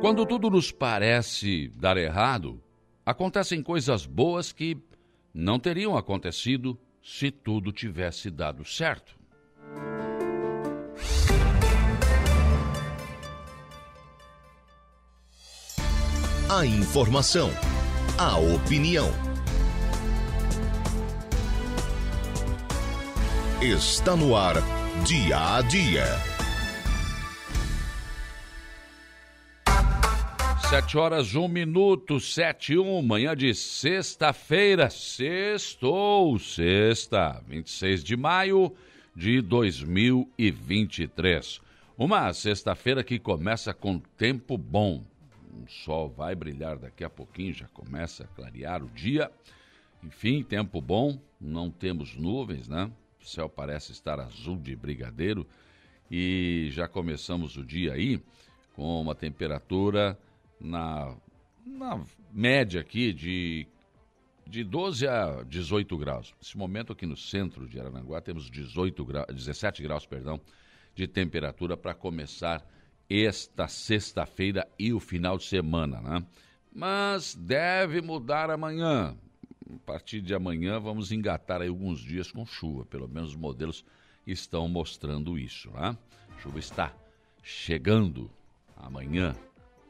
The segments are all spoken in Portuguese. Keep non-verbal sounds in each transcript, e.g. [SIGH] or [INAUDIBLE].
Quando tudo nos parece dar errado, acontecem coisas boas que não teriam acontecido se tudo tivesse dado certo. A informação, a opinião. Está no ar, dia a dia. Sete horas, um minuto, sete e um, manhã de sexta-feira, sextou, sexta, 26 de maio de 2023. Uma sexta-feira que começa com tempo bom. O sol vai brilhar daqui a pouquinho, já começa a clarear o dia. Enfim, tempo bom, não temos nuvens, né? O céu parece estar azul de brigadeiro e já começamos o dia aí com uma temperatura na, na média aqui de, de 12 a 18 graus. Nesse momento aqui no centro de Arananguá temos 18 gra, 17 graus perdão, de temperatura para começar esta sexta-feira e o final de semana, né? Mas deve mudar amanhã. A partir de amanhã vamos engatar aí alguns dias com chuva, pelo menos os modelos estão mostrando isso, né? A chuva está chegando amanhã,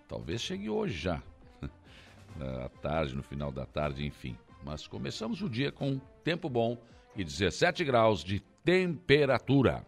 Talvez chegue hoje já, [LAUGHS] à tarde, no final da tarde, enfim. Mas começamos o dia com tempo bom e 17 graus de temperatura.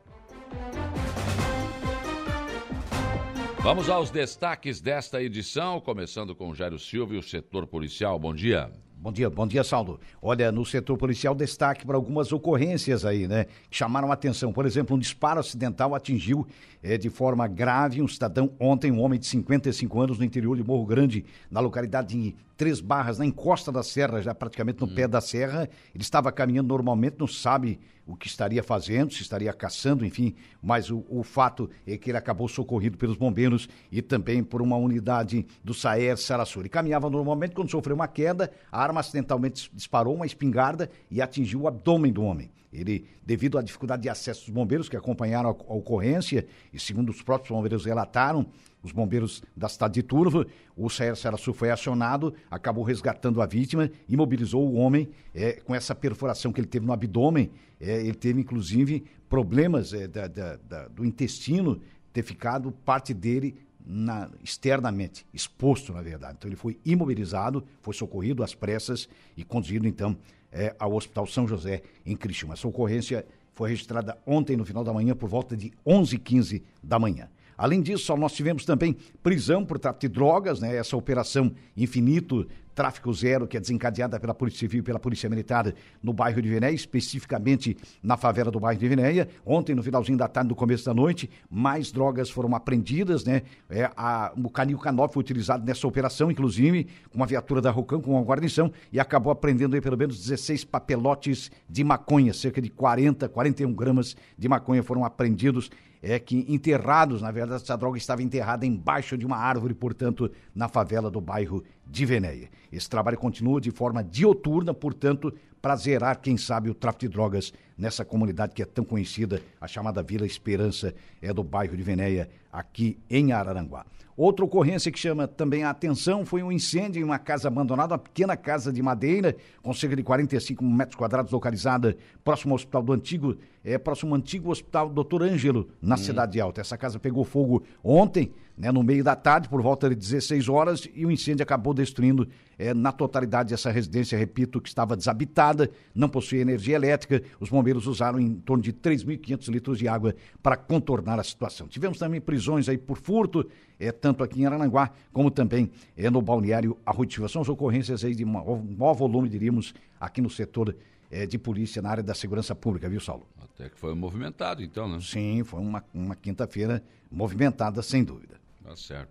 Vamos aos destaques desta edição, começando com Jairo Silva e o setor policial. Bom dia. Bom dia, bom dia, Saldo. Olha, no setor policial, destaque para algumas ocorrências aí, né? Que chamaram atenção. Por exemplo, um disparo acidental atingiu é, de forma grave um cidadão ontem, um homem de 55 anos, no interior de Morro Grande, na localidade de Três Barras, na encosta da serra, já praticamente no hum. pé da serra. Ele estava caminhando normalmente, não sabe o que estaria fazendo, se estaria caçando, enfim, mas o, o, fato é que ele acabou socorrido pelos bombeiros e também por uma unidade do Saer Sarasur. Ele caminhava normalmente quando sofreu uma queda, a arma acidentalmente disparou uma espingarda e atingiu o abdômen do homem. Ele, devido à dificuldade de acesso dos bombeiros que acompanharam a, a ocorrência, e segundo os próprios bombeiros relataram, os bombeiros da cidade de Turvo, o Saer Sarassu foi acionado, acabou resgatando a vítima, imobilizou o homem é, com essa perfuração que ele teve no abdômen. É, ele teve, inclusive, problemas é, da, da, da, do intestino ter ficado parte dele na, externamente, exposto, na verdade. Então, ele foi imobilizado, foi socorrido às pressas e conduzido, então, é, ao Hospital São José, em Criciúma. Essa ocorrência foi registrada ontem, no final da manhã, por volta de 11h15 da manhã. Além disso, nós tivemos também prisão por tráfico de drogas, né? Essa operação Infinito Tráfico Zero, que é desencadeada pela Polícia Civil e pela Polícia Militar no bairro de Venéia, especificamente na favela do bairro de Venéia. Ontem, no finalzinho da tarde, no começo da noite, mais drogas foram apreendidas, né? É, a, o canil K9 foi utilizado nessa operação, inclusive, com uma viatura da Rocam, com uma guarnição, e acabou apreendendo aí pelo menos 16 papelotes de maconha, cerca de 40, 41 gramas de maconha foram apreendidos é que enterrados, na verdade, essa droga estava enterrada embaixo de uma árvore, portanto, na favela do bairro de Venéia. Esse trabalho continua de forma dioturna, portanto, para zerar, quem sabe, o tráfico de drogas nessa comunidade que é tão conhecida, a chamada Vila Esperança, é do bairro de Venéia, aqui em Araranguá. Outra ocorrência que chama também a atenção foi um incêndio em uma casa abandonada, uma pequena casa de madeira, com cerca de 45 metros quadrados, localizada próximo ao Hospital do Antigo, é, próximo ao antigo Hospital Doutor Ângelo, na hum. Cidade Alta. Essa casa pegou fogo ontem, né, no meio da tarde, por volta de 16 horas, e o incêndio acabou destruindo é, na totalidade essa residência, repito, que estava desabitada, não possuía energia elétrica. Os bombeiros usaram em torno de 3.500 litros de água para contornar a situação. Tivemos também prisões aí por furto, é, tanto aqui em Arananguá, como também é, no balneário Arruitiva. São as ocorrências aí de um maior volume, diríamos, aqui no setor é, de polícia, na área da segurança pública, viu, Saulo? Até que foi movimentado, então, né? Sim, foi uma, uma quinta-feira movimentada, sem dúvida. Tá certo.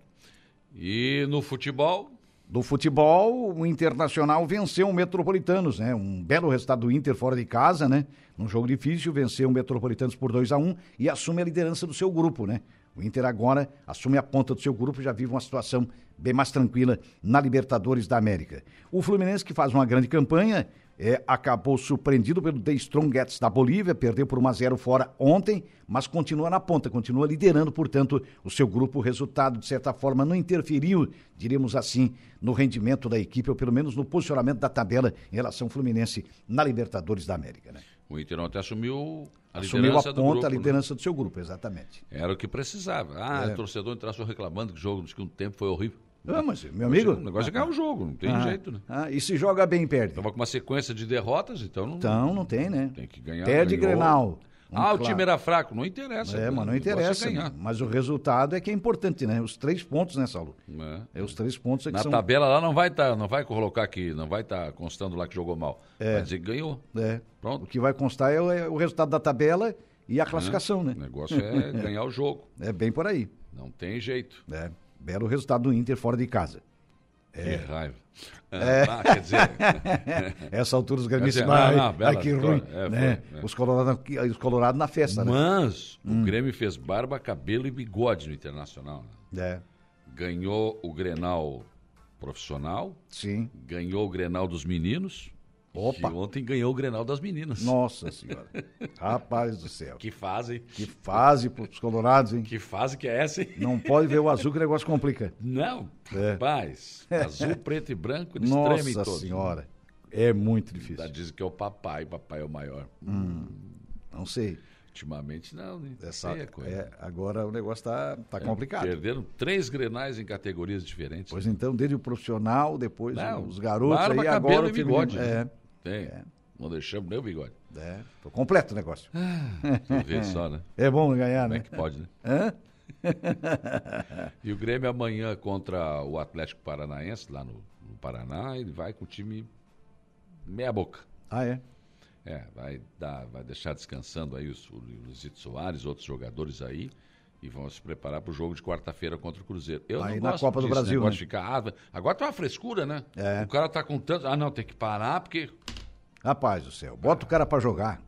E no futebol? Do futebol, o Internacional venceu o Metropolitanos, né? Um belo resultado do Inter fora de casa, né? Num jogo difícil, venceu o Metropolitanos por 2 a 1 um, e assume a liderança do seu grupo, né? O Inter agora assume a ponta do seu grupo e já vive uma situação bem mais tranquila na Libertadores da América. O Fluminense, que faz uma grande campanha, é, acabou surpreendido pelo The Strongets da Bolívia, perdeu por 1 a 0 fora ontem, mas continua na ponta, continua liderando, portanto, o seu grupo. O resultado, de certa forma, não interferiu, diríamos assim, no rendimento da equipe, ou pelo menos no posicionamento da tabela em relação ao Fluminense na Libertadores da América. Né? O Inter ontem assumiu a assumiu a do ponta, grupo, a né? liderança do seu grupo, exatamente. Era o que precisava. Ah, É. o torcedor entrasse reclamando que o jogo, que um tempo foi horrível. Ah, mas, meu amigo. O negócio é ganhar o jogo, não tem Ah, jeito, né? ah, e se joga bem, perde. Tava com uma sequência de derrotas, então não Então, não tem, né? tem que ganhar. Perde ganhou. Grenal. Ah, o time era fraco. Não interessa. É, né? mas não O é interessa. ganhar. mas o resultado é que é importante, né? Os três pontos, né, Saulo? É. É os três pontos é que Na são. tabela lá não vai tá, não vai colocar aqui, não vai estar constando lá que jogou mal. Vai dizer que ganhou. É. Pronto. O que vai constar é o, é o resultado da tabela e a classificação, O né? negócio é [LAUGHS] ganhar o jogo. É bem por aí. Não tem jeito. É. Belo resultado do Inter fora de casa. Que raiva. É. Ah, quer dizer, [LAUGHS] Essa altura os gremistas. não, Ai, não, ai, que ruim. É, né? foi, é. Os colorados os na festa, né? mas Hum. o Grêmio fez barba, cabelo e bigode no Internacional. né? É. Ganhou o Grenal profissional, Sim. ganhou o Grenal dos meninos. Opa. Ontem ganhou o Grenal das meninas. Nossa [LAUGHS] senhora. Rapaz do céu. Que fase, Que fase pros colorados, hein? que fase que é essa, hein? Não pode ver o azul que o negócio complica. Não, É. rapaz. Azul, preto e branco, eles tremem Nossa todos. senhora. É muito difícil. dizem que é o papai, papai é o maior. Não sei. Ultimamente não, né? Essa, coisa. é, agora o negócio tá, tá complicado. Perderam três grenais em categorias diferentes. Pois então, desde o profissional, depois Não, os garotos barba, aí, agora o bigode. feminino. Tem. Não deixamos nem o bigode. É, é. Completo o negócio. Tu vê [LAUGHS] só, né? É bom ganhar, Como é né? que pode, né? Hã? [LAUGHS] E o Grêmio amanhã contra o Atlético Paranaense, lá no, no Paraná, ele vai com o time meia boca. Ah, é? É, vai, dar, vai deixar descansando aí os, o Luizito Soares, outros jogadores aí, e vão se preparar para o jogo de quarta-feira contra o Cruzeiro. Eu Aí não na Copa do disso, Brasil, né? ficar, ah, agora tá uma frescura, né? É. O cara tá com tanto. Ah, não, tem que parar, porque Rapaz do céu, bota o cara pra jogar.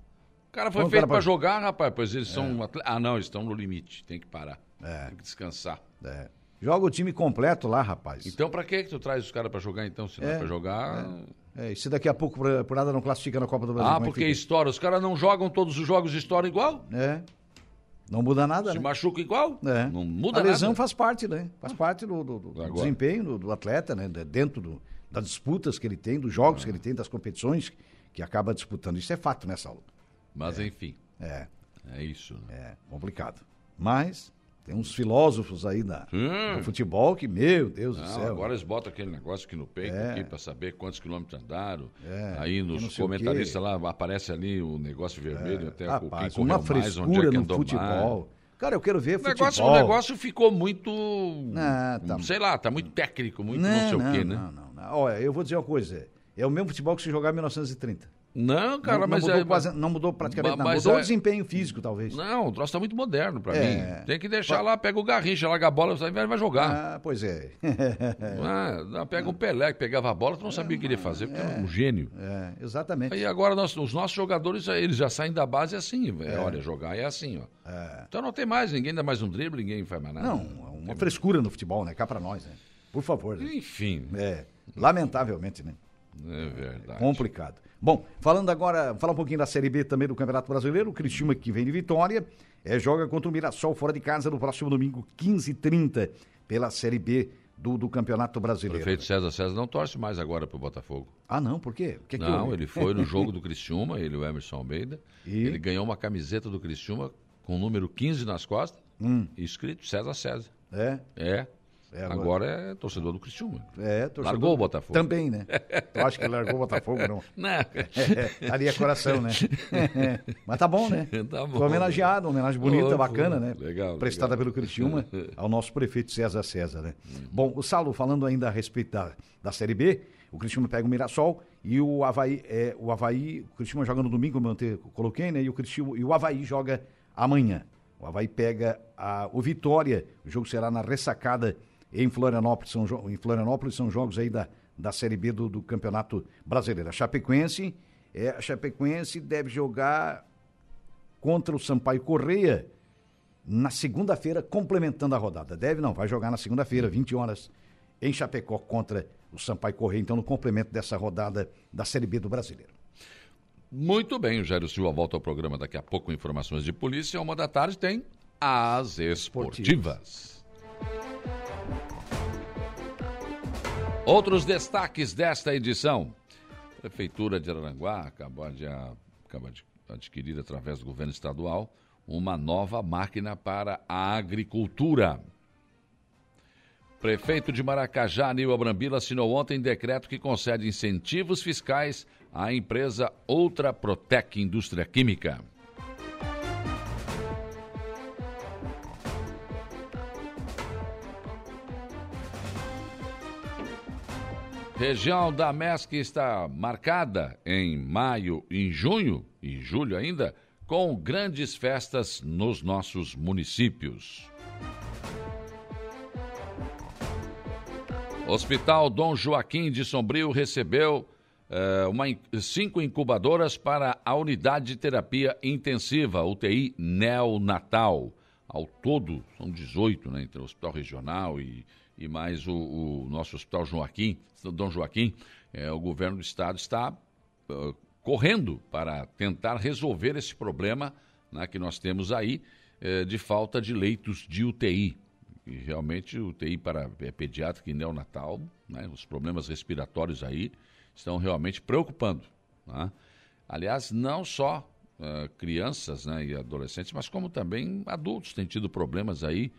o cara foi Põe o feito para pra- jogar, rapaz. Pois eles são. atle- Ah, não, estão no limite, tem que parar. É. Tem que descansar. É. Joga o time completo lá, rapaz. Então, para que que tu traz os caras para jogar, então? Se não é É, para jogar. É, e se daqui a pouco por, nada não classifica na Copa do Brasil? Ah, é que porque estoura. Os caras não jogam todos os jogos de história igual? É. Não muda nada, Se né? machuca igual? É. Não muda a lesão nada. faz parte, né? Faz parte do, do- do desempenho do, do atleta, né? De- Dentro do- das disputas que ele tem, dos jogos que ele tem, das competições que acaba disputando. Isso é fato, né, Saulo? Mas enfim, É, é isso. Né? é complicado. Mas tem uns filósofos aí da, Hum. do futebol que, meu Deus do Não, céu. agora eles botam aquele negócio aqui no peito É. aqui para saber quantos quilômetros andaram. É, Aí não nos o comentaristas. É. lá aparece ali o negócio vermelho, até o Rapaz, quem uma correu mais, onde é frescura que no andou futebol. Cara, eu quero ver mais. O negócio, futebol. o negócio ficou muito. Ah, tá. Sei lá, tá muito técnico, muito não, sei o quê, né? Não, não, não. Olha, eu vou dizer uma coisa. É o mesmo futebol que se jogar em 1930. Não, cara, não, mas não mudou, é. quase- não mudou praticamente nada. Mudou é- o desempenho físico, talvez. Não, o troço tá muito moderno pra É. mim. Tem que deixar lá, pega o Garrincha, larga a bola, vai vai jogar. Ah, pois é. [LAUGHS] Ah, não, pega o Pelé, que pegava a bola, tu não sabia o que ele ia fazer, porque era um gênio. É, exatamente. Aí agora nós- os nossos jogadores, eles já saem da base assim, é, olha, jogar é assim, ó. Então não tem mais, ninguém dá mais um drible, ninguém faz mais nada. Não, é uma frescura no futebol, né? Cá pra nós, né? Por favor. Né? Enfim, É, lamentavelmente, né? é verdade. Complicado. Bom, falando agora, falar um pouquinho da Série B também do Campeonato Brasileiro, o Criciúma que vem de vitória, é, joga contra o Mirassol fora de casa no próximo domingo, 15h30, pela Série B do, do Campeonato O Brasileiro. prefeito César César não torce mais agora pro Botafogo. Ah, não, por quê? O que que não, ele foi no [LAUGHS] jogo do Criciúma, ele o Emerson Almeida. E? Ele ganhou uma camiseta do Criciúma com o número 15 nas costas, Hum. escrito César César. É, É. É, agora... agora- é torcedor do Criciúma. é, torcedor. Largou o Botafogo. Também, né? [LAUGHS] Eu acho que largou o Botafogo, não. [LAUGHS] Não. É, [LAUGHS] ali é coração, né? Mas tá bom, né? Tá bom. Foi homenageado, uma homenagem bonita, bacana, né? Legal, Prestada legal. pelo Criciúma ao nosso prefeito César César, né? Uhum. Bom, o Saulo, falando ainda a respeito da, da Série B, o Criciúma pega o Mirassol e o Havaí, é, o Havaí, o Criciúma joga no domingo, como eu te coloquei, né? E o, Criciúma, e o Havaí joga amanhã. O Havaí pega a, o Vitória, o jogo será na ressacada em Florianópolis, são, em Florianópolis são jogos aí da, da Série B do, do Campeonato Brasileiro. A Chapecoense, é, a Chapecoense deve jogar contra o Sampaio Correia na segunda-feira, complementando a rodada. Deve não, vai jogar na segunda-feira, 20 horas, em Chapecó, contra o Sampaio Correia, então no complemento dessa rodada da Série B do Brasileiro. Muito bem, o Jairo Silva volta ao programa daqui a pouco com informações de polícia. Uma da tarde tem as esportivas. Outros destaques desta edição. Prefeitura de Aranguá acabou de, acabou de adquirir através do governo estadual uma nova máquina para a agricultura. Prefeito de Maracajá, Nil Abrambila, assinou ontem decreto que concede incentivos fiscais à empresa Ultra Protec Indústria Química. Região da MESC está marcada em maio e junho e julho ainda com grandes festas nos nossos municípios. Hospital Dom Joaquim de Sombrio recebeu uh, uma, cinco incubadoras para a unidade de terapia intensiva, UTI neonatal. Ao todo, são 18, né, entre o Hospital Regional e, e mais o, o nosso Hospital Joaquim, Dom Joaquim. É, o governo do estado está uh, correndo para tentar resolver esse problema né, que nós temos aí uh, de falta de leitos de UTI. E realmente UTI para é, pediátrica e neonatal, né, os problemas respiratórios aí estão realmente preocupando. Né? Aliás, não só uh, crianças né, e adolescentes, mas como também adultos têm tido problemas aí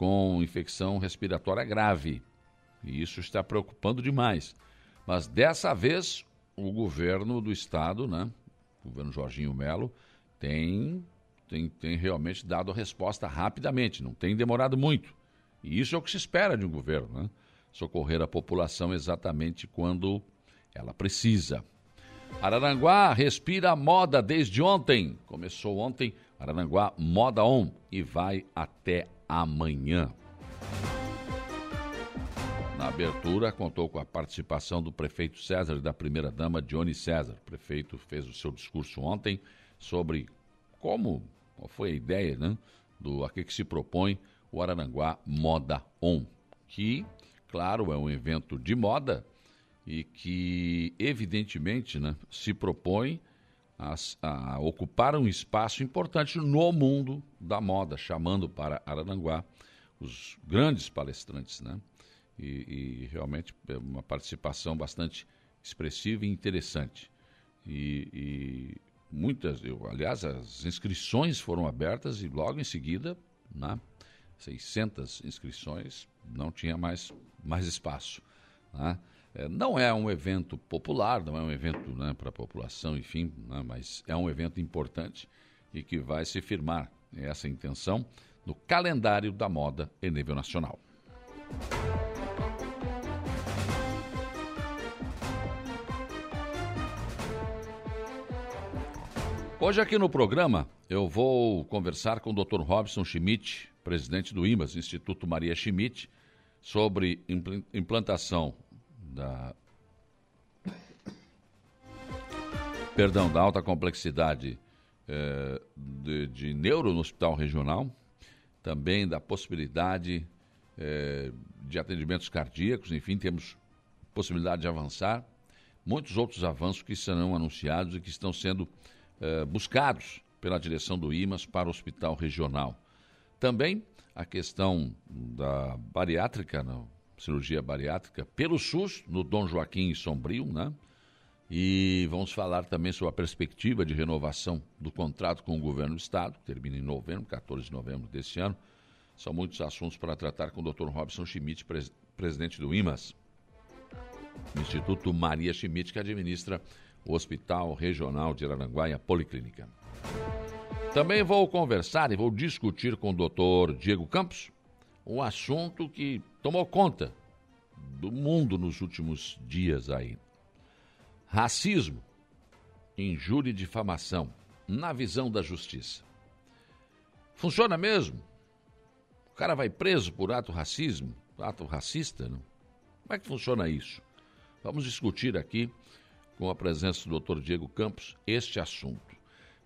com infecção respiratória grave. E isso está preocupando demais. Mas dessa vez, o governo do estado, né, o governo Jorginho Melo, tem, tem, tem realmente dado a resposta rapidamente, não tem demorado muito. E isso é o que se espera de um governo, né? Socorrer a população exatamente quando ela precisa. Araranguá respira moda desde ontem. Começou ontem, Araranguá Moda On e vai até amanhã. Na abertura, contou com a participação do prefeito César e da primeira-dama Johnny César. O prefeito fez o seu discurso ontem sobre como, qual foi a ideia, né, do a que, que se propõe o Araranguá Moda On, que, claro, é um evento de moda e que, evidentemente, né, se propõe a, a, ocupar um espaço importante no mundo da moda, chamando para Araranguá os grandes palestrantes, né? E, e realmente é uma participação bastante expressiva e interessante. E, e muitas, eu, aliás, as inscrições foram abertas e logo em seguida, né, 600 inscrições, não tinha mais, mais espaço. Né? É, não é um evento popular, não é um evento né, para a população, enfim, né, mas é um evento importante e que vai se firmar essa intenção no calendário da moda em nível nacional. Hoje aqui no programa eu vou conversar com o Dr. Robson Schmidt, presidente do IMAS, Instituto Maria Schmidt, sobre implantação da perdão, da alta complexidade eh, de, de, neuro no hospital regional, também da possibilidade eh, de atendimentos cardíacos, enfim, temos possibilidade de avançar, muitos outros avanços que serão anunciados e que estão sendo eh, buscados pela direção do IMAS para o hospital regional. Também a questão da bariátrica, não, cirurgia bariátrica pelo SUS, no Dom Joaquim e Sombrio, né? E vamos falar também sobre a perspectiva de renovação do contrato com o governo do Estado, que termina em novembro, 14 de novembro deste ano. São muitos assuntos para tratar com o Dr. Robson Schmidt, pres presidente do IMAS, Instituto Maria Schmidt, que administra o Hospital Regional de Araranguá e a Policlínica. Também vou conversar e vou discutir com o doutor Diego Campos um assunto que tomou conta do mundo nos últimos dias aí. Racismo, injúria e difamação, na visão da justiça. Funciona mesmo? O cara vai preso por ato racismo, ato racista, não? Como é que funciona isso? Vamos discutir aqui, com a presença do Dr. Diego Campos, este assunto.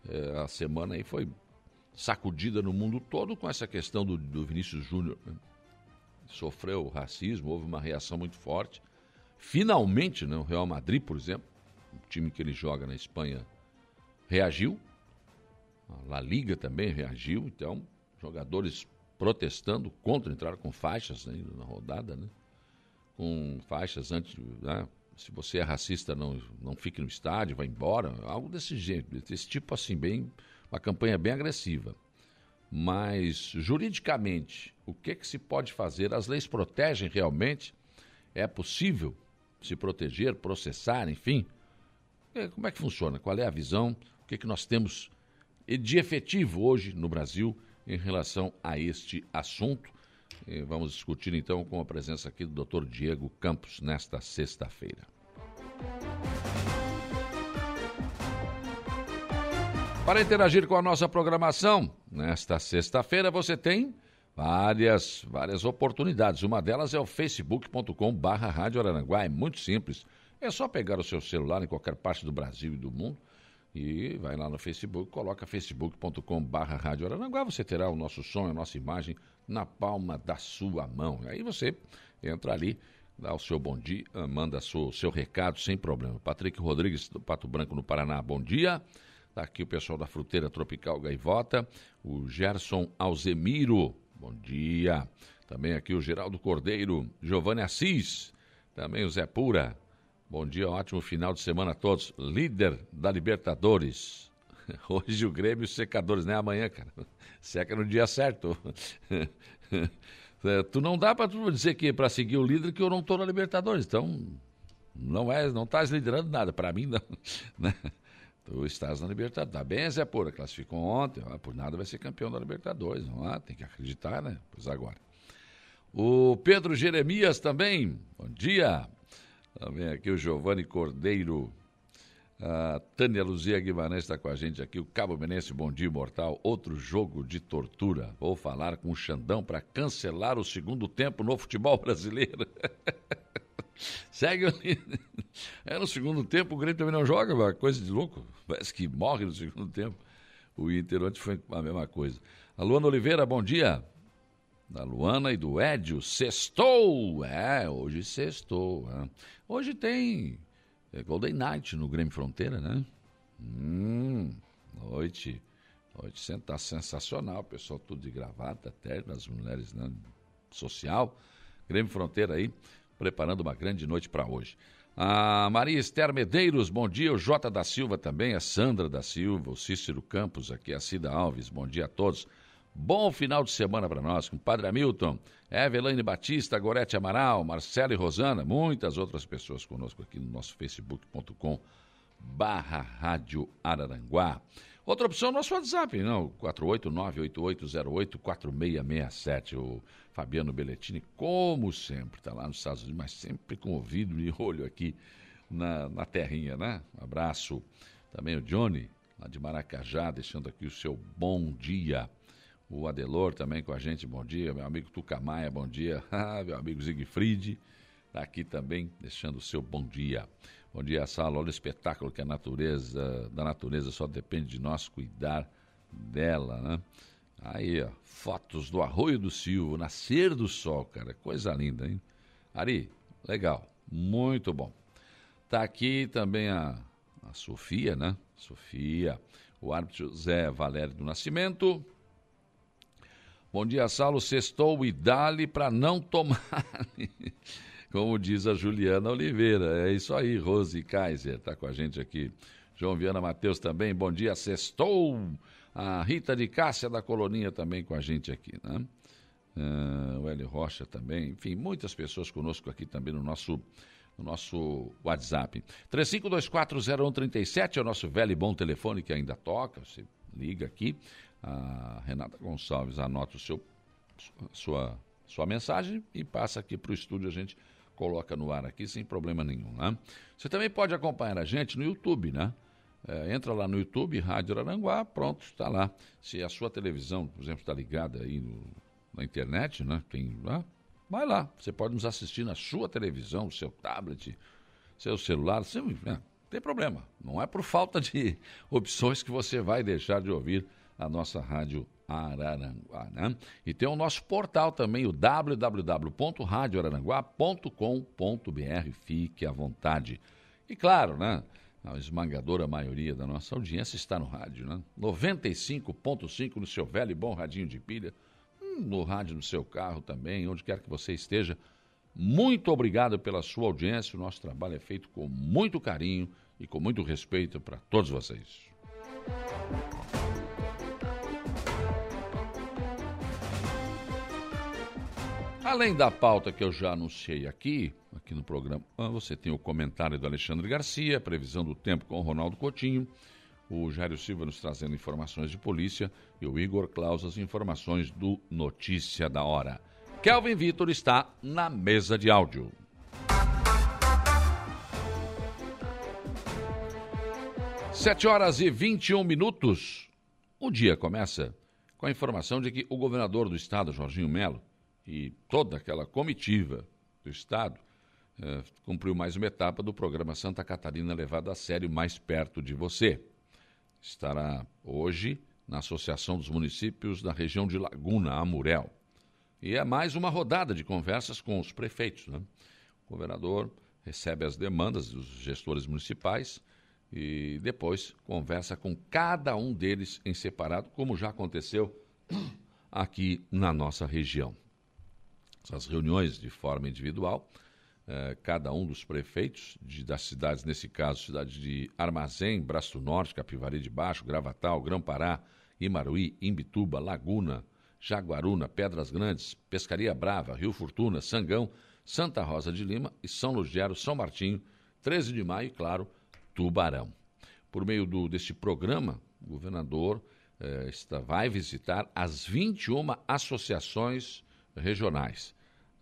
É, a semana aí foi sacudida no mundo todo com essa questão do, do Vinícius Júnior. Né? Sofreu racismo, houve uma reação muito forte. Finalmente, né, o Real Madrid, por exemplo, o time que ele joga na Espanha, reagiu. A La Liga também reagiu. Então, jogadores protestando contra entrar com faixas né, na rodada, né? Com faixas antes, né? se você é racista, não, não fique no estádio, vá embora, algo desse jeito, desse tipo assim, bem, uma campanha bem agressiva. Mas, juridicamente, o que, que se pode fazer? As leis protegem realmente? É possível se proteger, processar, enfim? É, como é que funciona? Qual é a visão? O que, que nós temos de efetivo hoje no Brasil em relação a este assunto? E vamos discutir então com a presença aqui do Dr. Diego Campos nesta sexta-feira. Para interagir com a nossa programação, nesta sexta-feira você tem várias, várias oportunidades. Uma delas é o facebook.com Rádio Araranguá. É muito simples. É só pegar o seu celular em qualquer parte do Brasil e do mundo e vai lá no Facebook, coloca facebook.com Rádio Araranguá, você terá o nosso som, a nossa imagem na palma da sua mão. Aí você entra ali, dá o seu bom dia, manda o seu recado sem problema. Patrick Rodrigues, do Pato Branco, no Paraná, bom dia. Está aqui o pessoal da Fruteira Tropical Gaivota, o Gerson Alzemiro, bom dia. Também aqui o Geraldo Cordeiro, Giovanni Assis, também o Zé Pura, Bom dia, ótimo final de semana a todos. Líder da Libertadores. [LAUGHS] Hoje o Grêmio secadores, né? Amanhã, cara. [LAUGHS] Seca no dia certo. [LAUGHS] Tu não dá para tu dizer que para seguir o líder que eu não tô na Libertadores. Então, não é, não estás liderando nada. Para mim, não. Né? Tu estás na Libertadores. Tá bem, Zé Pura. Classificou ontem. Ah, por nada vai ser campeão da Libertadores. Não lá, tem que acreditar, né? Pois agora. O Pedro Jeremias também. Bom dia. Também aqui o Giovanni Cordeiro. A Tânia Luzia Guimarães está com a gente aqui. O Cabo Menense, bom dia, mortal. Outro jogo de tortura. Vou falar com o Xandão para cancelar o segundo tempo no futebol brasileiro. [LAUGHS] Segue ali. É, no segundo tempo o Grêmio também não joga, coisa de louco. Parece que morre no segundo tempo. O Inter ontem foi a mesma coisa. A Luana Oliveira, bom dia da Luana e do Édio. Sextou! É, hoje sextou. É. Hoje tem é, Golden Night no Grêmio Fronteira, né? Hum, noite. Noite tá sensacional. Pessoal tudo de gravata, terno, as mulheres né? social. Grêmio Fronteira aí, preparando uma grande noite para hoje. A Maria Esther Medeiros, bom dia. O Jota da Silva também, a Sandra da Silva, o Cícero Campos aqui, a Cida Alves, bom dia a todos. Bom final de semana para nós, com Padre Hamilton, Evelane Batista, Gorete Amaral, Marcelo e Rosana, muitas outras pessoas conosco aqui no nosso facebook.com barra Rádio Araranguá. Outra opção, nosso WhatsApp, não, 489-8808-4667. O Fabiano Belletini, como sempre, está lá nos Estados Unidos, mas sempre com ouvido e olho aqui na, na terrinha, né? Um abraço. Também o Johnny, lá de Maracajá, deixando aqui o seu bom dia. O Adelor também com a gente, bom dia. Meu amigo Tucamaia, bom dia. [LAUGHS] Ah, meu amigo Zigfried está aqui também, deixando o seu bom dia. Bom dia, Sala. Olha o espetáculo que a natureza, da natureza só depende de nós cuidar dela, né? Aí, ó, fotos do Arroio do Silvo, nascer do sol, cara. Coisa linda, hein? Ari, legal. Muito bom. Tá aqui também a, a Sofia, né? Sofia. O árbitro Zé Valério do Nascimento. Bom dia, Saulo. Sextou e dali para não tomar. [LAUGHS] Como diz a Juliana Oliveira. É isso aí, Rose Kaiser está com a gente aqui. João Viana Matheus também. Bom dia, sextou. A Rita de Cássia da Coloninha também com a gente aqui, né? Uh, o Hélio Rocha também. Enfim, muitas pessoas conosco aqui também no nosso no nosso WhatsApp. 35240137 é o nosso velho e bom telefone que ainda toca. Você liga aqui a Renata Gonçalves anota o seu, sua, sua mensagem e passa aqui para o estúdio, a gente coloca no ar aqui sem problema nenhum. Né? Você também pode acompanhar a gente no YouTube, né? É, entra lá no YouTube, Rádio Aranguá, pronto, está lá. Se a sua televisão, por exemplo, está ligada aí no, na internet, né? Tem, ah, vai lá. Você pode nos assistir na sua televisão, seu tablet, seu celular, seu, é, não tem problema. Não é por falta de [LAUGHS] opções que você vai deixar de ouvir a nossa rádio Araranguá, né? E tem o nosso portal também, o www.radioararanguá.com.br. Fique à vontade. E claro, né? A esmagadora maioria da nossa audiência está no rádio, né? 95.5 no seu velho e bom radinho de pilha, no rádio no seu carro também, onde quer que você esteja. Muito obrigado pela sua audiência. O nosso trabalho é feito com muito carinho e com muito respeito para todos vocês. Além da pauta que eu já anunciei aqui, aqui no programa, ah, você tem o comentário do Alexandre Garcia, previsão do tempo com o Ronaldo Coutinho, o Jairo Silva nos trazendo informações de polícia e o Igor Claus as informações do Notícia da Hora. Kelvin Vitor está na mesa de áudio. Sete horas e 21 minutos. O dia começa com a informação de que o governador do estado, Jorginho Melo, e toda aquela comitiva do Estado eh, cumpriu mais uma etapa do programa Santa Catarina levado a sério mais perto de você. Estará hoje na Associação dos Municípios da região de Laguna, Amurel. E é mais uma rodada de conversas com os prefeitos. Né? O governador recebe as demandas dos gestores municipais e depois conversa com cada um deles em separado, como já aconteceu aqui na nossa região essas reuniões de forma individual. Eh, cada um dos prefeitos de, das cidades, nesse caso, cidade de Armazém, Braço Norte, Capivari de Baixo, Gravatal, Grão-Pará, Imaruí, Imbituba, Laguna, Jaguaruna, Pedras Grandes, Pescaria Brava, Rio Fortuna, Sangão, Santa Rosa de Lima e São Lugero, São Martinho, 13 de maio e, claro, Tubarão. Por meio do, deste programa, o governador eh, está, vai visitar as 21 associações regionais.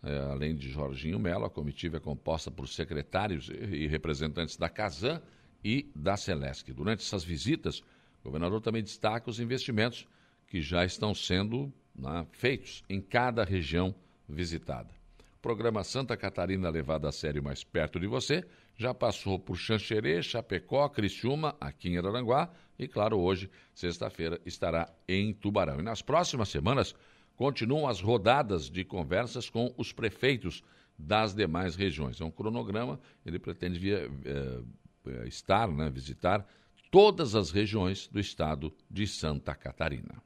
É, além de Jorginho Mello, a comitiva é composta por secretários e representantes da Casan e da Celesc. Durante essas visitas, o governador também destaca os investimentos que já estão sendo né, feitos em cada região visitada. O programa Santa Catarina levado a sério mais perto de você já passou por Xanxerê, Chapecó, Criciúma, aqui em Araranguá e, claro, hoje, sexta-feira, estará em Tubarão. E nas próximas semanas, continuam as rodadas de conversas com os prefeitos das demais regiões. É um cronograma, ele pretende via, é, estar, né, visitar todas as regiões do estado de Santa Catarina.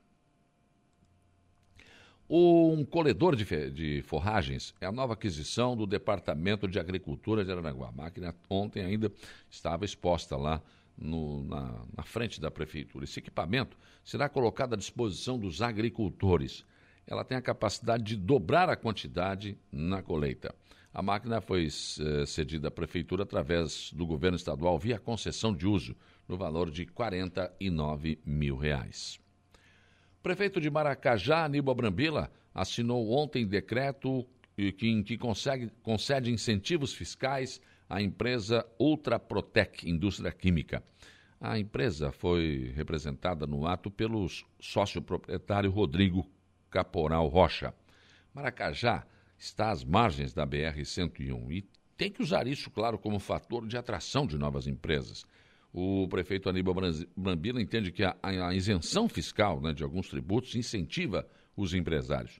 Um colhedor de, de, forragens é a nova aquisição do Departamento de Agricultura de Aranaguá. A máquina ontem ainda estava exposta lá no, na, na frente da prefeitura. Esse equipamento será colocado à disposição dos agricultores ela tem a capacidade de dobrar a quantidade na colheita. A máquina foi eh, cedida à prefeitura através do governo estadual via concessão de uso, no valor de 49 mil reais. O prefeito de Maracajá, Aníbal Brambila, assinou ontem decreto que, que consegue, concede incentivos fiscais à empresa Ultraprotec Indústria Química. A empresa foi representada no ato pelo sócio proprietário Rodrigo Caporal Rocha. Maracajá está às margens da BR-101 e tem que usar isso, claro, como fator de atração de novas empresas. O prefeito Aníbal Brambila entende que a, isenção fiscal né, de alguns tributos incentiva os empresários.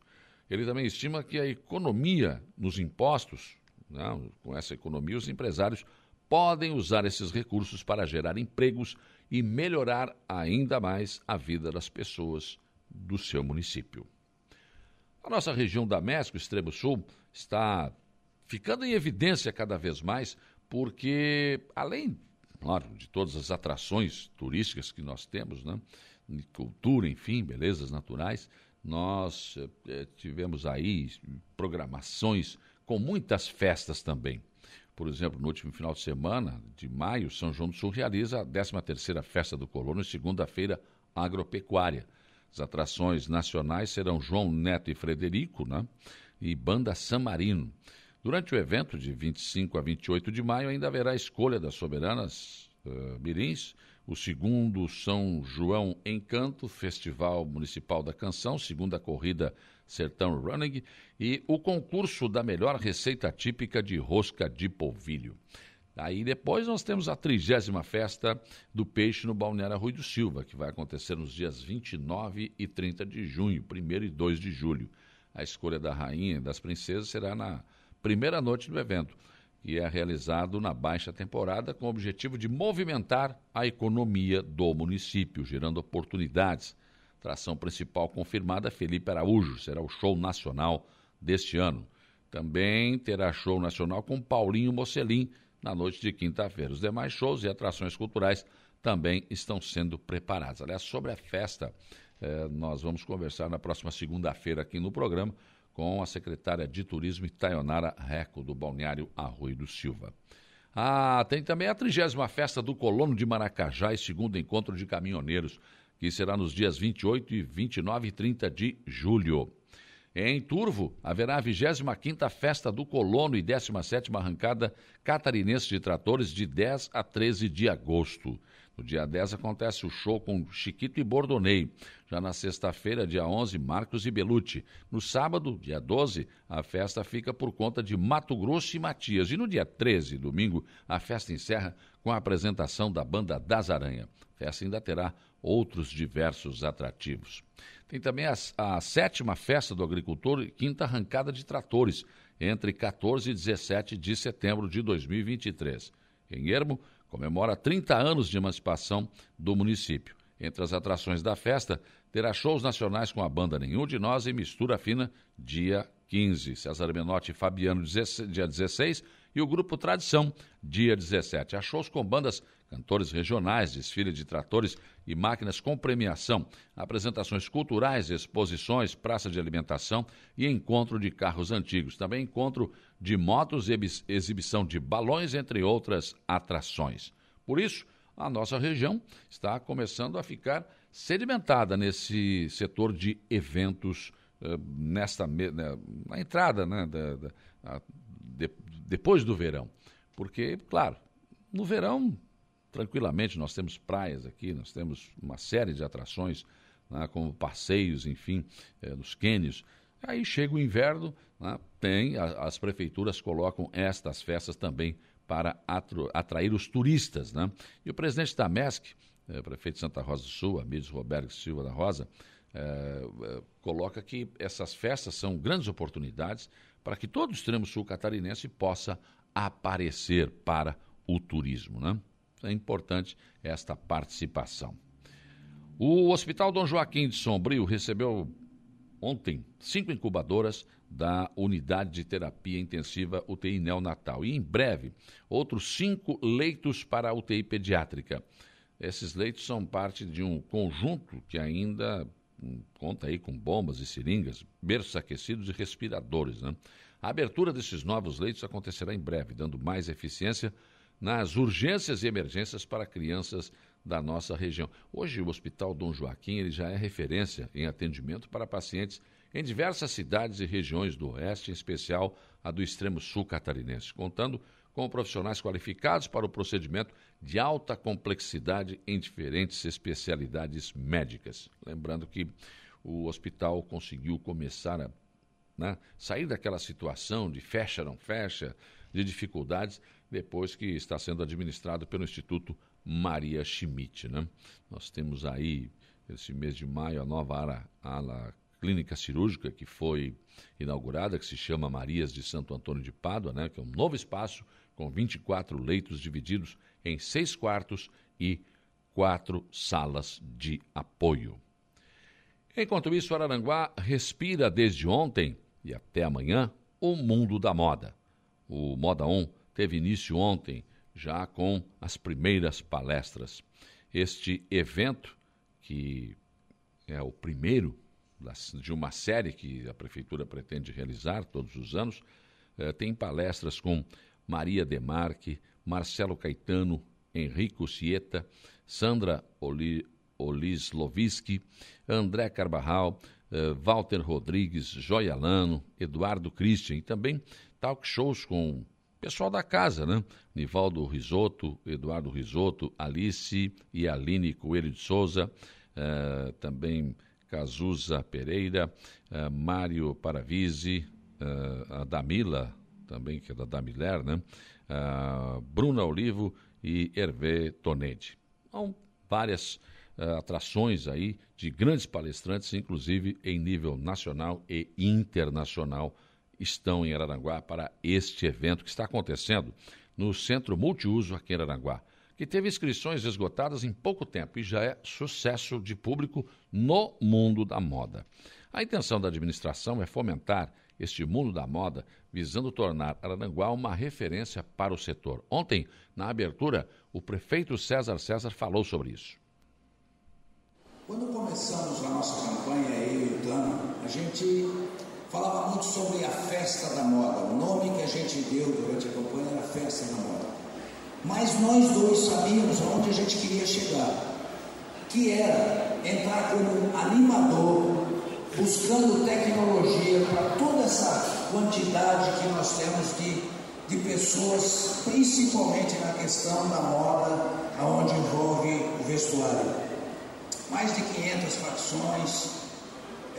Ele também estima que a economia nos impostos, né, com essa economia, os empresários podem usar esses recursos para gerar empregos e melhorar ainda mais a vida das pessoas do seu município. A nossa região da México, extremo sul, está ficando em evidência cada vez mais, porque além, claro, de todas as atrações turísticas que nós temos, né? cultura, enfim, belezas naturais, nós eh, tivemos aí programações com muitas festas também. Por exemplo, no último final de semana de maio, São João do Sul realiza a 13ª Festa do Colono, segunda-feira agropecuária. As atrações nacionais serão João Neto e Frederico, né? E Banda San Marino. Durante o evento de 25 a 28 de maio, ainda haverá a escolha das soberanas uh, mirins, o segundo São João Encanto, Festival Municipal da Canção, segunda corrida Sertão Running e o concurso da melhor receita típica de rosca de polvilho. Aí depois nós temos a trigésima festa do peixe no Balneário Rui do Silva, que vai acontecer nos dias 29 e 30 de junho, 1 e 2 de julho. A escolha da rainha e das princesas será na primeira noite do evento, que é realizado na baixa temporada com o objetivo de movimentar a economia do município, gerando oportunidades. Tração principal confirmada, Felipe Araújo, será o show nacional deste ano. Também terá show nacional com Paulinho Mocelin na noite de quinta-feira. Os demais shows e atrações culturais também estão sendo preparados. Aliás, sobre a festa, eh, nós vamos conversar na próxima segunda-feira aqui no programa com a secretária de Turismo Itaionara Reco, do Balneário Arroio do Silva. Ah, tem também a trigésima festa do Colono de Maracajá e segundo encontro de caminhoneiros, que será nos dias 28 e 29 e 30 de julho. Em Turvo, haverá a 25ª Festa do Colono e 17ª Arrancada Catarinense de Tratores de 10 a 13 de agosto. No dia 10 acontece o show com Chiquito e Bordonei. Já na sexta-feira, dia 11, Marcos e Belucci. No sábado, dia 12, a festa fica por conta de Mato Grosso e Matias. E no dia 13, domingo, a festa encerra com a apresentação da Banda Das Aranha. A festa ainda terá outros diversos atrativos. Tem também a, a sétima festa do agricultor e quinta arrancada de tratores, entre 14 e 17 de setembro de 2023. Em Ermo, comemora 30 anos de emancipação do município. Entre as atrações da festa, terá shows nacionais com a banda Nenhum de Nós e Mistura Fina, dia 15. César Menotti e Fabiano, dia 16. E o Grupo Tradição, dia 17. Há shows com bandas cantores regionais, desfile de tratores e máquinas com premiação, apresentações culturais, exposições, praça de alimentação e encontro de carros antigos. Também encontro de motos e exibição de balões, entre outras atrações. Por isso, a nossa região está começando a ficar sedimentada nesse setor de eventos uh, nesta né, na entrada, né, da, da, a, de, depois do verão, porque claro, no verão tranquilamente. Nós temos praias aqui, nós temos uma série de atrações, né, como passeios, enfim, é, nos cânions. Aí chega o inverno, né, tem, a, as prefeituras colocam estas festas também para atrair os turistas. Né? E o presidente da MESC, é, prefeito de Santa Rosa do Sul, Amílio Roberto Silva da Rosa, é, coloca que essas festas são grandes oportunidades para que todo o extremo sul catarinense possa aparecer para o turismo. Né? É importante esta participação. O Hospital Dom Joaquim de Sombrio recebeu ontem cinco incubadoras da Unidade de Terapia Intensiva UTI Neonatal e, em breve, outros cinco leitos para a UTI pediátrica. Esses leitos são parte de um conjunto que ainda hum, conta aí com bombas e seringas, berços aquecidos e respiradores. Né? A abertura desses novos leitos acontecerá em breve, dando mais eficiência nas urgências e emergências para crianças da nossa região. Hoje, o Hospital Dom Joaquim ele já é referência em atendimento para pacientes em diversas cidades e regiões do Oeste, em especial a do extremo sul catarinense, contando com profissionais qualificados para o procedimento de alta complexidade em diferentes especialidades médicas. Lembrando que o hospital conseguiu começar a né, sair daquela situação de fecha, não fecha, de dificuldades, depois que está sendo administrado pelo Instituto Maria Schmidt. Né? Nós temos aí, esse mês de maio, a nova ala, ala clínica cirúrgica que foi inaugurada, que se chama Marias de Santo Antônio de Pádua, né? que é um novo espaço com 24 leitos divididos em seis quartos e quatro salas de apoio. Enquanto isso, Araranguá respira desde ontem e até amanhã o mundo da moda. O Moda On teve início ontem, já com as primeiras palestras. Este evento, que é o primeiro de uma série que a Prefeitura pretende realizar todos os anos, eh, tem palestras com Maria Demarque, Marcelo Caetano, Henrico Sieta, Sandra Oli, André Carbarral, eh, Walter Rodrigues, Joialano, Eduardo Christian e também talk shows com pessoal da casa, né? Nivaldo Risotto, Eduardo Risotto, Alice e Aline Coelho de Souza, uh, também Cazuza Pereira, uh, Mário Paravisi, uh, a Damila, também, que é da Damiler, né? uh, Bruna Olivo e Hervé Tonede. São várias uh, atrações aí de grandes palestrantes, inclusive em nível nacional e internacional, estão em Araranguá para este evento que está acontecendo no Centro Multiuso aqui em Araranguá, que teve inscrições esgotadas em pouco tempo e já é sucesso de público no mundo da moda. A intenção da administração é fomentar este mundo da moda, visando tornar Araranguá uma referência para o setor. Ontem, na abertura, o prefeito César César falou sobre isso. Quando começamos a nossa campanha, eu e o Tano, a gente falava muito sobre a festa da moda. O nome que a gente deu durante a campanha era Festa da Moda. Mas nós dois sabíamos aonde a gente queria chegar, que era entrar como animador buscando tecnologia para toda essa quantidade que nós temos de, de pessoas, principalmente na questão da moda, aonde envolve o vestuário. Mais de 500 facções,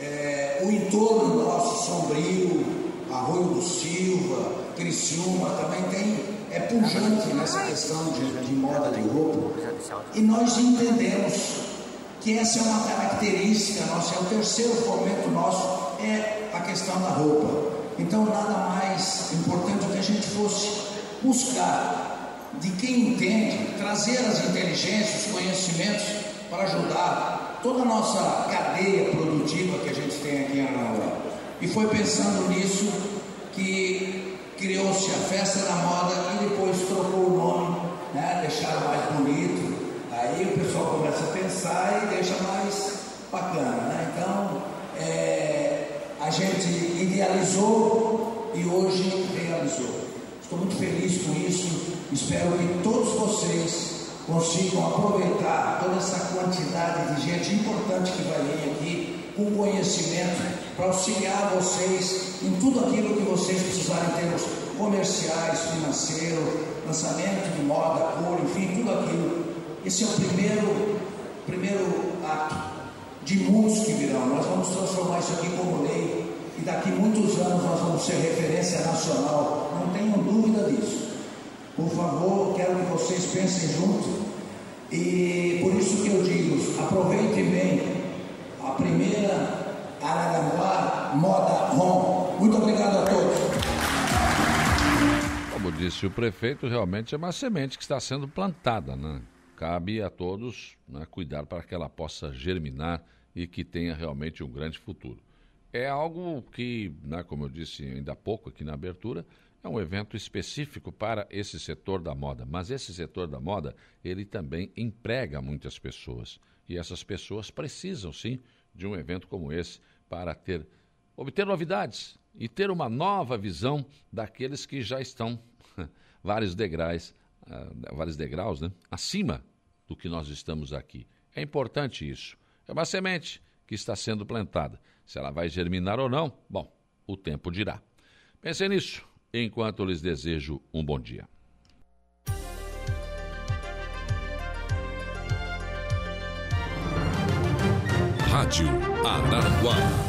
é, o entorno nosso sombrio, Arroio do Silva, Criciúma, também tem, é pujante nessa questão de, de moda de roupa. E nós entendemos que essa é uma característica nossa, é o terceiro fomento nosso, é a questão da roupa. Então, nada mais importante que a gente fosse buscar de quem entende, trazer as inteligências, os conhecimentos para ajudar toda a nossa cadeia produtiva que a gente tem aqui em Aranaguá. E foi pensando nisso que criou-se a Festa da Moda e depois trocou o nome, né, deixaram mais bonito, Aí o pessoal começa a pensar e deixa mais bacana, né? Então, é, a gente idealizou e hoje realizou. Estou muito feliz com isso. Espero que todos vocês consigam aproveitar toda essa quantidade de gente importante que vai vir aqui com conhecimento para auxiliar vocês em tudo aquilo que vocês precisarem em termos comerciais, financeiro, lançamento de moda, cor, enfim, tudo aquilo esse é o primeiro, primeiro ato de muitos que virão. Nós vamos transformar isso aqui como lei e daqui muitos anos nós vamos ser referência nacional. Não tenham dúvida disso. Por favor, quero que vocês pensem junto. E por isso que eu digo, aproveitem bem a primeira Araranguá Moda Home. Muito obrigado a todos. Como disse o prefeito, realmente é uma semente que está sendo plantada, né? cabe a todos né, cuidar para que ela possa germinar e que tenha realmente um grande futuro. É algo que, né, como eu disse ainda há pouco aqui na abertura, é um evento específico para esse setor da moda, mas esse setor da moda, ele também emprega muitas pessoas. E essas pessoas precisam sim de um evento como esse para ter obter novidades e ter uma nova visão daqueles que já estão [LAUGHS] vários degraus, uh, vários degraus, né, acima do que nós estamos aqui. É importante isso. É uma semente que está sendo plantada. Se ela vai germinar ou não, bom, o tempo dirá. Pensem nisso enquanto lhes desejo um bom dia. Rádio Araranguá.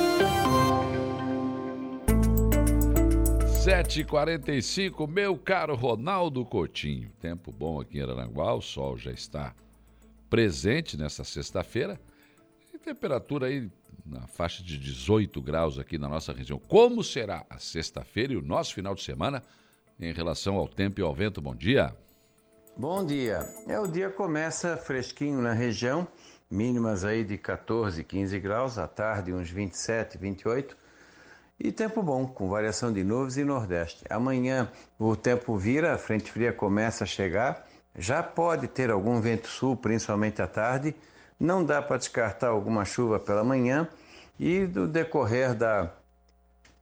7h45, meu caro Ronaldo Coutinho. Tempo bom aqui em Aranguá, o sol já está presente nessa sexta-feira. E temperatura aí na faixa de 18 graus aqui na nossa região. Como será a sexta-feira e o nosso final de semana em relação ao tempo e ao vento? Bom dia. Bom dia. É, o dia começa fresquinho na região, mínimas aí de 14, 15 graus, à tarde uns 27, 28 e tempo bom, com variação de nuvens e nordeste. Amanhã o tempo vira, a frente fria começa a chegar. Já pode ter algum vento sul, principalmente à tarde. Não dá para descartar alguma chuva pela manhã. E do decorrer da,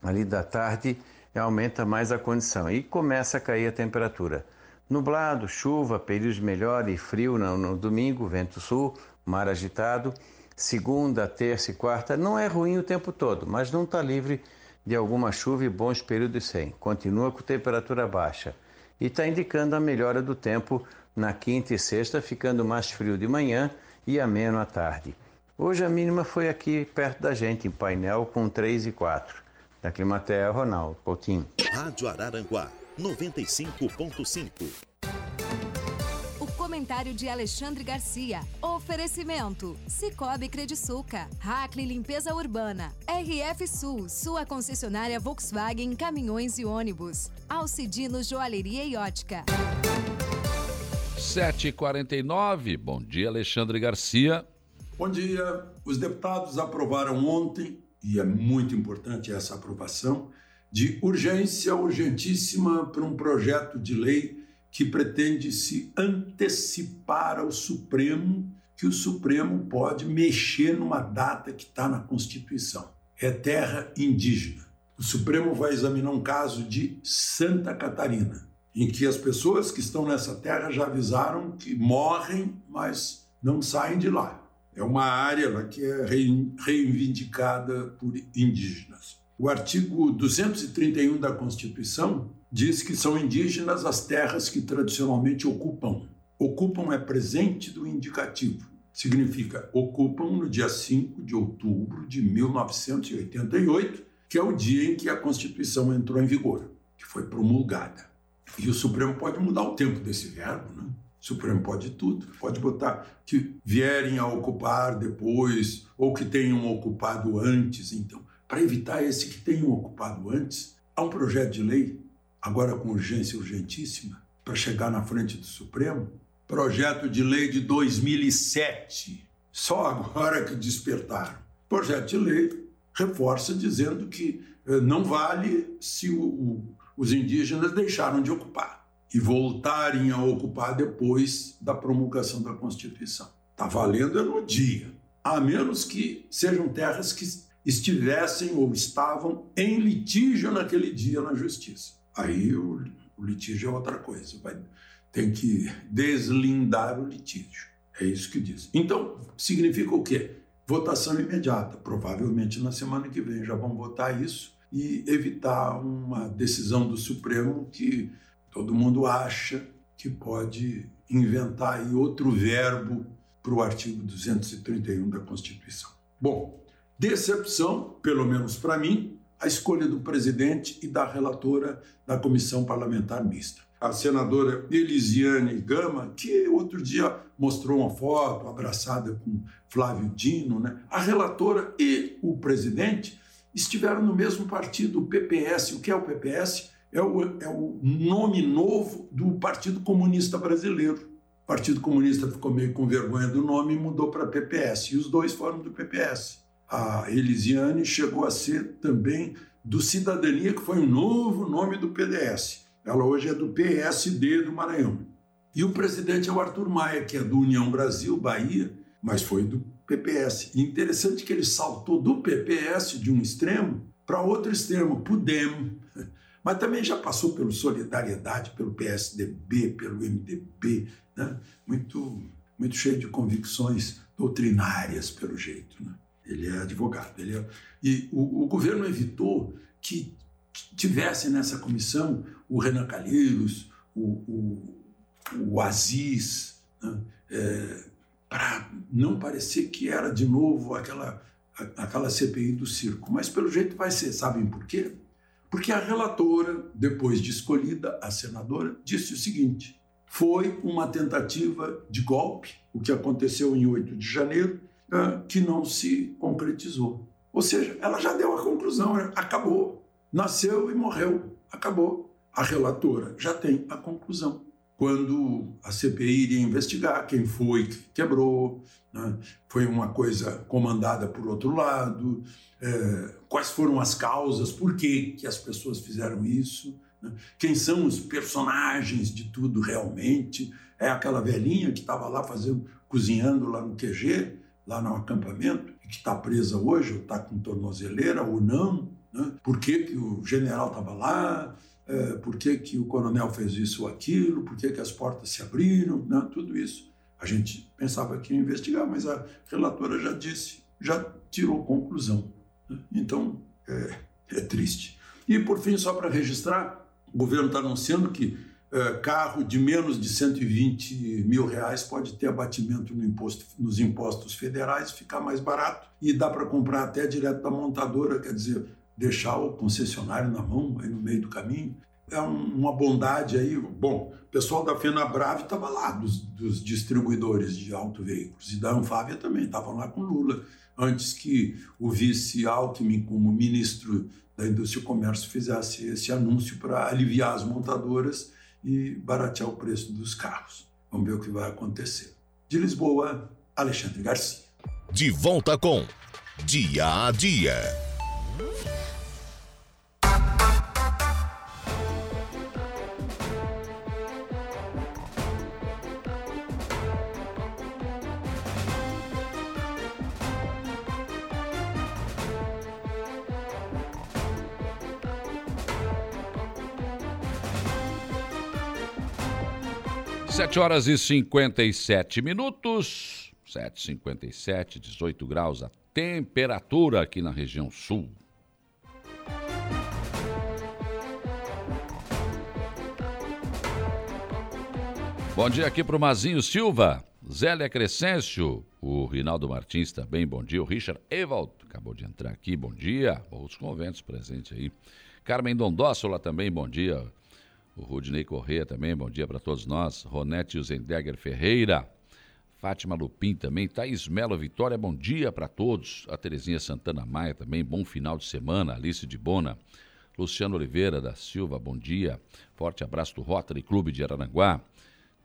ali da tarde aumenta mais a condição. E começa a cair a temperatura. Nublado, chuva, períodos melhor e frio no, no domingo, vento sul, mar agitado. Segunda, terça e quarta não é ruim o tempo todo, mas não está livre de alguma chuva e bons períodos sem. Continua com temperatura baixa. E está indicando a melhora do tempo na quinta e sexta, ficando mais frio de manhã e ameno à tarde. Hoje a mínima foi aqui perto da gente, em painel, com 3 e 4. Da Climatea, Ronaldo Coutinho. Rádio Araranguá, 95.5. Comentário de Alexandre Garcia. Oferecimento: Cicobi Crediçuca, Hackley Limpeza Urbana, RF Sul, sua concessionária Volkswagen Caminhões e Ônibus, Alcidino Joalheria e Ótica. 7h49. Bom dia, Alexandre Garcia. Bom dia. Os deputados aprovaram ontem, e é muito importante essa aprovação, de urgência urgentíssima para um projeto de lei que pretende se antecipar ao Supremo, que o Supremo pode mexer numa data que está na Constituição. É terra indígena. O Supremo vai examinar um caso de Santa Catarina, em que as pessoas que estão nessa terra já avisaram que morrem, mas não saem de lá. É uma área lá que é reivindicada por indígenas. O artigo 231 da Constituição diz que são indígenas as terras que tradicionalmente ocupam. Ocupam é presente do indicativo. Significa ocupam no dia 5 de outubro de 1988, que é o dia em que a Constituição entrou em vigor, que foi promulgada. E o Supremo pode mudar o tempo desse verbo, né? O Supremo pode tudo. Pode botar que vierem a ocupar depois ou que tenham ocupado antes. Então, para evitar esse que tenham ocupado antes, há um projeto de lei, agora com urgência urgentíssima, para chegar na frente do Supremo. Projeto de lei de 2007. Só agora que despertaram. Projeto de lei reforça dizendo que eh, não vale se o, o os indígenas deixaram de ocupar e voltarem a ocupar depois da promulgação da Constituição. Está valendo é no dia, a menos que sejam terras que estivessem ou estavam em litígio naquele dia na justiça. Aí o, o litígio é outra coisa, vai, tem que deslindar o litígio. É isso que diz. Então, significa o quê? Votação imediata. Provavelmente na semana que vem já vão votar isso e evitar uma decisão do Supremo que todo mundo acha que pode inventar aí outro verbo para o artigo 231 da Constituição. Bom, decepção, pelo menos para mim, a escolha do presidente e da relatora da comissão parlamentar mista. A senadora Elisiane Gama, que outro dia mostrou uma foto abraçada com Flávio Dino, né? a relatora e o presidente estiveram no mesmo partido, o PPS. O que é o PPS? É o, é o nome novo do Partido Comunista Brasileiro. O Partido Comunista ficou meio com vergonha do nome e mudou para PPS. E os dois foram do PPS. A Elisiane chegou a ser também do Cidadania, que foi um novo nome do PDS. Ela hoje é do PSD do Maranhão. E o presidente é o Arthur Maia, que é do União Brasil, Bahia, mas foi do PPS. E interessante que ele saltou do PPS de um extremo para outro extremo, para o. [LAUGHS] Mas também já passou pelo Solidariedade, pelo PSDB, pelo MDB, né? muito, muito cheio de convicções doutrinárias, pelo jeito. Né? Ele é advogado. Ele é... E o, o governo evitou que tivesse nessa comissão o Renan Calheiros, o, o, o Aziz, né? é, para não parecer que era de novo aquela, aquela CPI do circo. Mas pelo jeito vai ser. Sabem por quê? Porque a relatora, depois de escolhida, a senadora, disse o seguinte: foi uma tentativa de golpe, o que aconteceu em 8 de janeiro, que não se concretizou. Ou seja, ela já deu a conclusão, né? acabou. Nasceu e morreu, acabou. A relatora já tem a conclusão quando a CPI iria investigar quem foi que quebrou, né? foi uma coisa comandada por outro lado, é, quais foram as causas, por que, que as pessoas fizeram isso, né? quem são os personagens de tudo realmente. É aquela velhinha que estava lá fazendo, cozinhando lá no QG, lá no acampamento, que está presa hoje, ou está com tornozeleira ou não. Né? Por que, que o general estava lá? é, por que, que o coronel fez isso ou aquilo, por que, que as portas se abriram, né? tudo isso. A gente pensava que ia investigar, mas a relatora já disse, já tirou conclusão. Né? Então, é, é triste. E, por fim, só para registrar, o governo está anunciando que carro de menos de 120 mil reais pode ter abatimento no imposto, nos impostos federais, ficar mais barato e dá para comprar até direto da montadora, quer dizer, deixar o concessionário na mão, aí no meio do caminho. É um, uma bondade aí. Bom, o pessoal da FenaBrave estava lá, dos, dos, distribuidores de autoveículos, e da Anfávia também, estavam lá com Lula, antes que o vice Alckmin, como ministro da Indústria e Comércio, fizesse esse anúncio para aliviar as montadoras e baratear o preço dos carros. Vamos ver o que vai acontecer. De Lisboa, Alexandre Garcia. De volta com Dia a Dia. Sete horas e 57 minutos. 7h57, 18 graus a temperatura aqui na região sul. Bom dia aqui para o Mazinho Silva, Zélia Crescêncio, o Rinaldo Martins também, bom dia. O Richard Evald acabou de entrar aqui, bom dia. Outros conventos presentes aí. Carmen Dondossola também, bom dia. O Rudney Corrêa também, bom dia para todos nós. Ronete Zendegger Ferreira. Fátima Lupim também. Thaís Melo Vitória, bom dia para todos. A Terezinha Santana Maia também, bom final de semana. Alice de Bona. Luciano Oliveira da Silva, bom dia. Forte abraço do Rotary Clube de Araranguá.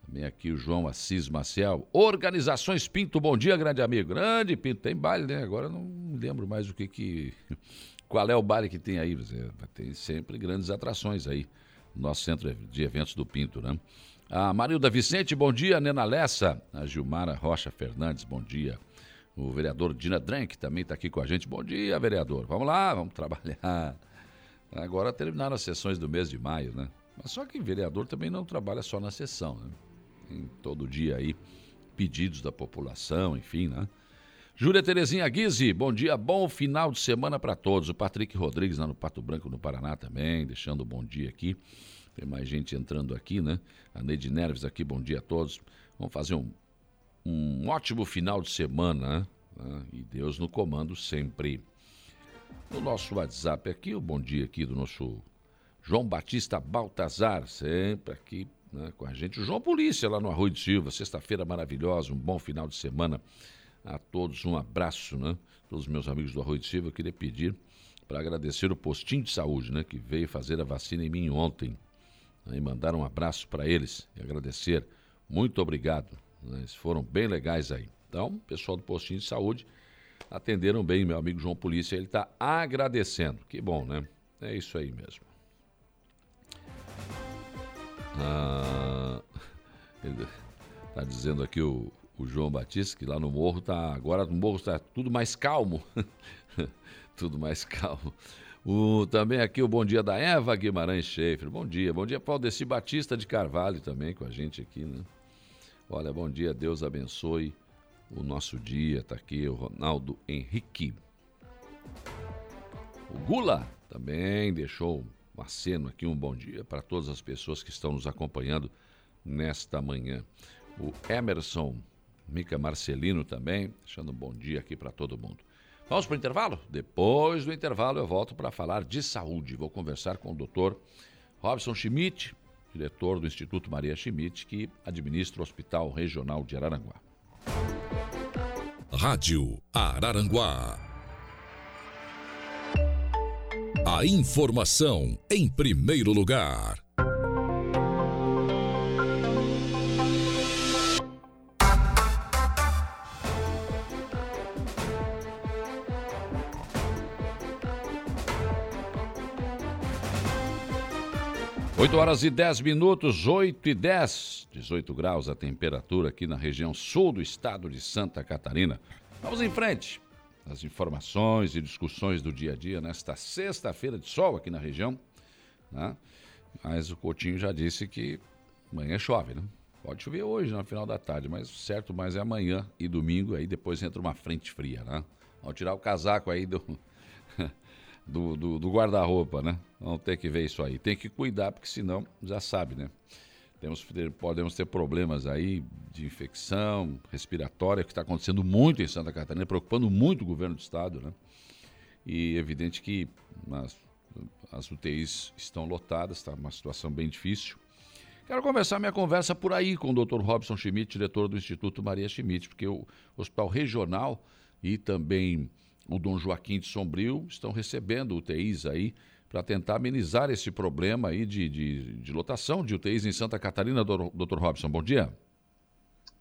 Também aqui o João Assis Maciel. Organizações Pinto, bom dia, grande amigo. Grande Pinto, tem baile, né? Agora não lembro mais o que que... [LAUGHS] Qual é o baile que tem aí? Tem sempre grandes atrações aí nosso centro de eventos do Pinto, né? A Marilda Vicente, bom dia. Nena Lessa. A Gilmara Rocha Fernandes, bom dia. O vereador Dina Drank também está aqui com a gente. Bom dia, vereador. Vamos lá, vamos [LAUGHS] trabalhar. Agora terminaram as sessões do mês de maio, né? Mas só que vereador também não trabalha só na sessão, né? Em todo dia aí, pedidos da população, enfim, né? Júlia Terezinha Guise, bom dia, bom final de semana para todos. O Patrick Rodrigues lá no Pato Branco, no Paraná também, deixando um bom dia aqui. Tem mais gente entrando aqui, né? A Neide Neves aqui, bom dia a todos. Vamos fazer um, um ótimo final de semana, né? E Deus no comando sempre. No nosso WhatsApp aqui, o bom dia aqui do nosso João Batista Baltazar, sempre aqui né, com a gente. O João Polícia lá no Arroio de Silva, sexta-feira maravilhosa, um bom final de semana a todos um abraço, né? Todos os meus amigos do Arroio de Silva, eu queria pedir para agradecer o postinho de saúde, né? Que veio fazer a vacina em mim ontem. Né, e mandar um abraço para eles e agradecer. Muito obrigado. Né, eles foram bem legais aí. Então, pessoal do postinho de saúde atenderam bem, meu amigo João Polícia. Ele está agradecendo. Que bom, né? É isso aí mesmo. Ah, [LAUGHS] ele está dizendo aqui o, o João Batista, que lá no morro tá. Agora no morro está tudo mais calmo. [LAUGHS] tudo mais calmo. O, também aqui o bom dia da Eva Guimarães Schaefer. Bom dia. Bom dia, Paulo Desi Batista de Carvalho também com a gente aqui, né? Olha, bom dia, Deus abençoe o nosso dia. Tá aqui o Ronaldo Henrique. O Gula também deixou um aceno aqui, um bom dia para todas as pessoas que estão nos acompanhando nesta manhã. O Emerson Mica Marcelino também, deixando um bom dia aqui para todo mundo. Vamos para o intervalo? Depois do intervalo eu volto para falar de saúde. Vou conversar com o doutor Robson Schmidt, diretor do Instituto Maria Schmidt, que administra o Hospital Regional de Araranguá. Rádio Araranguá. A informação em primeiro lugar. 8 horas e 10 minutos, 8 e 10, 18 graus a temperatura aqui na região sul do estado de Santa Catarina. Vamos em frente. As informações e discussões do dia a dia nesta sexta-feira de sol aqui na região. Né? Mas o Coutinho já disse que amanhã chove, né? Pode chover hoje, no final da tarde, mas certo mais é amanhã e domingo, aí depois entra uma frente fria, né? Vamos tirar o casaco aí do, do, do, do guarda-roupa, né? Vamos ter que ver isso aí. Tem que cuidar, porque senão, já sabe, né? Temos, podemos ter problemas aí de infecção respiratória, que está acontecendo muito em Santa Catarina, preocupando muito o governo do estado, né? E é evidente que as, as UTIs estão lotadas, está uma situação bem difícil. Quero começar minha conversa por aí com o Dr. Robson Schmidt, diretor do Instituto Maria Schmidt, porque o Hospital Regional e também o Dom Joaquim de Sombrio estão recebendo UTIs aí para tentar amenizar esse problema aí de, de, de, lotação de UTIs em Santa Catarina, Dr. Robson. Bom dia.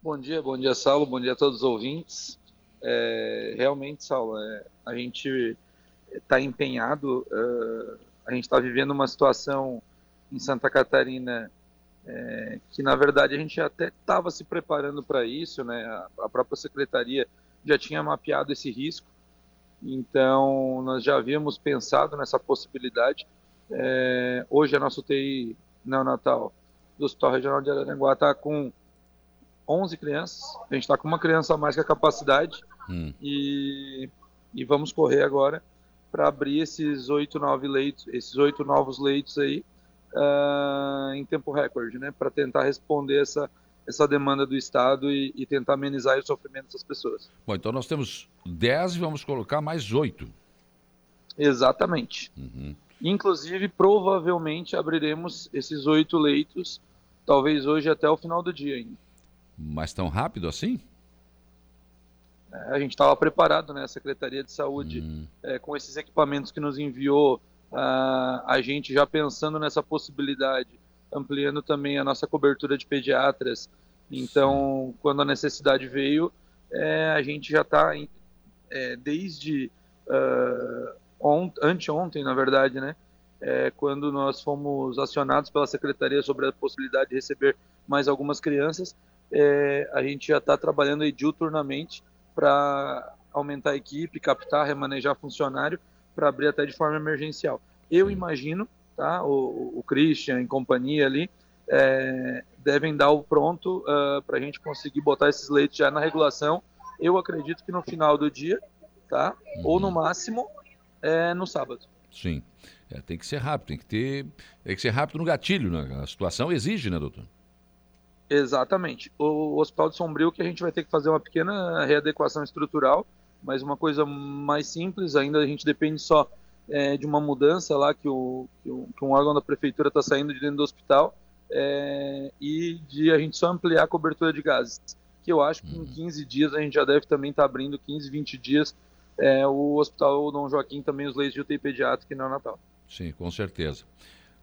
Bom dia, bom dia, Saulo, bom dia a todos os ouvintes. É, realmente, Saulo, é, a gente está empenhado, uh, a gente está vivendo uma situação em Santa Catarina é, que na verdade a gente até estava se preparando para isso, né? A, a, própria secretaria já tinha mapeado esse risco, então nós já havíamos pensado nessa possibilidade. É, hoje a nossa UTI neonatal do Hospital Regional de Araranguá está com 11 crianças, a gente está com uma criança a mais que a capacidade hum. e, e vamos correr agora para abrir esses oito, nove leitos, esses oito novos leitos aí uh, em tempo recorde, né, para tentar responder essa, essa demanda do Estado e, e, tentar amenizar o sofrimento dessas pessoas. Bom, então nós temos 10 e vamos colocar mais 8. Exatamente. Uhum. Inclusive, provavelmente abriremos esses oito leitos, talvez hoje até o final do dia ainda. Mas tão rápido assim? É, a gente estava preparado, né? A Secretaria de Saúde, uhum. é, com esses equipamentos que nos enviou uh, a gente já pensando nessa possibilidade, ampliando também a nossa cobertura de pediatras. Então, quando a necessidade veio, é, a gente já está é, desde uh, ont anteontem, na verdade, né? É, quando nós fomos acionados pela secretaria sobre a possibilidade de receber mais algumas crianças, é, a gente já está trabalhando diuturnamente para aumentar a equipe, captar, remanejar funcionário para abrir até de forma emergencial. Eu imagino, tá? O, o Christian e companhia ali é, devem dar o pronto uh, ah, para a gente conseguir botar esses leitos já na regulação. Eu acredito que no final do dia, tá? Uhum. Ou no máximo é, no sábado. Sim. É, tem que ser rápido, tem que ter, tem que ser rápido no gatilho, né? A situação exige, né, doutor? Exatamente. O Hospital de Sombrio que a gente vai ter que fazer uma pequena readequação estrutural mas uma coisa mais simples, ainda a gente depende só é, de uma mudança lá que, o, que, o, que um órgão da prefeitura está saindo de dentro do hospital é, e de a gente só ampliar a cobertura de gases, que eu acho que em 15 uhum. dias a gente já deve também estar tá abrindo 15, 20 dias é, o Hospital Dom Joaquim também os leitos de UTI pediátrica e neonatal. Sim, com certeza.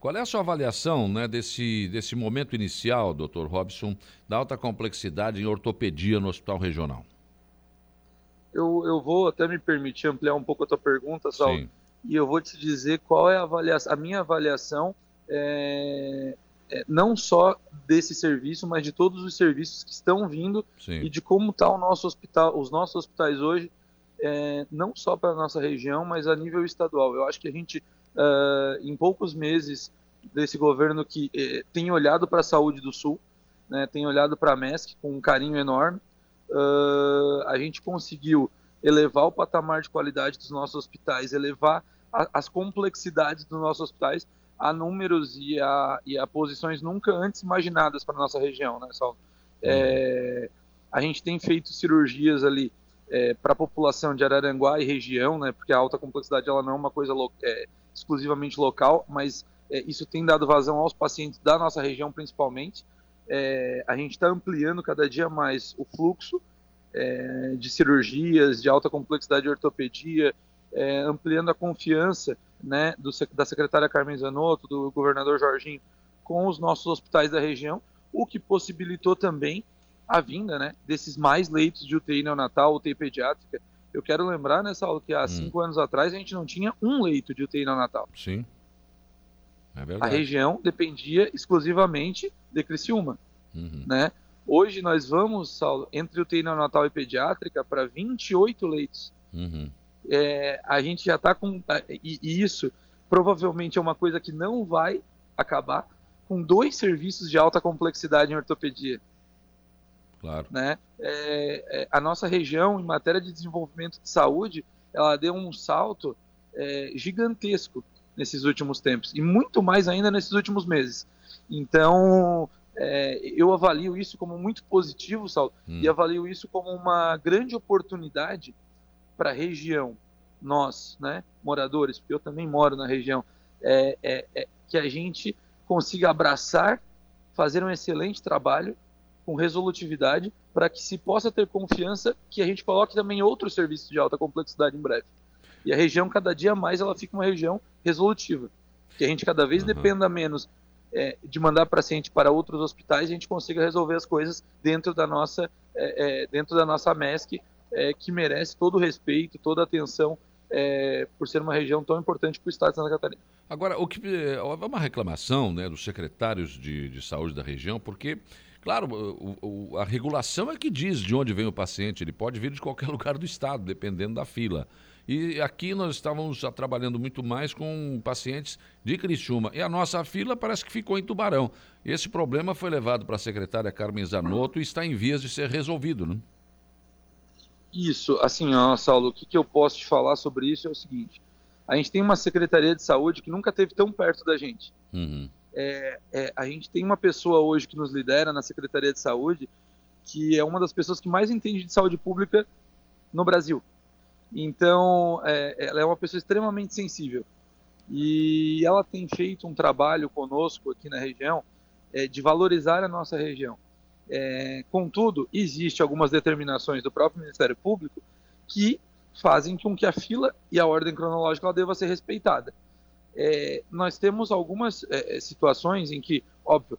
Qual é a sua avaliação né, desse, desse momento inicial, doutor Robson, da alta complexidade em ortopedia no Hospital Regional? eu, eu vou até me permitir ampliar um pouco a tua pergunta, Sal, Sim. E eu vou te dizer qual é a, avaliação, a minha avaliação, é, é, não só desse serviço, mas de todos os serviços que estão vindo Sim. e de como está o nosso hospital, os nossos hospitais hoje, é, não só para a nossa região, mas a nível estadual. Eu acho que a gente, uh, em poucos meses desse governo que eh, tem olhado para a saúde do Sul, né, tem olhado para a MESC com um carinho enorme, uh, a gente conseguiu elevar o patamar de qualidade dos nossos hospitais, elevar a, as complexidades dos nossos hospitais a números e a, e a posições nunca antes imaginadas para nossa região, né, Saulo? É, a gente tem feito cirurgias ali é, para a população de Araranguá e região, né, porque a alta complexidade ela não é uma coisa lo é, exclusivamente local, mas é, isso tem dado vazão aos pacientes da nossa região principalmente é, a gente está ampliando cada dia mais o fluxo é, de cirurgias de alta complexidade de ortopedia, é, ampliando a confiança né, do, da secretária Carmen Zanotto, do governador Jorginho, com os nossos hospitais da região, o que possibilitou também a vinda né, desses mais leitos de UTI neonatal, UTI pediátrica. Eu quero lembrar nessa aula que há hum. cinco anos atrás a gente não tinha um leito de UTI neonatal. Sim. É a região dependia exclusivamente de Criciúma. Uhum. Né? Hoje nós vamos, Saulo, entre UTI neonatal e pediátrica para 28 leitos. Uhum. É, a gente já está com. E, e, isso provavelmente é uma coisa que não vai acabar com dois serviços de alta complexidade em ortopedia. Claro. Né? É, é, a nossa região, em matéria de desenvolvimento de saúde, ela deu um salto é, gigantesco nesses últimos tempos, e muito mais ainda nesses últimos meses. Então, é, eu avalio isso como muito positivo, Saulo, hum. e avalio isso como uma grande oportunidade para a região, nós, né, moradores, porque eu também moro na região, é, é, é, que a gente consiga abraçar, fazer um excelente trabalho com resolutividade para que se possa ter confiança que a gente coloque também outros serviços de alta complexidade em breve. E a região, cada dia mais, ela fica uma região resolutiva. Que a gente cada vez uhum. dependa menos é, de mandar paciente para outros hospitais a gente consiga resolver as coisas dentro da nossa, é, é, dentro da nossa MESC, é, que merece todo o respeito, toda a atenção é, por ser uma região tão importante para o estado de Santa Catarina. Agora, o que é uma reclamação né, dos secretários de, de saúde da região, porque Claro, o, o, a regulação é que diz de onde vem o paciente. Ele pode vir de qualquer [LAUGHS] lugar do estado, dependendo da fila. E aqui nós estávamos já trabalhando muito mais com pacientes de Criciúma. E a nossa fila parece que ficou em Tubarão. Esse problema foi levado para a secretária Carmen Zanotto e está em vias de ser resolvido, né? Isso, assim, ó, Saulo, o que, que eu posso te falar sobre isso é o seguinte. A gente tem uma Secretaria de Saúde que nunca esteve tão perto da gente. Uhum. É, é, a gente tem uma pessoa hoje que nos lidera na Secretaria de Saúde que é uma das pessoas que mais entende de saúde pública no Brasil. Então, é, ela é uma pessoa extremamente sensível. E ela tem feito um trabalho conosco aqui na região é, de valorizar a nossa região. É, contudo, existe algumas determinações do próprio Ministério Público que fazem com que a fila e a ordem cronológica ela deva ser respeitada. É, nós temos algumas é, situações em que, óbvio,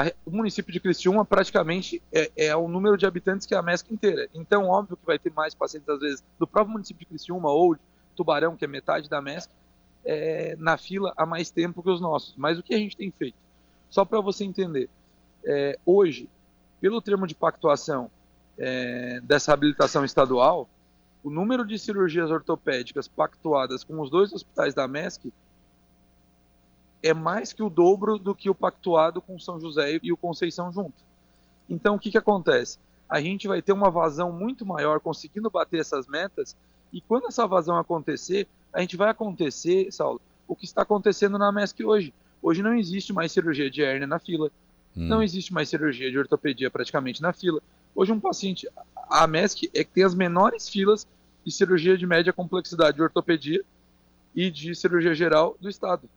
a, o município de Criciúma praticamente é, é, o número de habitantes que é a MESC inteira. Então, óbvio que vai ter mais pacientes, às vezes, do próprio município de Criciúma ou de Tubarão, que é metade da MESC, é, na fila há mais tempo que os nossos. Mas o que a gente tem feito? Só para você entender, é, hoje, pelo termo de pactuação é, dessa habilitação estadual, o número de cirurgias ortopédicas pactuadas com os dois hospitais da MESC é mais que o dobro do que o pactuado com São José e o Conceição junto. Então, o que, que acontece? A gente vai ter uma vazão muito maior conseguindo bater essas metas, e quando essa vazão acontecer, a gente vai acontecer, Saulo, o que está acontecendo na MESC hoje. Hoje não existe mais cirurgia de hérnia na fila, hum. não existe mais cirurgia de ortopedia praticamente na fila. Hoje um paciente, a MESC é que tem as menores filas de cirurgia de média complexidade de ortopedia e de cirurgia geral do estado.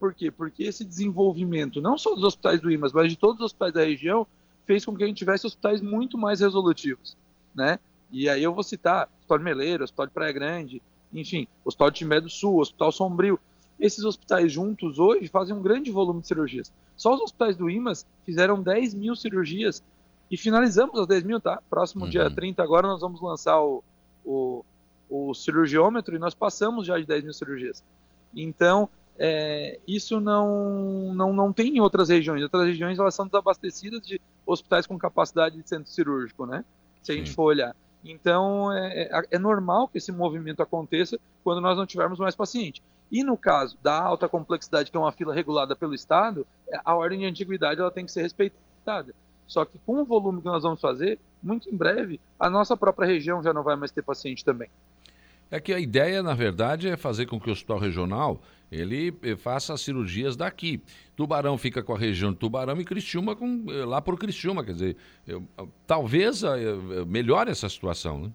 Por quê? Porque esse desenvolvimento, não só dos hospitais do IMAS, mas de todos os hospitais da região, fez com que a gente tivesse hospitais muito mais resolutivos, né? E aí eu vou citar Hospital de Meleiro, Hospital de Praia Grande, enfim, Hospital de Timé do Sul, Hospital Sombrio. Esses hospitais juntos hoje fazem um grande volume de cirurgias. Só os hospitais do IMAS fizeram 10 mil cirurgias e finalizamos as 10 mil, tá? Próximo uhum. dia 30 agora nós vamos lançar o, o, o cirurgiômetro e nós passamos já de 10 mil cirurgias. Então, é, isso não, não, não tem em outras regiões. Outras regiões elas são desabastecidas de hospitais com capacidade de centro cirúrgico, né? Se a gente for olhar. Então, é, é, é normal que esse movimento aconteça quando nós não tivermos mais paciente. E no caso da alta complexidade, que é uma fila regulada pelo Estado, é, a ordem de antiguidade ela tem que ser respeitada. Só que com o volume que nós vamos fazer, muito em breve, a nossa própria região já não vai mais ter paciente também. É que a ideia, na verdade, é fazer com que o hospital regional ele eh, faça as cirurgias daqui. Tubarão fica com a região de Tubarão e Criciúma com, eh, lá por Criciúma. Quer dizer, eu, talvez uh, melhore essa situação, né?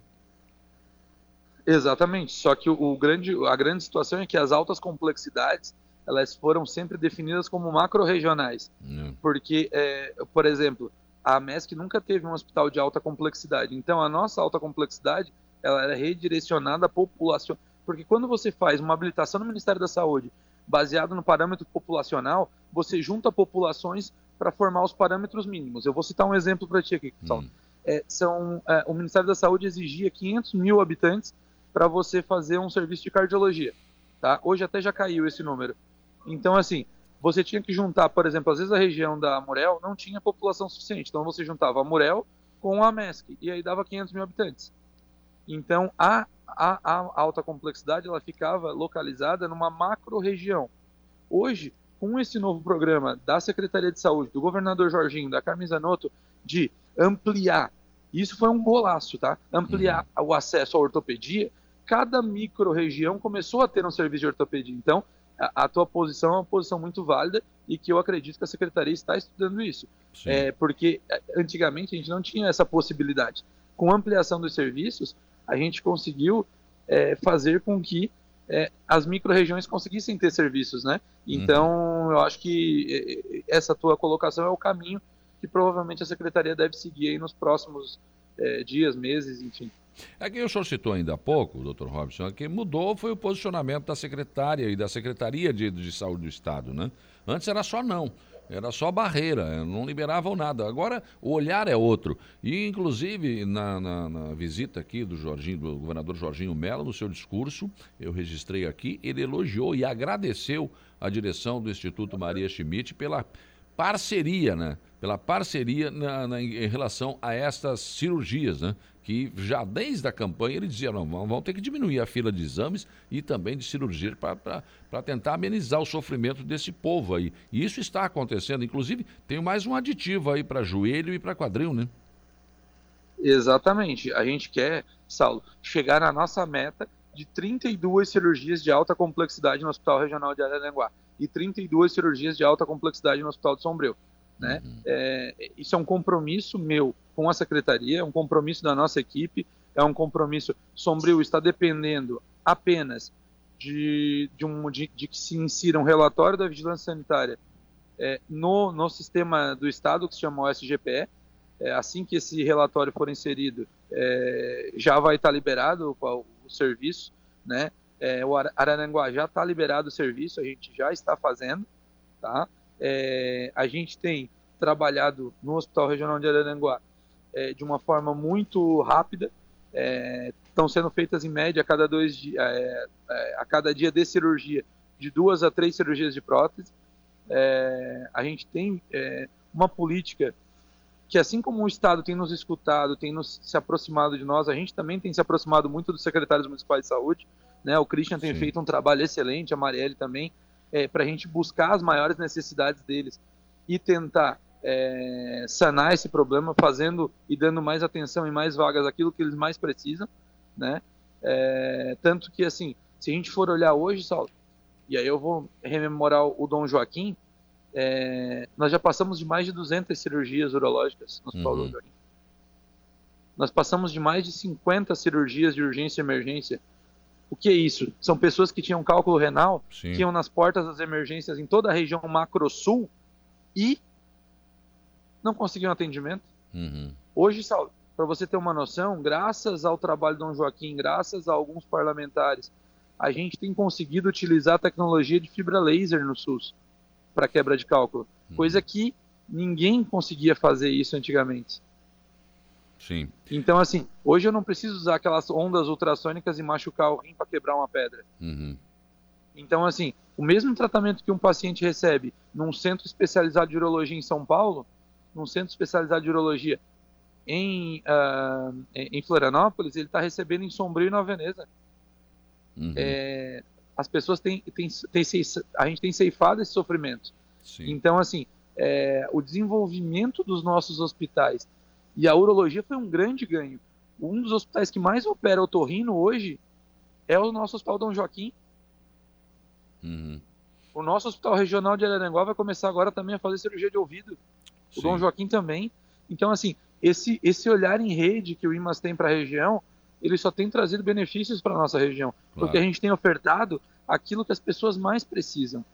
Exatamente. Só que o, o, grande, a grande situação é que as altas complexidades elas foram sempre definidas como macro-regionais. É. Porque, é, por exemplo, a MESC nunca teve um hospital de alta complexidade. Então, a nossa alta complexidade ela era redirecionada à população. Porque quando você faz uma habilitação no Ministério da Saúde baseado no parâmetro populacional, você junta populações para formar os parâmetros mínimos. Eu vou citar um exemplo para ti aqui, pessoal. Hum. É, são, é, o Ministério da Saúde exigia 500 mil habitantes para você fazer um serviço de cardiologia. Tá? Hoje até já caiu esse número. Então, assim, você tinha que juntar, por exemplo, às vezes a região da Murel não tinha população suficiente. Então, você juntava a Murel com a MESC e aí dava 500 mil habitantes. Então, a, a, a alta complexidade ela ficava localizada numa macro-região. Hoje, com esse novo programa da Secretaria de Saúde, do governador Jorginho, da Carmen Zanotto, de ampliar, isso foi um golaço, tá? Ampliar uhum. o acesso à ortopedia, cada micro-região começou a ter um serviço de ortopedia. Então, a, a, tua posição é uma posição muito válida e que eu acredito que a Secretaria está estudando isso. É, porque é, antigamente a gente não tinha essa possibilidade. Com a ampliação dos serviços, a gente conseguiu é, fazer com que é, as micro-regiões conseguissem ter serviços, né? Então, uhum. eu acho que é, é, essa tua colocação é o caminho que provavelmente a Secretaria deve seguir aí nos próximos é, dias, meses, enfim. É que o senhor citou ainda há pouco, doutor Robson, que mudou foi o posicionamento da secretária e da Secretaria de, de Saúde do Estado, né? Antes era só não. Era só barreira, não liberavam nada. Agora o olhar é outro. E, inclusive, na, na, na visita aqui do Jorginho, do governador Jorginho Mello, no seu discurso, eu registrei aqui, ele elogiou e agradeceu a direção do Instituto Maria Schmidt pela parceria, né? Pela parceria na, na, em relação a estas cirurgias, né? que já desde a campanha ele dizia, não, vamos ter que diminuir a fila de exames e também de cirurgia para tentar amenizar o sofrimento desse povo aí. E isso está acontecendo, inclusive tem mais um aditivo aí para joelho e para quadril, né? Exatamente. A gente quer, Saulo, chegar na nossa meta de 32 cirurgias de alta complexidade no Hospital Regional de Araranguá e 32 cirurgias de alta complexidade no Hospital de Sombrio. Né? Uhum. É, isso é um compromisso meu com a secretaria, é um compromisso da nossa equipe, é um compromisso sombrio, está dependendo apenas de, de, um, de, de que se insira um relatório da vigilância sanitária é, no, no sistema do Estado, que se chama OSGPE. É, assim que esse relatório for inserido, é, já vai estar liberado o, o serviço, né? É, o Araranguá já está liberado o serviço, a gente já está fazendo, tá? É, a gente tem trabalhado no Hospital Regional de Araranguá é, de uma forma muito rápida. É, estão sendo feitas em média a cada dois é, é, a cada dia de cirurgia de duas a três cirurgias de prótese. É, a gente tem uma política que assim como o Estado tem nos escutado, tem nos, se aproximado de nós, a gente também tem se aproximado muito dos secretários municipais de saúde. Né? O Christian tem Sim. feito um trabalho excelente, a Marielle também é, para a gente buscar as maiores necessidades deles e tentar é, sanar esse problema, fazendo e dando mais atenção e mais vagas àquilo que eles mais precisam, né? É, tanto que, assim, se a gente for olhar hoje, Saulo, e aí eu vou rememorar o Dom Joaquim, é, nós já passamos de mais de 200 cirurgias urológicas no Hospital uhum. Dom Joaquim. Nós passamos de mais de 50 cirurgias de urgência e emergência o que é isso? São pessoas que tinham cálculo renal, Sim. que iam nas portas das emergências em toda a região macro-sul e não conseguiam atendimento. Uhum. Hoje, para você ter uma noção, graças ao trabalho do Dom Joaquim, graças a alguns parlamentares, a gente tem conseguido utilizar a tecnologia de fibra laser no SUS para quebra de cálculo, uhum. coisa que ninguém conseguia fazer isso antigamente. Sim. Então, assim, hoje eu não preciso usar aquelas ondas ultrassônicas e machucar o rim para quebrar uma pedra. Uhum. Então, assim, o mesmo tratamento que um paciente recebe num centro especializado de urologia em São Paulo, num centro especializado de urologia em, uh, em Florianópolis, ele está recebendo em Sombrio e Nova Veneza. Uhum. É, as pessoas têm, têm, têm, a gente tem ceifado esse sofrimento. Sim. Então, assim, é, o desenvolvimento dos nossos hospitais e a urologia foi um grande ganho. Um dos hospitais que mais opera otorrino hoje é o nosso Hospital Dom Joaquim. Uhum. O nosso Hospital Regional de Araranguá vai começar agora também a fazer cirurgia de ouvido. O Dom Joaquim também. Então, assim, esse, esse olhar em rede que o IMAS tem para a região, ele só tem trazido benefícios para a nossa região. Claro. Porque a gente tem ofertado aquilo que as pessoas mais precisam.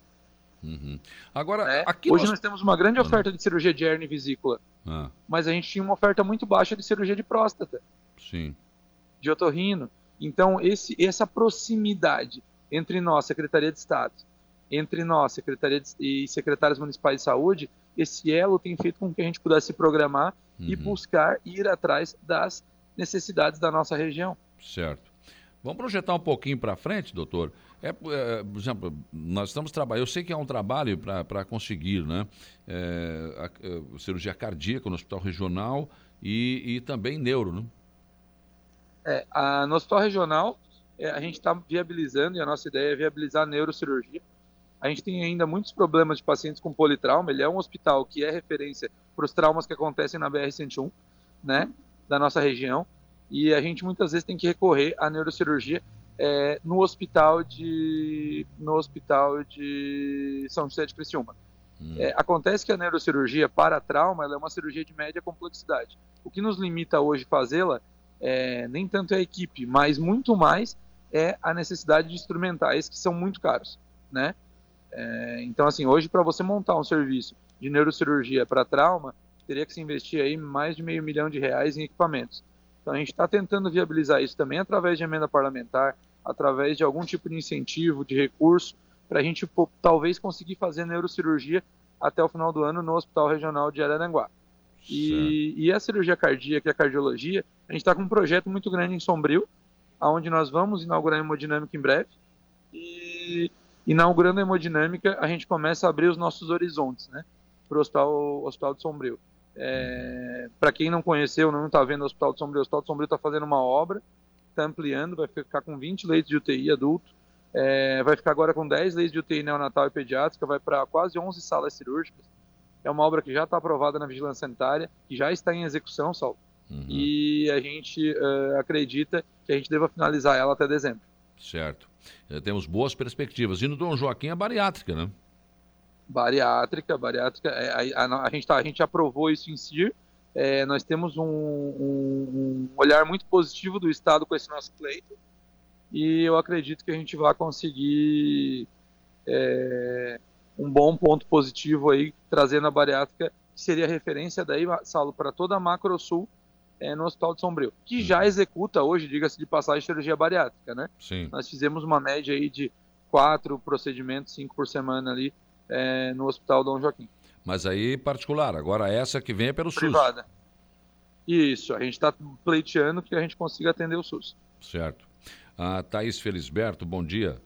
Uhum. Agora, é. hoje nós... nós... temos uma grande oferta de cirurgia de hernia e vesícula, ah. mas a gente tinha uma oferta muito baixa de cirurgia de próstata, Sim. de otorrino. Então, esse, essa proximidade entre nós, Secretaria de Estado, entre nós, Secretaria de, e secretários municipais de saúde, esse elo tem feito com que a gente pudesse se programar uhum. e buscar ir atrás das necessidades da nossa região. Certo. Vamos projetar um pouquinho para frente, doutor. É, é, por exemplo, nós estamos trabalhando, eu sei que é um trabalho para conseguir, né? É, a, a, é, cirurgia cardíaca no hospital regional e, e também neuro, né? É, a, no hospital regional, é, a gente está viabilizando, e a nossa ideia é viabilizar a neurocirurgia. A gente tem ainda muitos problemas de pacientes com politrauma. Ele é um hospital que é referência para os traumas que acontecem na BR-101, né, da nossa região. E a gente muitas vezes tem que recorrer à neurocirurgia é, no hospital de no hospital de São José de Criciúma. Hum. É, acontece que a neurocirurgia para trauma é uma cirurgia de média complexidade. O que nos limita hoje fazê-la é, nem tanto é a equipe, mas muito mais é a necessidade de instrumentais que são muito caros, né? É, então, assim, hoje para você montar um serviço de neurocirurgia para trauma, teria que se investir aí mais de meio milhão de reais em equipamentos. Então, a gente está tentando viabilizar isso também através de emenda parlamentar, através de algum tipo de incentivo, de recurso, para a gente talvez conseguir fazer neurocirurgia até o final do ano no Hospital Regional de Araranguá. E, e, a cirurgia cardíaca e a cardiologia, a gente está com um projeto muito grande em Sombrio, onde nós vamos inaugurar a hemodinâmica em breve. E inaugurando a hemodinâmica, a gente começa a abrir os nossos horizontes né, para o hospital, hospital de Sombrio. É, para quem não conheceu, não está vendo o Hospital de Sombrio, o Hospital de Sombrio está fazendo uma obra, está ampliando, vai ficar com 20 leitos de UTI adulto, é, vai ficar agora com 10 leitos de UTI neonatal e pediátrica, vai para quase 11 salas cirúrgicas. É uma obra que já está aprovada na vigilância sanitária, que já está em execução, Saulo. Uhum. E a gente uh, acredita que a gente deva finalizar ela até dezembro. Certo. É, temos boas perspectivas. E no Dom Joaquim é bariátrica, né? Bariátrica, bariátrica. É, a, a, a, gente tá, a gente aprovou isso em CIR. É, nós temos um, um, um, olhar muito positivo do Estado com esse nosso pleito. E eu acredito que a gente vai conseguir é, um bom ponto positivo aí, trazendo a bariátrica, que seria referência daí, Saulo, para toda a Macro Sul é, no Hospital de Sombrio, que hum. já executa hoje, diga-se de passagem, cirurgia bariátrica, né? Sim. Nós fizemos uma média aí de quatro procedimentos, cinco por semana ali é, no Hospital Dom Joaquim. Mas aí particular, agora essa que vem é pelo Privada. SUS. Isso, a gente está pleiteando que a gente consiga atender o SUS. Certo. A Thaís Felisberto, bom dia.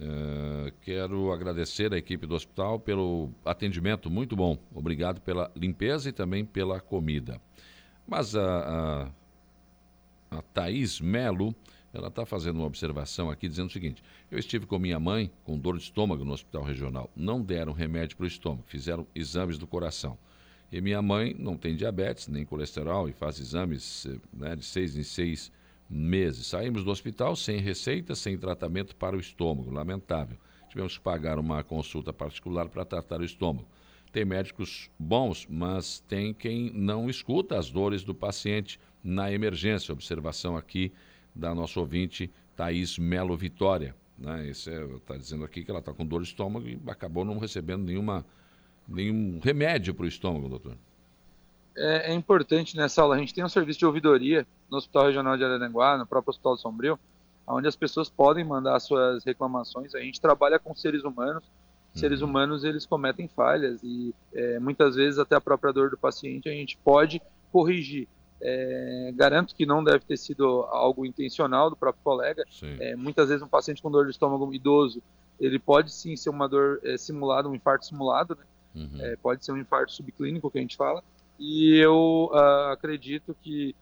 Uh, quero agradecer à equipe do hospital pelo atendimento muito bom. Obrigado pela limpeza e também pela comida. Mas a, a, a Thaís Melo, ela está fazendo uma observação aqui dizendo o seguinte: eu estive com minha mãe com dor de estômago no hospital regional. Não deram remédio para o estômago, fizeram exames do coração. E minha mãe não tem diabetes nem colesterol e faz exames né, de seis em seis meses. Saímos do hospital sem receita, sem tratamento para o estômago. Lamentável. Tivemos que pagar uma consulta particular para tratar o estômago. Tem médicos bons, mas tem quem não escuta as dores do paciente na emergência. Observação aqui da nossa ouvinte Thaís Melo Vitória. Né? Está é, dizendo aqui que ela está com dor de estômago e acabou não recebendo nenhuma, nenhum remédio para o estômago, doutor. É, é, importante nessa aula. A gente tem um serviço de ouvidoria no Hospital Regional de Araranguá, no próprio Hospital de Sombrio, onde as pessoas podem mandar suas reclamações. A gente trabalha com seres humanos seres uhum. humanos eles cometem falhas e é, muitas vezes até a própria dor do paciente a gente pode corrigir. É, garanto que não deve ter sido algo intencional do próprio colega. É, muitas vezes um paciente com dor de estômago idoso ele pode sim ser uma dor é, simulada, um infarto simulado, né? Uhum. É, pode ser um infarto subclínico que a gente fala. E eu uh, acredito que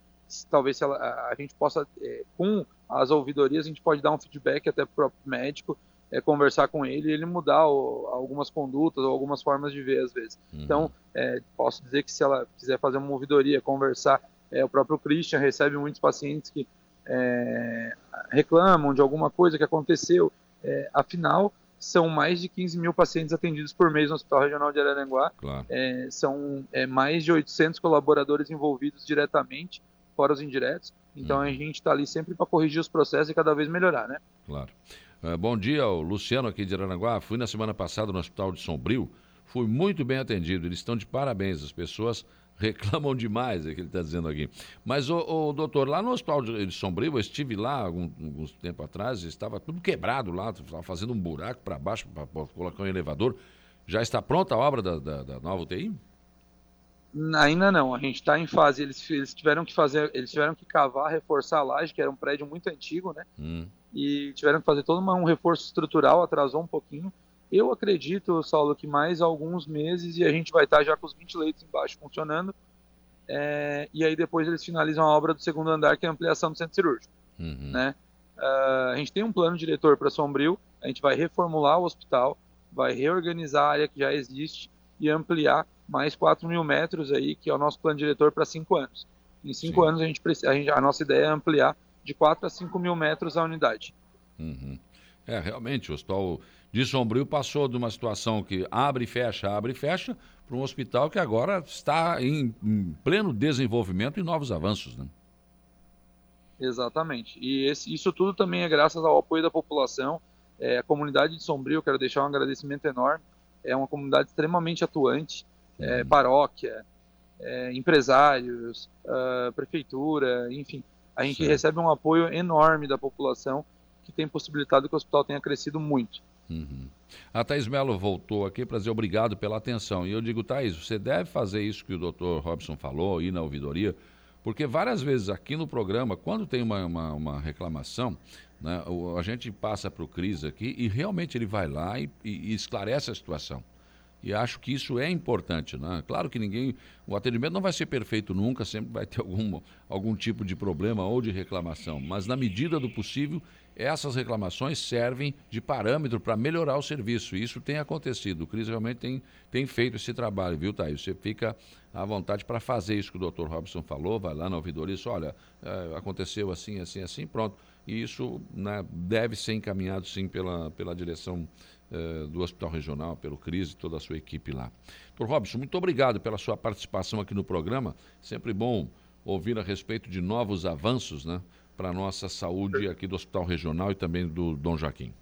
talvez ela, a, a gente possa, é, com as ouvidorias, a gente pode dar um feedback até para o próprio médico é, conversar com ele e ele mudar o, algumas condutas ou algumas formas de ver às vezes. Uhum. Então, é, posso dizer que se ela quiser fazer uma ouvidoria, conversar, é, o próprio Christian recebe muitos pacientes que é, reclamam de alguma coisa que aconteceu. É, afinal, são mais de 15 mil pacientes atendidos por mês no Hospital Regional de Araranguá. Claro. É, são mais de 800 colaboradores envolvidos diretamente, fora os indiretos. Então, uhum. a gente está ali sempre para corrigir os processos e cada vez melhorar, né? Claro. Uh, bom dia, o Luciano aqui de Aranaguá. Fui na semana passada no Hospital de Sombrio. Fui muito bem atendido. Eles estão de parabéns. As pessoas reclamam demais, é o que ele está dizendo aqui. Mas, o, doutor, lá no Hospital de, Sombrio, eu estive lá algum, alguns tempo atrás, estava tudo quebrado lá, estava fazendo um buraco para baixo para colocar um elevador. Já está pronta a obra da, da, da nova UTI? Ainda não, a gente está em fase. Eles, eles, tiveram que fazer, eles tiveram que cavar, reforçar a laje, que era um prédio muito antigo, né? Hum e tiveram que fazer todo uma, um reforço estrutural, atrasou um pouquinho. Eu acredito, Saulo, que mais alguns meses e a gente vai estar já com os 20 leitos embaixo funcionando. É, e aí depois eles finalizam a obra do segundo andar, que é a ampliação do centro cirúrgico. Uhum. Né? Uh, a gente tem um plano diretor para Sombrio, a gente vai reformular o hospital, vai reorganizar a área que já existe e ampliar mais 4 mil metros aí, que é o nosso plano diretor para cinco anos. Em cinco Sim. anos, a, gente, a, gente, a nossa ideia é ampliar de 4 a 5 mil metros a unidade. Uhum. É, realmente, o hospital de Sombrio passou de uma situação que abre e fecha, abre e fecha, para um hospital que agora está em, em, pleno desenvolvimento e novos avanços, né? Exatamente. E esse, isso tudo também é graças ao apoio da população. É, a comunidade de Sombrio, quero deixar um agradecimento enorme. É uma comunidade extremamente atuante, é, uhum. paróquia, é, empresários, uh, prefeitura, enfim. A gente certo. recebe um apoio enorme da população que tem possibilitado que o hospital tenha crescido muito. Uhum. A Thais Mello voltou aqui para dizer obrigado pela atenção. E eu digo, Thais, você deve fazer isso que o doutor Robson falou, ir na ouvidoria, porque várias vezes aqui no programa, quando tem uma, uma, uma reclamação, né, a gente passa para o Cris aqui e realmente ele vai lá e, e, e esclarece a situação. E acho que isso é importante, né? Claro que ninguém, o atendimento não vai ser perfeito nunca, sempre vai ter algum, algum tipo de problema ou de reclamação, mas na medida do possível, essas reclamações servem de parâmetro para melhorar o serviço. Isso tem acontecido. O Cris realmente tem, tem feito esse trabalho, viu, Thaís? Você fica à vontade para fazer isso que o doutor Robson falou, vai lá na ouvidoria e diz, olha, é, aconteceu assim, assim, assim, pronto. E isso né, deve ser encaminhado, sim, pela, pela direção eh, do Hospital Regional, pelo Cris e toda a sua equipe lá. Doutor Robson, muito obrigado pela sua participação aqui no programa. Sempre bom ouvir a respeito de novos avanços né, para a nossa saúde aqui do Hospital Regional e também do Dom Joaquim.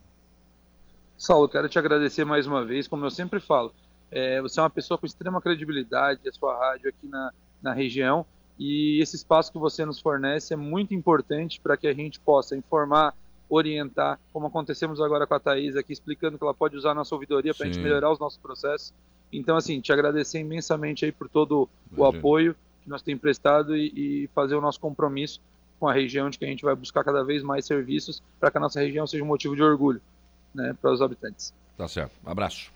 Saulo, quero te agradecer mais uma vez. Como eu sempre falo, é, você é uma pessoa com extrema credibilidade, a sua rádio aqui na, na região, e esse espaço que você nos fornece é muito importante para que a gente possa informar orientar, como acontecemos agora com a Thaís aqui, explicando que ela pode usar a nossa ouvidoria para a gente melhorar os nossos processos. Então, assim, te agradecer imensamente aí por todo o apoio que nós temos prestado e, e, fazer o nosso compromisso com a região de que a gente vai buscar cada vez mais serviços para que a nossa região seja um motivo de orgulho né, para os habitantes. Tá certo. Um abraço.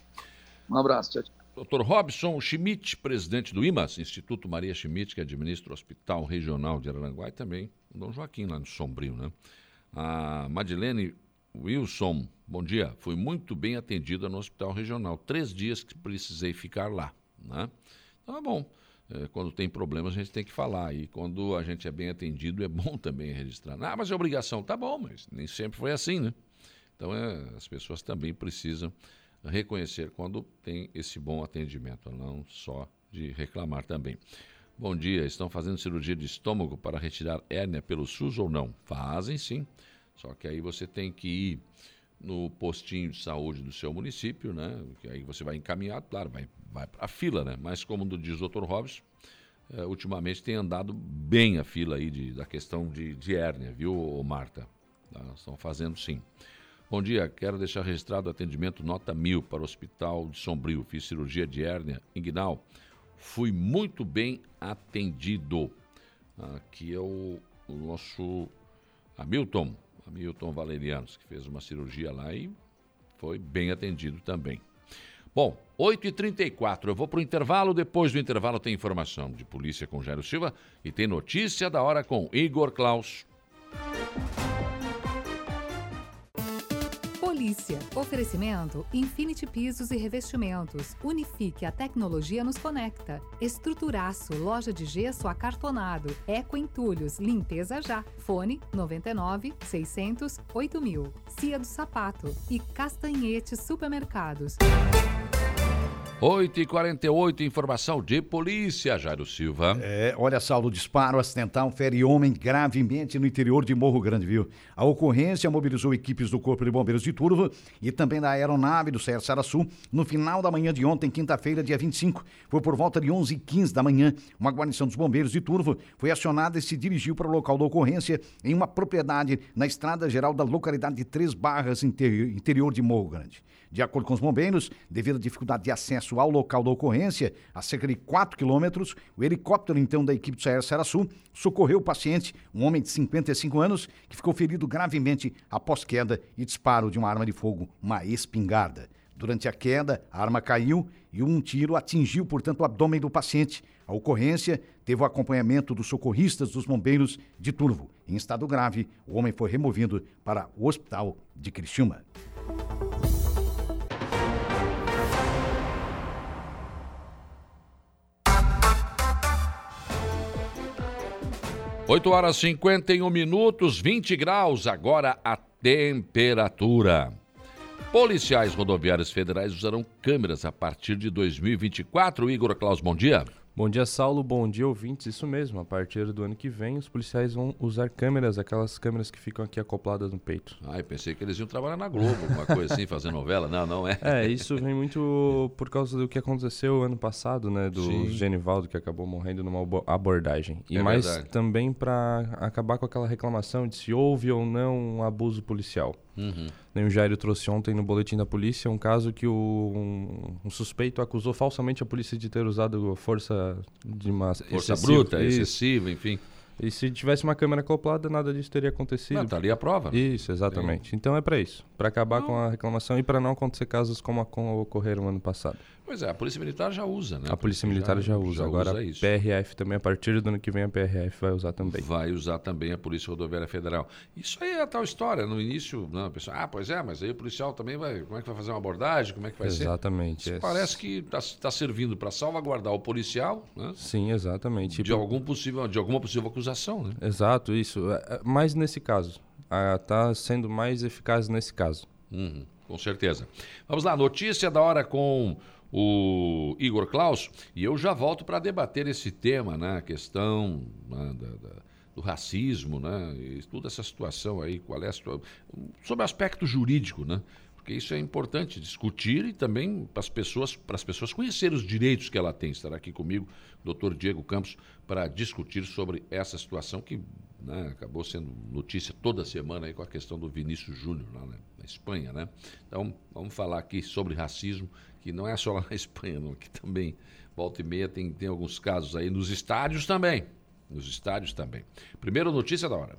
Um abraço. Tchau, tchau. Dr. Robson Schmidt, presidente do IMAS, Instituto Maria Schmidt, que administra o Hospital Regional de Araranguá e também o Dom Joaquim, lá no Sombrio, né? A Madeleine Wilson, bom dia. Fui muito bem atendida no hospital regional. Três dias que precisei ficar lá. Né? Então é bom. É, quando tem problemas, a gente tem que falar. E quando a gente é bem atendido, é bom [LAUGHS] também registrar. Ah, mas é obrigação. Tá bom, mas nem sempre foi assim, né? Então é, as pessoas também precisam reconhecer quando tem esse bom atendimento, não só de reclamar também. Bom dia, estão fazendo cirurgia de estômago para retirar hérnia pelo SUS ou não? Fazem sim, só que aí você tem que ir no postinho de saúde do seu município, né? Aí você vai encaminhado, claro, vai, vai para a fila, né? Mas como diz o Dr. Robson, é, ultimamente tem andado bem a fila aí de, da questão de, de hérnia, viu, Marta? Tá? Estão fazendo sim. Bom dia, quero deixar registrado o atendimento nota mil para o Hospital de Sombrio. Fiz cirurgia de hérnia inguinal fui muito bem atendido. Aqui é o, o nosso Hamilton, Hamilton Valerianos, que fez uma cirurgia lá e foi bem atendido também. Bom, 8h34, eu vou para o intervalo. Depois do intervalo tem informação de polícia com Jairo Silva e tem notícia da hora com Igor Klaus. Polícia. Oferecimento Infinity Pisos e Revestimentos. Unifique, a tecnologia nos conecta. Estruturaço, loja de gesso acartonado. Eco Entulhos, limpeza já. Fone 99 600 8000. Cia do Sapato e Castanhete Supermercados. 8h48, informação de polícia, Jairo Silva. É, olha, Saulo, disparo acidental fere homem gravemente no interior de Morro Grande, viu? A ocorrência mobilizou equipes do Corpo de Bombeiros de Turva e também da aeronave do Serra Saraçu no final da manhã de ontem, quinta-feira, dia 25. Foi por volta de 11h15 da manhã. Uma guarnição dos bombeiros de Turva foi acionada e se dirigiu para o local da ocorrência em uma propriedade na estrada geral da localidade de Três Barras, interior de Morro Grande. De acordo com os bombeiros, devido à dificuldade de acesso ao local da ocorrência, a cerca de 4 quilômetros, o helicóptero então da equipe do Saer Saraçu socorreu o paciente, um homem de 55 anos, que ficou ferido gravemente após queda e disparo de uma arma de fogo, uma espingarda. Durante a queda, a arma caiu e um tiro atingiu, portanto, o abdômen do paciente. A ocorrência teve o acompanhamento dos socorristas dos bombeiros de Turvo. Em estado grave, o homem foi removido para o hospital de Criciúma. 8 horas 51 minutos, 20 graus, agora a temperatura. Policiais rodoviários federais usarão câmeras a partir de 2024. Igor Klaus, bom dia. Bom dia, Saulo. Bom dia, ouvintes. Isso mesmo. A partir do ano que vem, os policiais vão usar câmeras, aquelas câmeras que ficam aqui acopladas no peito. Ah, eu pensei que eles iam trabalhar na Globo, alguma coisa assim, fazer novela. Não, não é. É, isso vem muito por causa do que aconteceu ano passado, né? Do Sim. Genivaldo, que acabou morrendo numa abordagem. E é mais verdade. também para acabar com aquela reclamação de se houve ou não um abuso policial. Uhum. Nem o Jairo trouxe ontem no boletim da polícia um caso que o, um, um, suspeito acusou falsamente a polícia de ter usado força de uma força bruta, excessiva, enfim. E se tivesse uma câmera acoplada, nada disso teria acontecido. Não, tá ali a prova. Isso, exatamente. Sim. Então é para isso, para acabar não. com a reclamação e para não acontecer casos como, como ocorreram ano passado. Pois é, a Polícia Militar já usa, né? A Polícia Militar já, já usa. Já Agora usa isso. a PRF também, a partir do ano que vem, a PRF vai usar também. Vai usar também a Polícia Rodoviária Federal. Isso aí é a tal história. No início, não, a pessoa, ah, pois é, mas aí o policial também vai. Como é que vai fazer uma abordagem? Como é que vai exatamente, ser? Exatamente. É. Parece que está tá servindo para salvaguardar o policial, né? Sim, exatamente. De, algum possível, de alguma possível acusação, né? Exato, isso. É, é, mas nesse caso. Está sendo mais eficaz nesse caso. Uhum, com certeza. Vamos lá, notícia da hora com o Igor Klaus, e eu já volto para debater esse tema, né? A questão né, da, da, do racismo, né? E toda essa situação aí, qual é a situação, sobre o aspecto jurídico, né? Porque isso é importante discutir e também para as pessoas, para as pessoas conhecerem os direitos que ela tem. Estará aqui comigo o doutor Diego Campos para discutir sobre essa situação que né, acabou sendo notícia toda semana aí com a questão do Vinícius Júnior lá na Espanha, né? Então, vamos falar aqui sobre racismo que não é só lá na [LAUGHS] Espanha, não, que também, volta e meia, tem, tem alguns casos aí nos estádios também. Nos estádios também. Primeira notícia da hora.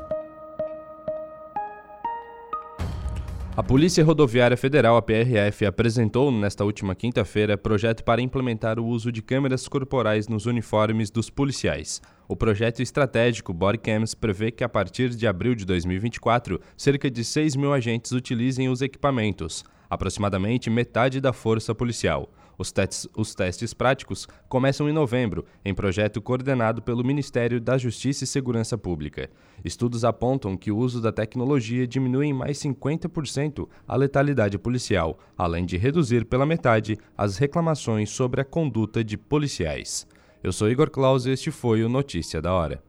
A Polícia Rodoviária Federal, a PRF, apresentou nesta última quinta-feira projeto para implementar o uso de câmeras corporais nos uniformes dos policiais. O projeto estratégico Bodycams prevê que a partir de abril de 2024, cerca de 6 mil agentes utilizem os equipamentos, aproximadamente metade da força policial. Os testes, os testes práticos começam em novembro, em projeto coordenado pelo Ministério da Justiça e Segurança Pública. Estudos apontam que o uso da tecnologia diminui em mais 50% a letalidade policial, além de reduzir pela metade as reclamações sobre a conduta de policiais. Eu sou Igor Claus e este foi o Notícia da Hora.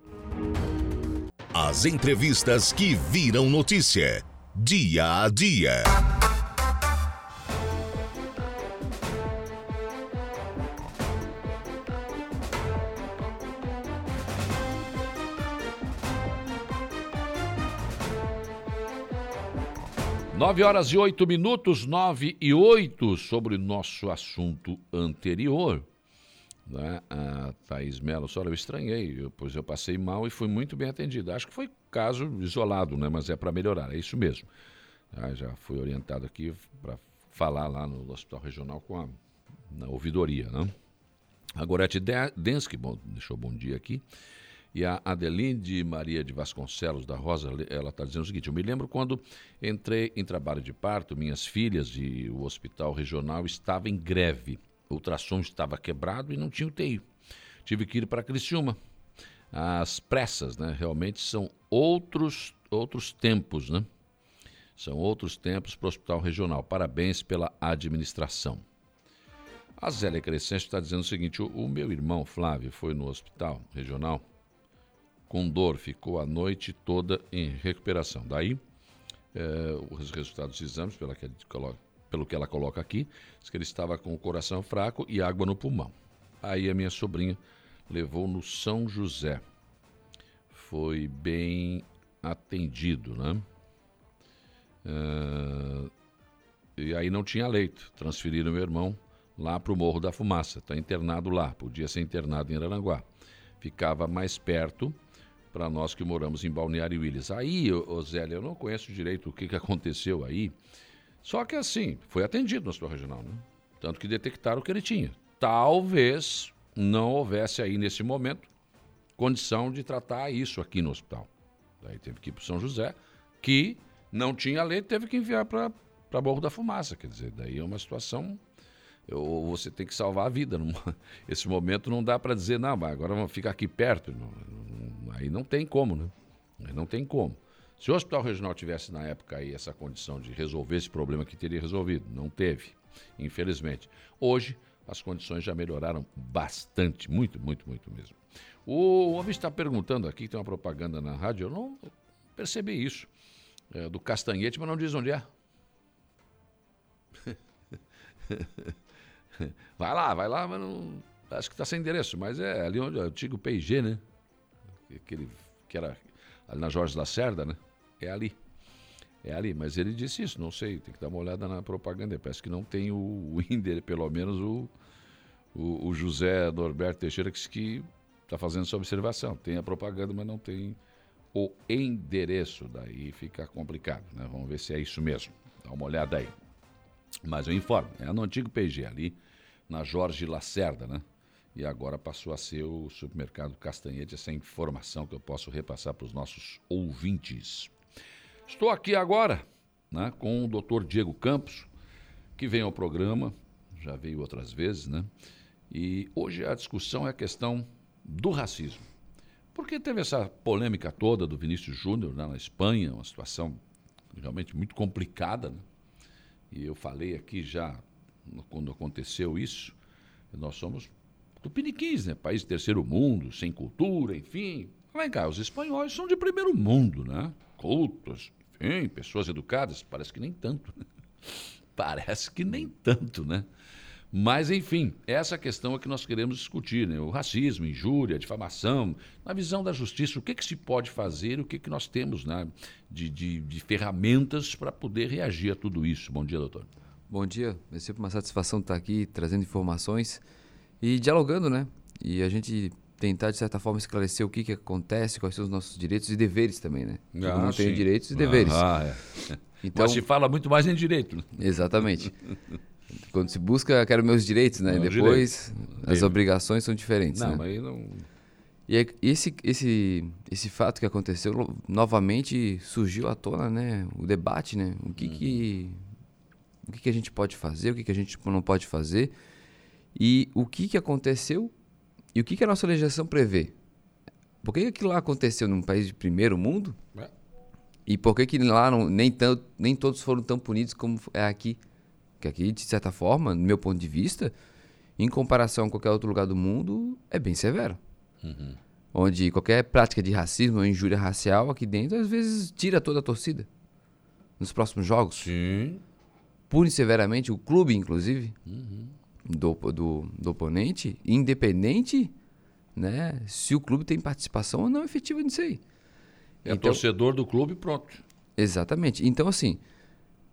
As entrevistas que viram notícia, dia a dia. Nove horas e oito minutos, nove e oito, sobre o nosso assunto anterior. Né? A Thaís Mello, olha, eu estranhei, eu, pois eu passei mal e fui muito bem atendida. Acho que foi caso isolado, né? mas é para melhorar, é isso mesmo. Ah, já fui orientado aqui para falar lá no Hospital Regional com a na ouvidoria. Né? A Gorete Densky, bom, deixou bom dia aqui. E a Adelinde Maria de Vasconcelos da Rosa, ela está dizendo o seguinte: eu me lembro quando entrei em trabalho de parto, minhas filhas e o hospital regional estavam em greve. O ultrassom estava quebrado e não tinha UTI. Tive que ir para Criciúma. As pressas, né? Realmente são outros, outros tempos, né? São outros tempos para o hospital regional. Parabéns pela administração. A Zélia Crescente está dizendo o seguinte: o, o meu irmão Flávio foi no hospital regional com dor, ficou a noite toda em recuperação. Daí, é, os resultados dos exames, pela que coloca, pelo que ela coloca aqui, diz que ele estava com o coração fraco e água no pulmão. Aí a minha sobrinha levou no São José. Foi bem atendido, né? É, e aí não tinha leito. Transferiram meu irmão lá para o Morro da Fumaça. Está internado lá. Podia ser internado em Aranguá. Ficava mais perto para nós que moramos em Balneário Willis. Aí, Zélia, eu não conheço direito o que, que aconteceu aí. Só que assim, foi atendido no hospital regional, né? Tanto que detectaram o que ele tinha. talvez não houvesse aí nesse momento condição de tratar isso aqui no hospital. Daí teve que ir para São José, que não tinha leite, teve que enviar para Morro da Fumaça. Quer dizer, daí é uma situação. Eu, você tem que salvar a vida. [LAUGHS] esse momento não dá para dizer, não, agora vamos ficar aqui perto. Aí não tem como, né? Aí não tem como. Se o Hospital Regional tivesse na época aí essa condição de resolver esse problema que teria resolvido, não teve, infelizmente. Hoje as condições já melhoraram bastante, muito, muito, muito mesmo. O homem está perguntando aqui, tem uma propaganda na rádio, eu não percebi isso, é, do Castanhete, mas não diz onde é. [LAUGHS] [LAUGHS] vai lá, vai lá, mas não. Acho que está sem endereço, mas é ali onde é o antigo PIG, né? Aquele que era ali na Jorge Lacerda, né? É ali. É ali, mas ele disse isso, não sei, tem que dar uma olhada na propaganda. Parece que não tem o, o endereço, pelo menos o, o, o, José Norberto Teixeira que está fazendo essa observação. Tem a propaganda, mas não tem o endereço. Daí fica complicado, né? Vamos ver se é isso mesmo. Dá uma olhada aí. Mas eu informo, é no antigo PG, ali na Jorge Lacerda, né? E agora passou a ser o supermercado Castanhete, essa informação que eu posso repassar para os nossos ouvintes. Estou aqui agora né, com o doutor Diego Campos, que vem ao programa, já veio outras vezes, né? E hoje a discussão é a questão do racismo. Porque teve essa polêmica toda do Vinícius Júnior né, na Espanha, uma situação realmente muito complicada, né? E eu falei aqui já quando aconteceu isso, nós somos tupiniquins, né? País terceiro mundo, sem cultura, enfim. Vem cá, os espanhóis são de primeiro mundo, né? Cultos, enfim, pessoas educadas, parece que nem tanto. Né? [LAUGHS] Parece que nem tanto, né? Mas, enfim, essa questão é que nós queremos discutir, né? O racismo, injúria, difamação, na visão da justiça, o que, que se pode fazer, o que, que nós temos né, de, de, de ferramentas para poder reagir a tudo isso. Bom dia, doutor. Bom dia, é sempre uma satisfação estar aqui trazendo informações e dialogando, né? E a gente tentar, de certa forma, esclarecer o que, que acontece, quais são os nossos direitos e deveres também, né? Ah, Todo mundo tem direitos e deveres. Ah, é. [LAUGHS] Então, Mas se fala muito mais em direito. Né? Exatamente. Quando se busca, quero meus direitos, né? Não, Depois, as obrigações são diferentes, não, né? Mas não... E esse, esse, esse fato que aconteceu, novamente surgiu à tona, né? O debate, né? O que, que, uhum. O que, que a gente pode fazer, o que, que a gente não pode fazer. E o que, que aconteceu e o que, que a nossa legislação prevê? Por que aquilo lá aconteceu num país de primeiro mundo? É. E por que, que lá não, nem, tanto, nem todos foram tão punidos como é aqui? Que aqui, de certa forma, no meu ponto de vista, em comparação a qualquer outro lugar do mundo, é bem severo. Uhum. Onde qualquer prática de racismo ou injúria racial aqui dentro, às vezes, tira toda a torcida. Nos próximos jogos. Sim. Pune severamente o clube, inclusive. Uhum do, do, do oponente, independente né, se o clube tem participação ou não efetiva nisso aí. É então, torcedor do clube pronto. Exatamente. Então, assim,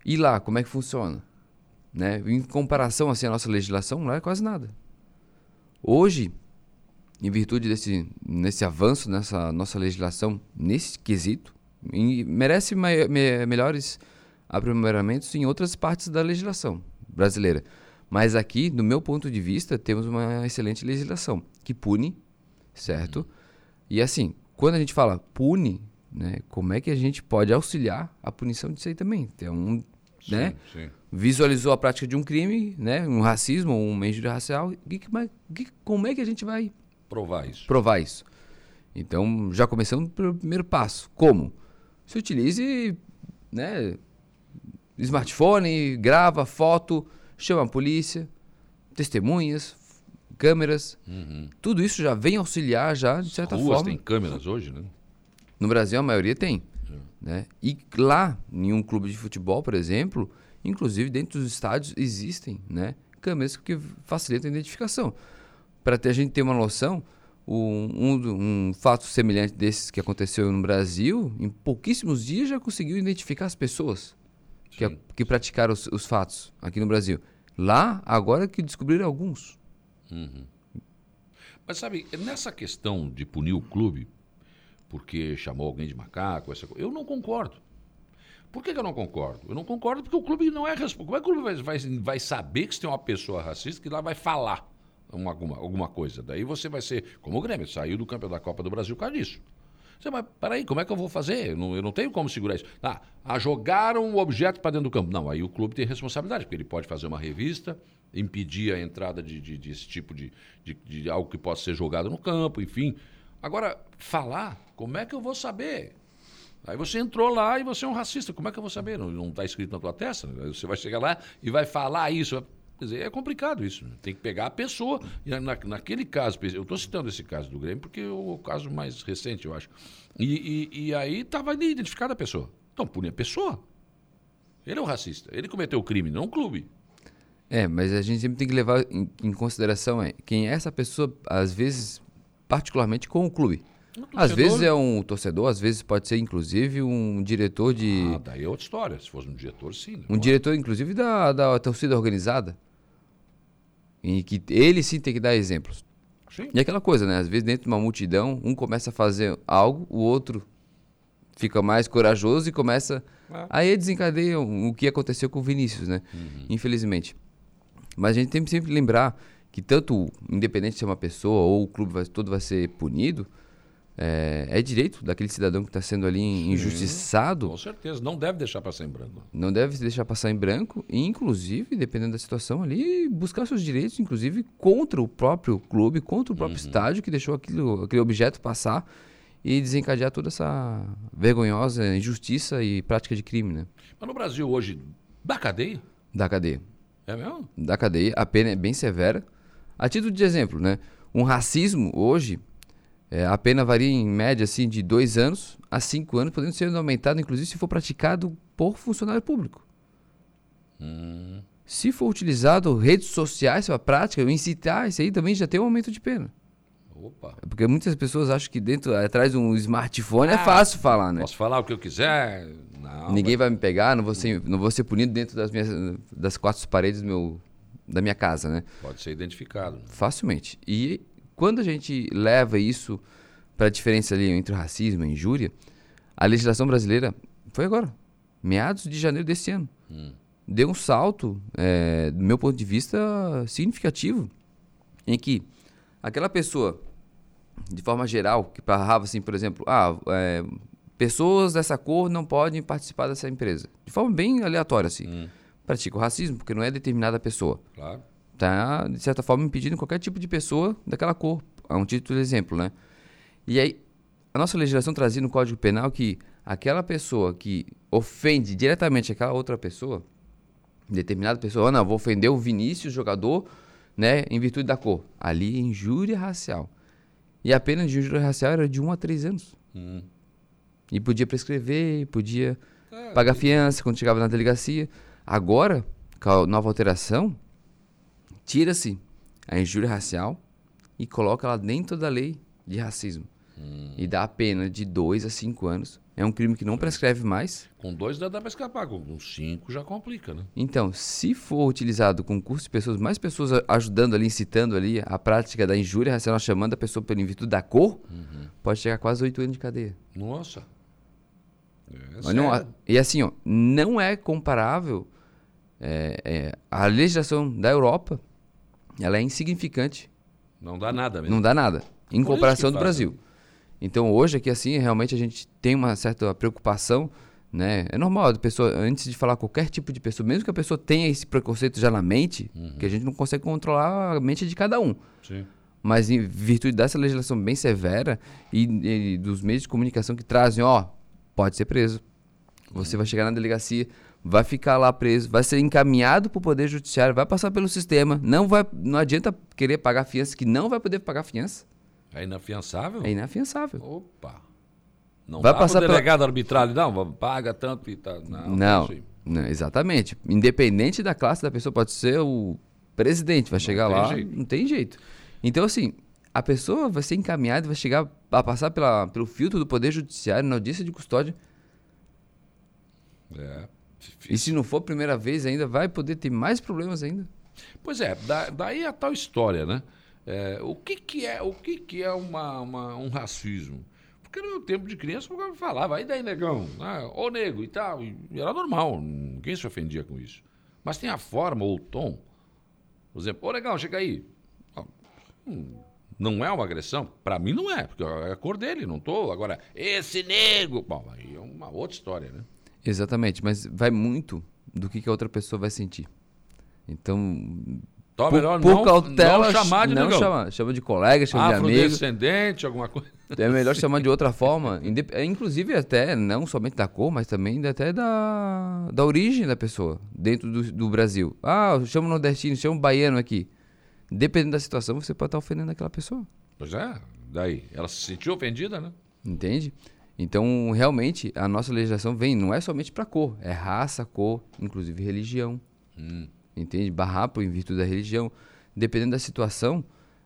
e lá, como é que funciona? Né? Em comparação assim, à nossa legislação, lá é quase nada. Hoje, em virtude desse nesse avanço nessa nossa legislação, nesse quesito, merece me, me, melhores aprimoramentos em outras partes da legislação brasileira. Mas aqui, do meu ponto de vista, temos uma excelente legislação que pune, certo? Uhum. E assim, quando a gente fala pune, né, como é que a gente pode auxiliar a punição disso aí também? Tem um, sim, né? Sim. Visualizou a prática de um crime, né, um racismo, um injúria racial, que, que, como é que a gente vai provar isso? Provar isso. Então, já começamos pelo primeiro passo. Como? Se utilize, né, smartphone, grava foto, chama a polícia, testemunhas, câmeras. Uhum. Tudo isso já vem auxiliar já, de certa As ruas forma. tem câmeras hoje, né? No Brasil, a maioria tem. É. Né? E lá, em um clube de futebol, por exemplo, inclusive dentro dos estádios existem né, câmeras que facilitam a identificação. Para a gente ter uma noção, um, um, fato semelhante desses que aconteceu no Brasil, em pouquíssimos dias já conseguiu identificar as pessoas que, que praticaram os, os, fatos aqui no Brasil. Lá, agora que descobriram alguns. Uhum. Mas sabe, nessa questão de punir o clube porque chamou alguém de macaco, essa eu não concordo. Por que, que, eu não concordo? Eu não concordo porque o clube não é responsável. Como é que o clube vai, vai, vai saber que se tem uma pessoa racista que lá vai falar? uma, alguma, alguma coisa. Daí você vai ser, como o Grêmio, saiu do campeão da Copa do Brasil por causa disso. Você, mas peraí, como é que eu vou fazer? Eu não, eu não tenho como segurar isso. Ah, ah jogaram um objeto para dentro do campo. Não, aí o clube tem responsabilidade, porque ele pode fazer uma revista, impedir a entrada de, de, desse tipo de, de, de algo que possa ser jogado no campo, enfim. Agora, falar, como é que eu vou saber? Aí você entrou lá e você é um racista. Como é que eu vou saber? Não está escrito na tua testa? Você vai chegar lá e vai falar isso. Quer dizer, é complicado isso. Né? Tem que pegar a pessoa. E na, naquele caso, eu estou citando esse caso do Grêmio porque é o caso mais recente, eu acho. E, e, e aí estava identificada a pessoa. Então, pune a pessoa. Ele é um racista. Ele cometeu o crime, não o clube. É, mas a gente sempre tem que levar em, em consideração é, quem é essa pessoa, às vezes, particularmente com o clube. Às vezes é um torcedor, às vezes pode ser inclusive um diretor de. Ah, daí é outra história. Se fosse um diretor, sim. Né? Um diretor, inclusive, da, da torcida organizada. E que ele sim tem que dar exemplos. Sim. E aquela coisa, né? Às vezes, dentro de uma multidão, um começa a fazer algo, o outro fica mais corajoso e começa. É. Aí desencadeia o que aconteceu com o Vinícius, né? Uhum. Infelizmente. Mas a gente tem que sempre lembrar que tanto, independente de ser uma pessoa ou o clube vai, todo vai ser punido, é, é direito daquele cidadão que está sendo ali Sim, injustiçado. Com certeza, não deve deixar passar em branco. Não deve deixar passar em branco e, inclusive, dependendo da situação ali, buscar seus direitos, inclusive contra o próprio clube, contra o próprio uhum. estádio que deixou aquilo, aquele objeto passar e desencadear toda essa vergonhosa injustiça e prática de crime, né? Mas no Brasil hoje, dá cadeia? Dá cadeia. É mesmo? Da cadeia, a pena é bem severa. A título de exemplo, né? Um racismo hoje é, a pena varia em média assim, de dois anos a cinco anos, podendo ser aumentado, inclusive, se for praticado por funcionário público. Hum. Se for utilizado redes sociais para prática, incitar, isso aí também já tem um aumento de pena. Opa. É porque muitas pessoas acham que dentro, atrás de um smartphone é ah, é fácil falar, né? Posso falar o que eu quiser. Não, Ninguém vai me pegar, não vou ser, não vou ser punido dentro das, minhas, das quatro paredes meu, da minha casa, né? Pode ser identificado. Facilmente. E quando a gente leva isso para a diferença ali entre o racismo e a injúria, a legislação brasileira foi agora, meados de janeiro desse ano. Hum. Deu um salto, é, do meu ponto de vista, significativo, em que aquela pessoa, de forma geral, que barrava assim, por exemplo, ah, é, pessoas dessa cor não podem participar dessa empresa. De forma bem aleatória, assim. Hum. Pratica o racismo, porque não é determinada pessoa. Claro tá, de certa forma, impedindo qualquer tipo de pessoa daquela cor. É um título de exemplo, né? E aí, a nossa legislação trazia no Código Penal que aquela pessoa que ofende diretamente aquela outra pessoa, determinada pessoa, oh, não, vou ofender o Vinícius, jogador, né, em virtude da cor. Ali, injúria racial. E a pena de injúria racial era de 1 um a 3 anos. Hum. E podia prescrever, podia é, pagar fiança quando chegava na delegacia. Agora, com a nova alteração, tira-se a injúria racial e coloca ela dentro da lei de racismo. Hum. E dá a pena de 2 a 5 anos. É um crime que não prescreve mais. Com dois dá, dá para escapar, com cinco já complica, né? Então, se for utilizado com curso de pessoas, mais pessoas ajudando ali, incitando ali a prática da injúria racial, chamando a pessoa pelo virtude da cor, uhum. pode chegar a quase oito anos de cadeia. Nossa. É não, e assim, ó, não é comparável é, é, a legislação da Europa ela é insignificante. Não dá nada mesmo. Não dá nada, em Por comparação do Brasil. Então hoje aqui assim, realmente a gente tem uma certa preocupação, né? É normal a pessoa antes de falar qualquer tipo de pessoa, mesmo que a pessoa tenha esse preconceito já na mente, uhum. que a gente não consegue controlar a mente de cada um. Sim. Mas em virtude dessa legislação bem severa e, e dos meios de comunicação que trazem, ó, pode ser preso. Você uhum. vai chegar na delegacia, vai ficar lá preso, vai ser encaminhado para o Poder Judiciário, vai passar pelo sistema, não vai, não adianta querer pagar fiança, que não vai poder pagar fiança. É inafiançável? É inafiançável. Opa. Não vai passar delegado pela... arbitrário, não, paga tanto e tá. Não, não, não, exatamente. Independente da classe da pessoa, pode ser o presidente, vai não chegar lá, jeito. não tem jeito. Então, assim, a pessoa vai ser encaminhada, vai chegar a passar pela, pelo filtro do Poder Judiciário na audiência de custódia. É. E se não for a primeira vez ainda, vai poder ter mais problemas ainda. Pois é, da, daí a tal história, né? É, o que, que é, o que, que é uma, uma um racismo? Porque no meu tempo de criança eu falava, aí daí negão, ah, ô nego e tal. E era normal, ninguém se ofendia com isso. Mas tem a forma ou o tom. Por exemplo, ô negão, chega aí. hum, não é uma agressão? Para mim não é, porque é a cor dele, não tô. Agora, esse nego. Bom, aí é uma outra história, né? Exatamente, mas vai muito do que, que a outra pessoa vai sentir. Então, então melhor por não, cautela, não chamar de não negão. chama, chama de colega, chama de amigo. Afrodescendente, alguma coisa. É melhor [LAUGHS] chamar de outra forma, é, inclusive até não somente da cor, mas também até da, da origem da pessoa dentro do, do Brasil. Ah, eu chamo nordestino, chamo baiano aqui. Dependendo da situação, você pode estar ofendendo aquela pessoa. Pois é, daí. Ela se sentiu ofendida, né? Entende? Então, realmente, a nossa legislação vem, não é somente para cor, é raça, cor, inclusive religião. Entende? Barrar por em virtude da religião. Dependendo da situação,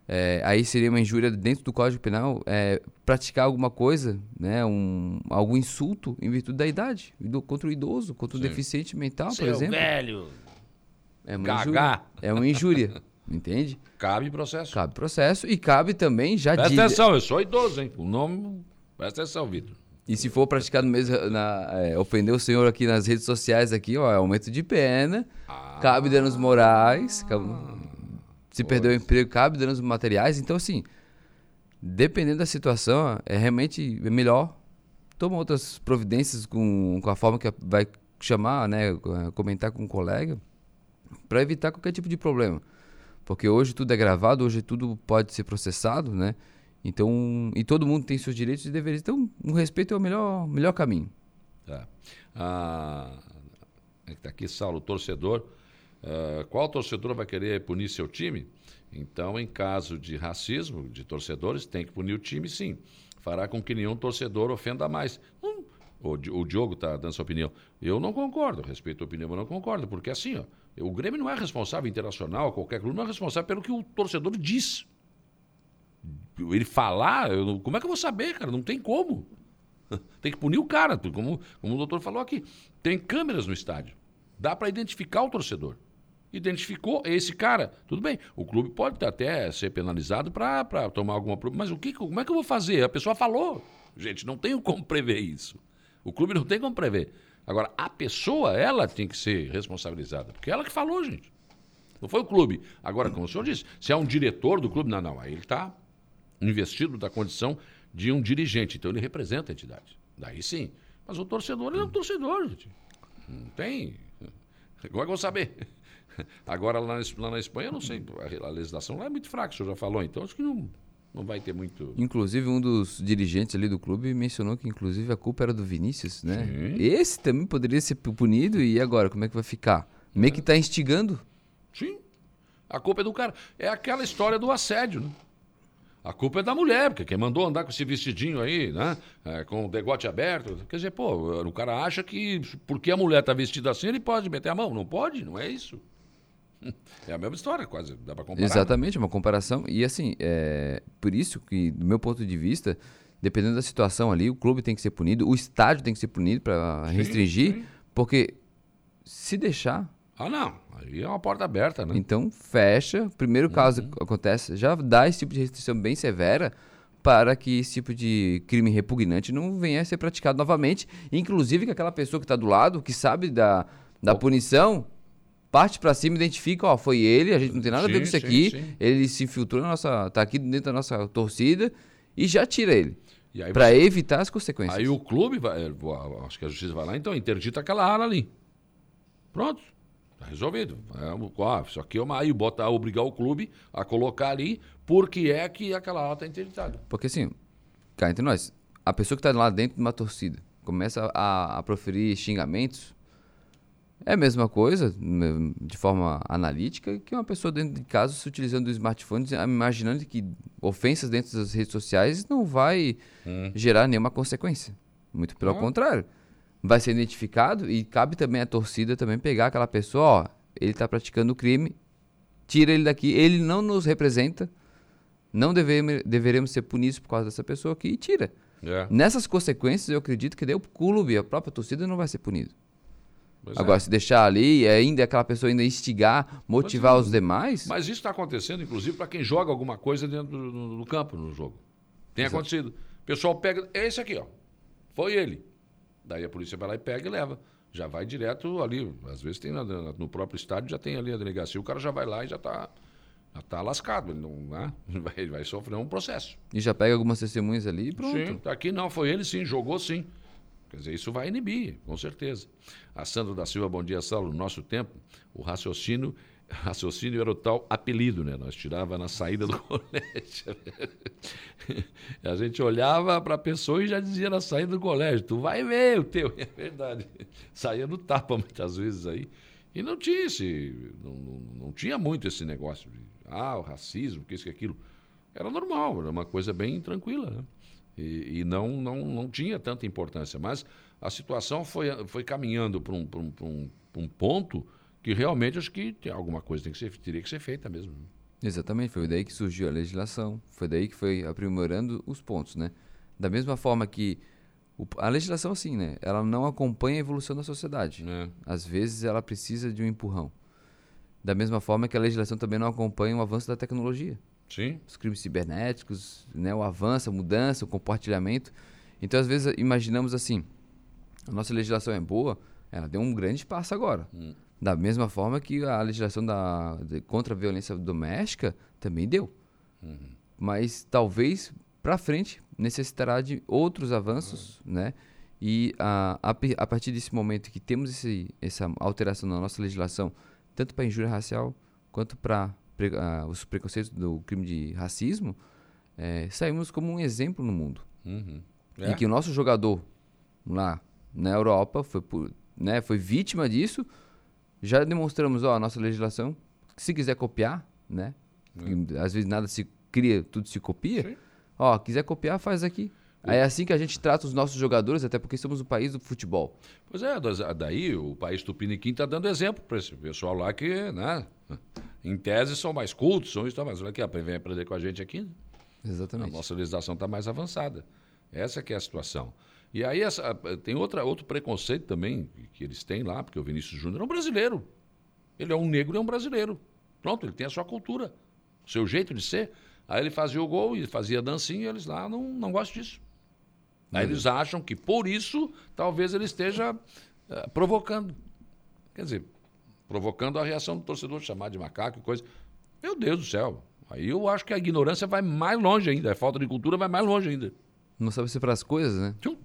é, aí seria uma injúria dentro do Código Penal é, praticar alguma coisa, né, um, algum insulto em virtude da idade, do- contra o idoso, contra o Sim. deficiente mental, por Seu exemplo. velho. É uma Gagá. injúria. É uma injúria, entende? Cabe processo. Cabe processo e cabe também já Presta atenção, eu sou idoso, hein? O nome. Presta atenção, Vitor. E se for praticado mesmo, na, é, ofender o senhor aqui nas redes sociais, aqui, ó, é aumento de pena, cabe danos morais, cabe- se perder o emprego, cabe danos materiais. Então, assim, dependendo da situação, é realmente melhor tomar outras providências com, com a forma que vai chamar, né, comentar com um colega, para evitar qualquer tipo de problema. Porque hoje tudo é gravado, hoje tudo pode ser processado, né? Então, e todo mundo tem seus direitos e deveres. Então, o respeito é o melhor, melhor caminho. Tá. Ah, é tá aqui, Saulo, torcedor. Ah, qual torcedor vai querer punir seu time? Então, em caso de racismo de torcedores, tem que punir o time, sim. Fará com que nenhum torcedor ofenda mais. Hum, o, o Diogo está dando sua opinião. Eu não concordo, respeito a opinião, mas não concordo, porque assim, ó, o Grêmio não é responsável internacional, qualquer clube não é responsável pelo que o torcedor diz. Ele falar, eu como é que eu vou saber, cara? Não tem como. [LAUGHS] Tem que punir o cara, como, como o doutor falou aqui. Tem câmeras no estádio. Dá para identificar o torcedor. Identificou esse cara, tudo bem. O clube pode até ser penalizado para tomar alguma. Mas o que, como é que eu vou fazer? A pessoa falou. Gente, não tenho como prever isso. O clube não tem como prever. Agora, a pessoa, ela tem que ser responsabilizada. Porque ela que falou, gente. Não foi o clube. Agora, como o senhor disse, se é um diretor do clube, não, não. Aí ele está investido da condição de um dirigente. Então ele representa a entidade. Daí sim. Mas o torcedor, ele é um torcedor, gente. Não tem. É que eu vou saber? Agora, lá na, lá na Espanha, eu não sei. A, legislação lá é muito fraca, o senhor já falou. Então acho que não, não vai ter muito. Inclusive, um dos dirigentes ali do clube mencionou que, inclusive, a culpa era do Vinícius, né? Sim. Esse também poderia ser punido, e agora, como é que vai ficar? Meio que tá instigando. Sim. A culpa é do cara. É aquela história do assédio, né? A culpa é da mulher, porque quem mandou andar com esse vestidinho aí, né? É, com o degote aberto. Quer dizer, pô, o cara acha que porque a mulher tá vestida assim, ele pode meter a mão. Não pode, não é isso. [LAUGHS] É a mesma história, quase. Dá pra comparar. Exatamente, uma comparação. E assim, é por isso que, do meu ponto de vista, dependendo da situação ali, o clube tem que ser punido, o estádio tem que ser punido para restringir, porque se deixar, Ah, não. Aí é uma porta aberta, né? então fecha. Primeiro caso que acontece, já dá esse tipo de restrição bem severa para que esse tipo de crime repugnante não venha a ser praticado novamente. Inclusive que aquela pessoa que está do lado, que sabe da, da punição, parte para cima, identifica, ó, foi ele, a gente não tem nada a ver com Sim, isso sim, aqui. sim. Ele se infiltrou na nossa, tá aqui dentro da nossa torcida e já tira ele. Para você- evitar as consequências. Aí o clube vai. vou- Acho que a justiça vai lá, então interdita aquela área ali. Pronto. Tá resolvido. É, ó, isso aqui é uma. Aí bota, obrigar o clube a colocar ali, porque é que aquela área está interditada. Porque assim, cá entre nós, a pessoa que tá lá dentro de uma torcida começa a, a proferir xingamentos, é a mesma coisa, né, de forma analítica, que uma pessoa dentro de casa se utilizando do smartphone, imaginando que ofensas dentro das redes sociais não vai gerar nenhuma consequência. Muito pelo Ah. contrário. Vai ser identificado e cabe também à torcida também pegar aquela pessoa, ó, ele está praticando o crime, tira ele daqui, ele não nos representa, não devemos, deveremos ser punidos por causa dessa pessoa aqui e tira. É. Nessas consequências, eu acredito que daí o clube, a própria torcida não vai ser punido. Pois Agora, é. se deixar ali e ainda aquela pessoa ainda instigar, motivar os demais, Mas isso está acontecendo, inclusive, para quem joga alguma coisa dentro do campo no jogo. Tem Exato. acontecido. O pessoal pega. É esse aqui, ó. Foi ele. Daí a polícia vai lá e pega e leva. Já vai direto ali. Às vezes tem na- na- no próprio estádio, já tem ali a delegacia. O cara já vai lá e já está já está lascado, ele não, né? [LAUGHS] vai, vai sofrer um processo. E já pega algumas testemunhas ali e pronto. Sim, aqui não, foi ele sim, jogou sim. Quer dizer, isso vai inibir, com certeza. A Sandra da Silva, bom dia, Saulo. No nosso tempo, o raciocínio, raciocínio era o tal apelido, né? Nós tirava na saída do [LAUGHS] colégio. a gente olhava para a pessoa e já dizia na saída do colégio, tu vai ver o teu. [LAUGHS] É verdade. Saía no tapa muitas vezes aí. E não tinha esse, não, não, não tinha muito esse negócio de, ah, o racismo, que isso, que aquilo. Era normal, era uma coisa bem tranquila, né? E, e, não, não, não tinha tanta importância. Mas a situação foi, foi caminhando para um, um, um, um ponto que realmente acho que tem alguma coisa tem que ser, teria que ser feita mesmo. Exatamente, foi daí que surgiu a legislação, foi daí que foi aprimorando os pontos, né? Da mesma forma que o, a legislação, assim, né? Ela não acompanha a evolução da sociedade. É. Às vezes ela precisa de um empurrão. Da mesma forma que a legislação também não acompanha o avanço da tecnologia. Sim. Os crimes cibernéticos, né? o avanço, a mudança, o compartilhamento. Então, às vezes, imaginamos assim, a nossa legislação é boa, ela deu um grande passo agora. Hum. Da mesma forma que a legislação da, de, contra a violência doméstica também deu. Uhum. Mas talvez para frente necessitará de outros avanços, uhum. né? E a, a, a, partir desse momento que temos esse, essa alteração na nossa legislação, tanto para injúria racial quanto para pre, uh, os preconceitos do crime de racismo, é, saímos como um exemplo no mundo. Uhum. É. E que o nosso jogador lá na Europa foi, por, né, foi vítima disso. Já demonstramos ó, a nossa legislação. Se quiser copiar, né? Uhum. Às vezes nada se cria, tudo se copia. Sim. Ó, quiser copiar, faz aqui. É assim que a gente trata os nossos jogadores, até porque somos o país do futebol. Pois é, daí o país Tupiniquim está dando exemplo para esse pessoal lá que, né, [LAUGHS] em tese, são mais cultos, são isso, mas olha aqui, vem aprender com a gente aqui. Né? Exatamente. A nossa legislação está mais avançada. Essa que é a situação. E aí essa, tem outra, outro preconceito também que eles têm lá, porque o Vinícius Júnior é um brasileiro. Ele é um negro e é um brasileiro. Pronto, ele tem a sua cultura, o seu jeito de ser. Aí ele fazia o gol e fazia dancinha e eles lá não, não gostam disso. Aí eles acham que por isso talvez ele esteja uh, provocando. Quer dizer, provocando a reação do torcedor, chamar de macaco e coisa. Meu Deus do céu. Aí eu acho que a ignorância vai mais longe ainda. A falta de cultura vai mais longe ainda. Não sabe se para as coisas, né? Tchum,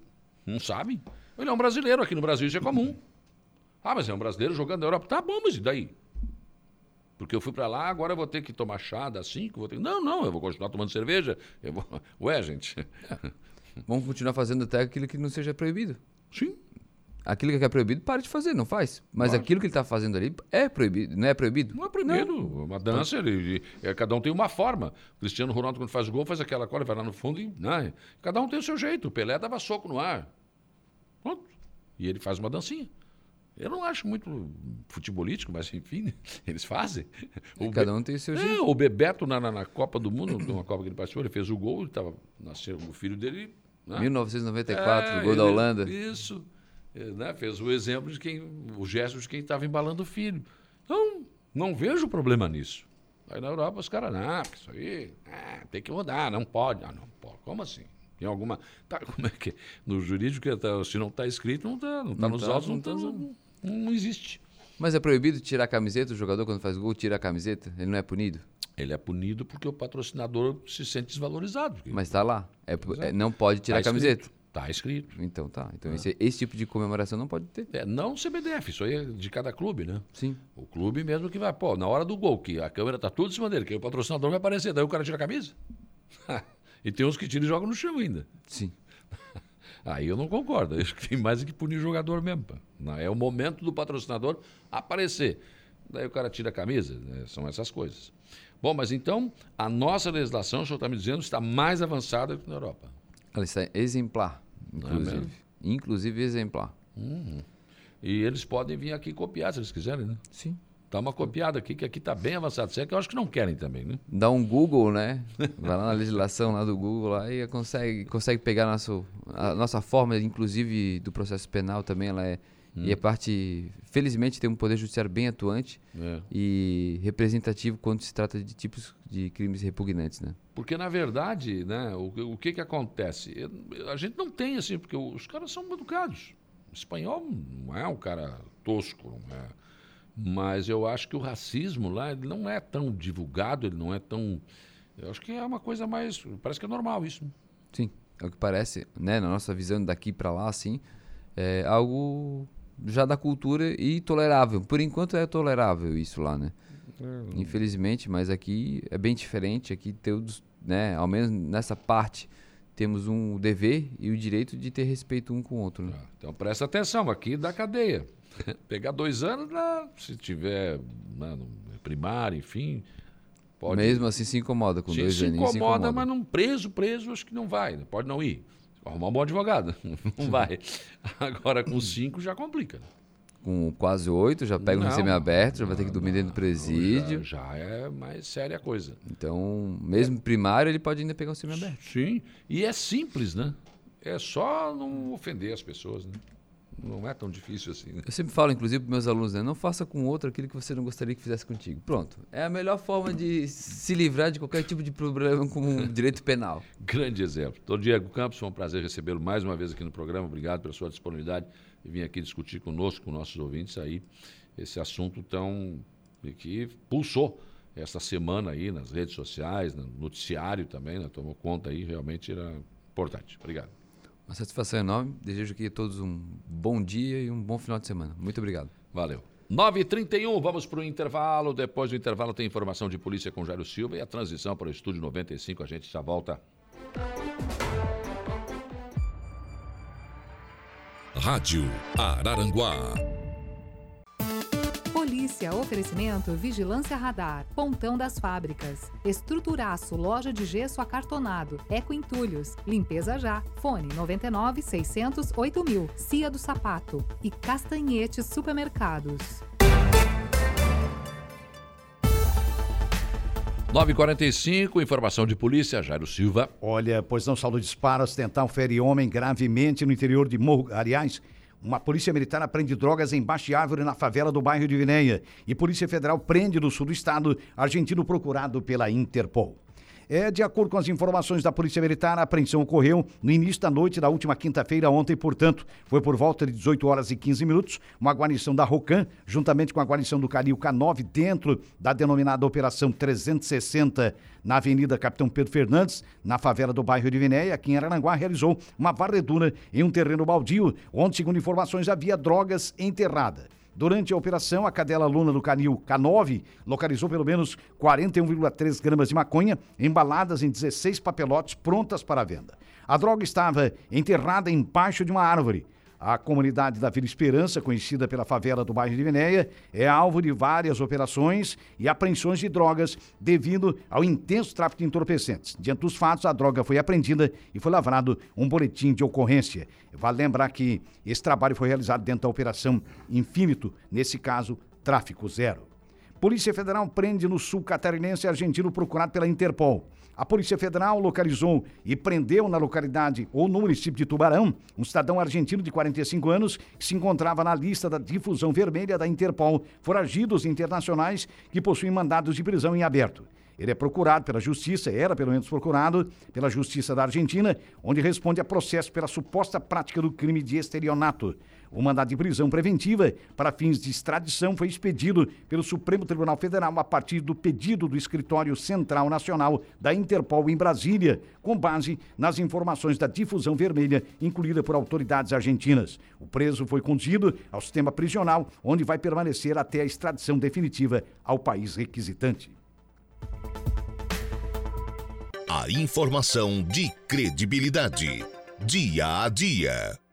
não sabe. Ele é um brasileiro. Aqui no Brasil isso é comum. Ah, mas é um brasileiro jogando na Europa. Tá bom, mas e daí? Porque eu fui para lá, agora eu vou ter que tomar chá das 5, vou ter... Não, não, eu vou continuar tomando cerveja. Eu vou... [LAUGHS] Ué, gente. [LAUGHS] Vamos continuar fazendo até aquilo que não seja proibido. Sim. Aquilo que é proibido, para de fazer, não faz. Mas aquilo que ele está fazendo ali é proibido, não é proibido? Não é proibido. Não. Uma dança, ele, ele, é, cada um tem uma forma. Cristiano Ronaldo, quando faz gol, faz aquela cola, vai lá no fundo e. Né? Cada um tem o seu jeito. O Pelé dava soco no ar. Pronto. E ele faz uma dancinha. Eu não acho muito futebolístico, mas enfim, [LAUGHS] eles fazem. O cada um tem o seu é, jeito. O Bebeto, na, na, na, Copa do Mundo, [COUGHS] numa Copa que ele participou, ele fez o gol, ele tava, nasceu o filho dele. Né? 1994, é, gol da Holanda. Isso. Né? Fez o exemplo de quem, o gesto de quem estava embalando o filho. Então, não vejo problema nisso. Aí na Europa os caras, não, isso aí é, tem que mudar, não pode. Ah, não pode. Como assim? Tem alguma. Tá, [LAUGHS] como é que. No jurídico, tá, se não está escrito, não está. Não está nos tá, autos, não, tá, não, não existe. Mas é proibido tirar a camiseta? O jogador, quando faz gol, tira a camiseta? Ele não é punido? Ele é punido porque o patrocinador se sente desvalorizado. Mas está lá. É, é, não pode tirar tá a camiseta. Está escrito. Então tá. Então é. esse, esse, tipo de comemoração não pode ter. É, não o CBDF, isso aí é de cada clube, né? Sim. O clube mesmo que vai, pô, na hora do gol, que a câmera tá tudo em cima dele, que o patrocinador vai aparecer, daí o cara tira a camisa. [LAUGHS] e tem uns que tiram e jogam no chão ainda. Sim. [LAUGHS] Aí eu não concordo. Acho que tem mais que punir o jogador mesmo. É o momento do patrocinador aparecer. Daí o cara tira a camisa. Né? São essas coisas. Bom, mas então a nossa legislação, o senhor está me dizendo, está mais avançada que na Europa. Ela está exemplar, inclusive. É inclusive exemplar. Uhum. E eles podem vir aqui copiar, se eles quiserem, né? Sim. Dá uma copiada aqui, que aqui está bem avançado. Se é que eu acho que não querem também, né? Dá um Google, né? Vai lá na legislação lá do Google lá e consegue, consegue pegar nosso, a nossa forma, inclusive do processo penal também, ela é. Hum. E a parte, felizmente, tem um poder judiciário bem atuante é. e representativo quando se trata de tipos de crimes repugnantes, né? Porque, na verdade, né, o, o que que acontece? A gente não tem, assim, porque os caras são educados. O espanhol não é um cara tosco, não é Mas eu acho que o racismo lá ele não é tão divulgado, ele não é tão. Eu acho que é uma coisa mais. Parece que é normal isso. Sim, é o que parece, né? Na nossa visão daqui para lá, assim, é algo já da cultura e tolerável. Por enquanto é tolerável isso lá, né? É. Infelizmente, mas aqui é bem diferente. Aqui todos, né? Ao menos nessa parte temos um dever e o direito de ter respeito um com o outro. Né? Ah, então presta atenção aqui da cadeia. [LAUGHS] Pegar dois anos, se tiver né, primário, enfim. Pode... Mesmo assim se incomoda com se dois anos. Se incomoda, mas não preso, preso, acho que não vai. Pode não ir. Arrumar um bom advogado. [LAUGHS] Não vai. Agora com cinco já complica. Com quase oito, já pega não, um semi-aberto, já vai ter que dormir dentro do presídio. Já, já, é mais séria a coisa. Então, mesmo é. primário, ele pode ainda pegar um semi-aberto. Sim. E é simples, né? É só não ofender as pessoas, né? Não é tão difícil assim. Né? Eu sempre falo, inclusive, para meus alunos, né? não faça com outro aquilo que você não gostaria que fizesse contigo. Pronto. É a melhor forma de se livrar de qualquer tipo de problema com o [LAUGHS] direito penal. Grande exemplo. Doutor Diego Campos, foi um prazer recebê-lo mais uma vez aqui no programa. Obrigado pela sua disponibilidade e vir aqui discutir conosco, com nossos ouvintes aí, esse assunto tão que pulsou essa semana aí nas redes sociais, no noticiário também, né? tomou conta aí, realmente era importante. Obrigado. Uma satisfação enorme. Desejo aqui a todos um bom dia e um bom final de semana. Muito obrigado. Valeu. 9h31, vamos para o intervalo. Depois do intervalo tem informação de polícia com Jairo Silva e a transição para o Estúdio 95. A gente já volta. Rádio Araranguá. Polícia, oferecimento Vigilância Radar, Pontão das Fábricas, Estruturaço, Loja de Gesso Acartonado, Eco Entulhos, Limpeza Já, Fone 99 600 8000, Cia do Sapato e Castanhetes Supermercados. 9h45, informação de polícia, Jairo Silva. Olha, pois não, saldo disparo acidental fere homem gravemente no interior de Morro, aliás, uma polícia militar aprende drogas em Baixa Árvore, na favela do bairro de Vineia. E Polícia Federal prende no sul do estado argentino procurado pela Interpol. É, de acordo com as informações da Polícia Militar, a apreensão ocorreu no início da noite da última quinta-feira, ontem, portanto, foi por volta de 18 horas e 15 minutos, uma guarnição da Rocan, juntamente com a guarnição do Calil K9, dentro da denominada Operação 360, na Avenida Capitão Pedro Fernandes, na favela do bairro de Vinéia, aqui em Aranguá, realizou uma varredura em um terreno baldio, onde, segundo informações, havia drogas enterradas. Durante a operação, a cadela luna do canil K9 localizou pelo menos 41,3 gramas de maconha embaladas em 16 papelotes prontas para venda. A droga estava enterrada embaixo de uma árvore. A comunidade da Vila Esperança, conhecida pela favela do bairro de Venéia, é alvo de várias operações e apreensões de drogas devido ao intenso tráfico de entorpecentes. Diante dos fatos, a droga foi apreendida e foi lavrado um boletim de ocorrência. Vale lembrar que esse trabalho foi realizado dentro da Operação Infinito, nesse caso, Tráfico Zero. Polícia Federal prende no sul catarinense argentino procurado pela Interpol. A Polícia Federal localizou e prendeu na localidade ou no município de Tubarão um cidadão argentino de 45 anos que se encontrava na lista da difusão vermelha da Interpol, foragidos internacionais que possuem mandados de prisão em aberto. Ele é procurado pela Justiça, era pelo menos procurado pela Justiça da Argentina, onde responde a processo pela suposta prática do crime de estelionato. O mandado de prisão preventiva para fins de extradição foi expedido pelo Supremo Tribunal Federal a partir do pedido do Escritório Central Nacional da Interpol em Brasília, com base nas informações da difusão vermelha incluída por autoridades argentinas. O preso foi conduzido ao sistema prisional, onde vai permanecer até a extradição definitiva ao país requisitante. A informação de credibilidade. Dia a dia.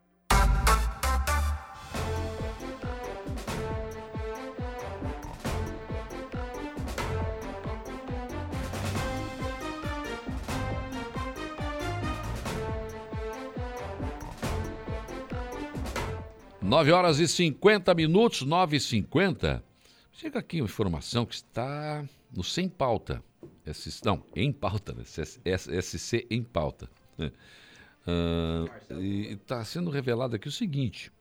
Nove horas e cinquenta minutos, nove e cinquenta. Chega aqui uma informação que está no Sem Pauta. SC, não, em pauta, né? SC em pauta. Uh, e está sendo revelado aqui o seguinte: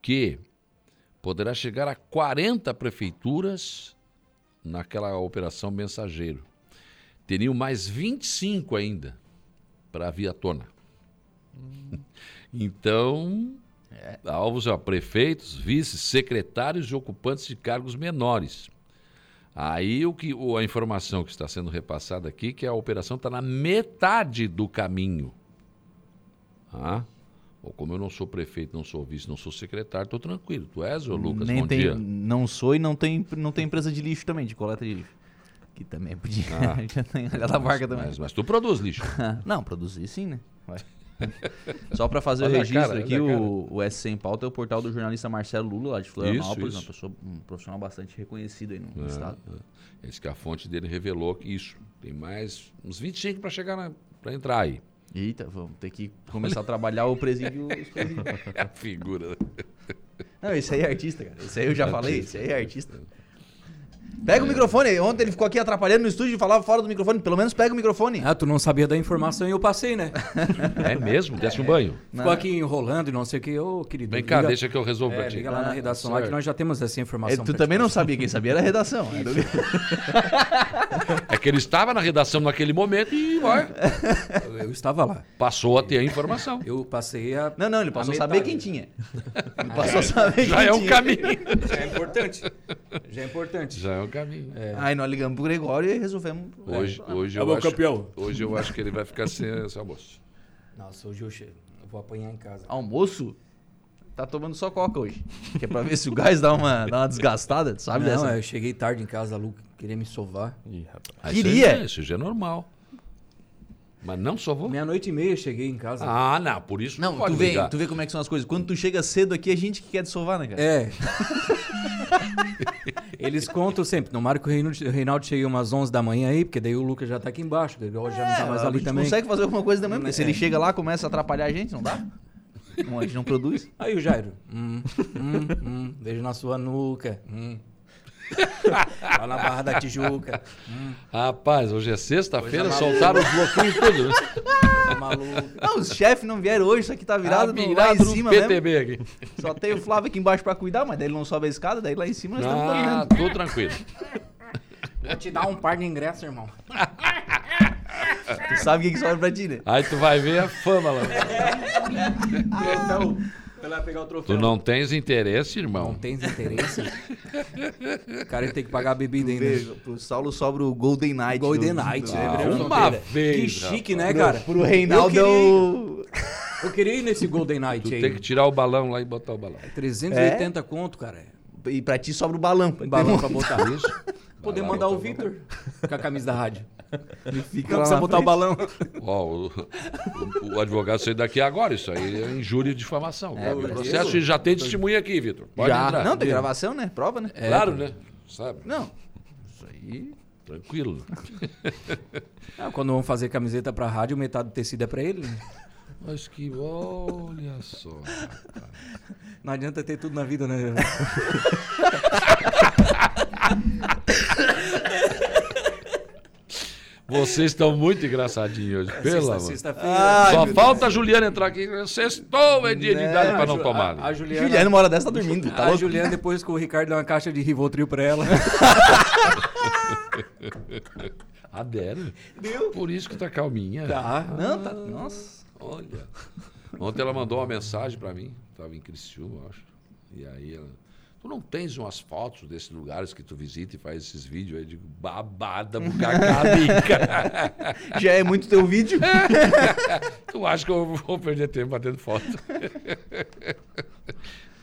que poderá chegar a 40 prefeituras naquela operação mensageiro. Teriam mais 25 ainda para a via tona. Hum. [LAUGHS] então, É. Alvos a prefeitos, vices, secretários e ocupantes de cargos menores. Aí o que a informação que está sendo repassada aqui que a operação está na metade do caminho. Ah, ou como eu não sou prefeito, não sou vice, não sou secretário, estou tranquilo. Tu és, ô Lucas? Nem bom tem, dia. Não sou e não tem, não tem empresa de lixo também, de coleta de lixo. Que também podia. Ah. [LAUGHS] Já tem da barca também. Mas, mas tu produz lixo. [LAUGHS] não, produzir sim, né? Vai. [LAUGHS] Só para fazer Olha o registro cara, aqui, o, o S Sem Pauta é o portal do jornalista Marcelo Lula, lá de Florianópolis, Isso, uma isso. pessoa, um profissional bastante reconhecido aí no É, estado. é. Esse que a fonte dele revelou que isso. Tem mais uns 25 para chegar para entrar aí. Eita, vamos ter que começar a trabalhar o presídio. os presídios. [LAUGHS] É a figura. Não, esse aí é artista, cara. Esse aí eu já falei, esse aí é artista. Pega o microfone. Ontem ele ficou aqui atrapalhando no estúdio e falava fora do microfone. Pelo menos pega o microfone. Ah, tu não sabia da informação e eu passei, né? [LAUGHS] É mesmo? Desce um banho. Ficou aqui enrolando e não sei o que. Ô, querido. Vem cá, deixa que eu resolvo é, pra ti. Liga lá na Ah, redação lá que nós já temos essa É, informação. tu pra também não sabia, quem sabia era a redação. [LAUGHS] É que ele estava na redação naquele momento e vai. Eu estava lá. Passou a ter a informação. Eu passei a. Não, não, ele passou a saber metade. quem tinha. Ele passou a saber Já quem é um tinha. caminho. Já é importante. Já é importante. Já é um caminho. Aí nós ligamos pro Gregório e resolvemos. Hoje, hoje, É eu acho, campeão. hoje eu acho que ele vai ficar sem esse almoço. Nossa, hoje eu, che... eu vou apanhar em casa. Almoço? Tá tomando só coca hoje. Que é pra ver se o gás dá uma, dá uma desgastada, sabe não, dessa? eu cheguei tarde em casa, a Lu queria me sovar. Ah, isso Queria. Isso já é normal. Mas não só vou. Meia-noite e meia cheguei em casa. Ah, não, por isso Não, pode tu vê, ligar. tu vê como é que são as coisas. Quando tu chega cedo aqui, a gente que quer desovar, né, cara? É. [LAUGHS] [LAUGHS] Eles contam sempre. No Marco Reinaldo, Reinaldo chega umas 11 da manhã aí, porque daí o Lucas já tá aqui embaixo. Daí hoje já não tá mais a ali gente também. consegue fazer alguma coisa também, porque se É. ele chega lá começa a atrapalhar a gente, não dá? Não, a gente não produz. Aí o Jairo. Hum, hum, hum, beijo na sua nuca. Hum. [LAUGHS] Lá na Barra da Tijuca. Hum, Rapaz, hoje é sexta-feira, soltaram os bloquinhos tudo. né? tá maluco. Não, os chefes não vieram hoje, isso aqui tá virado, Ah, no, lá virado em cima PTB mesmo. aqui. Só tem o Flávio aqui embaixo pra cuidar, mas daí ele não sobe a escada, daí lá em cima nós estamos Ah, tô tranquilo. Vou te dar um par de ingressos, irmão. Tu sabe o que, que sobra pra ti, né? Aí tu vai ver a fama lá. [LAUGHS] Então, vai pegar o troféu. Tu não tens interesse, Não irmão? tens interesse? o [LAUGHS] cara tem que pagar a bebida ainda. Pro Saulo sobra o Golden Knight. Golden do- né? Ah, Breno uma vez, Que chique, né, Pro- cara? Pro Reinaldo é eu queria, o... eu queria ir nesse Golden Knight Tu aí. tem que tirar o balão lá e botar o balão. 380 conto, cara. E pra ti sobra o balão. pra Balão pra botar. Isso. Poder mandar o Victor com a camisa da rádio. Ele fica Não lá precisa botar o balão. Ó, o, o- o advogado saiu daqui agora, isso aí é injúria e difamação. É, o processo já tem testemunha aqui, Vitor. Pode Já. entrar. Não, tem gravação, né? Prova, né? Claro, né? Sabe? Não. Isso aí... Tranquilo. [LAUGHS] Ah, quando vão fazer camiseta pra rádio, metade do tecido é pra ele. né? Mas que, olha só. Não adianta ter tudo na vida, né? [LAUGHS] Vocês estão muito engraçadinhos hoje, pelo Sexta-. Ah, Só falta a Juliana entrar aqui. Sextou é dia de idade pra não tomar. A, a Juliana, Juliano, uma hora dessa, tá dormindo. Tá a louco? Juliana, depois que o Ricardo deu uma caixa de Rivotril pra ela. [LAUGHS] Adério. Deu. Por isso que tá calminha. Tá. Não, tá... Nossa. Olha. Ontem ela mandou uma mensagem pra mim. Tava em Criciúma, eu acho. E aí ela. Tu não tens umas fotos desses lugares que tu visita e faz esses vídeos aí? Digo, babada, bucacabica. [LAUGHS] Já é muito teu vídeo. [LAUGHS] tu acha que eu vou perder tempo batendo foto? [LAUGHS]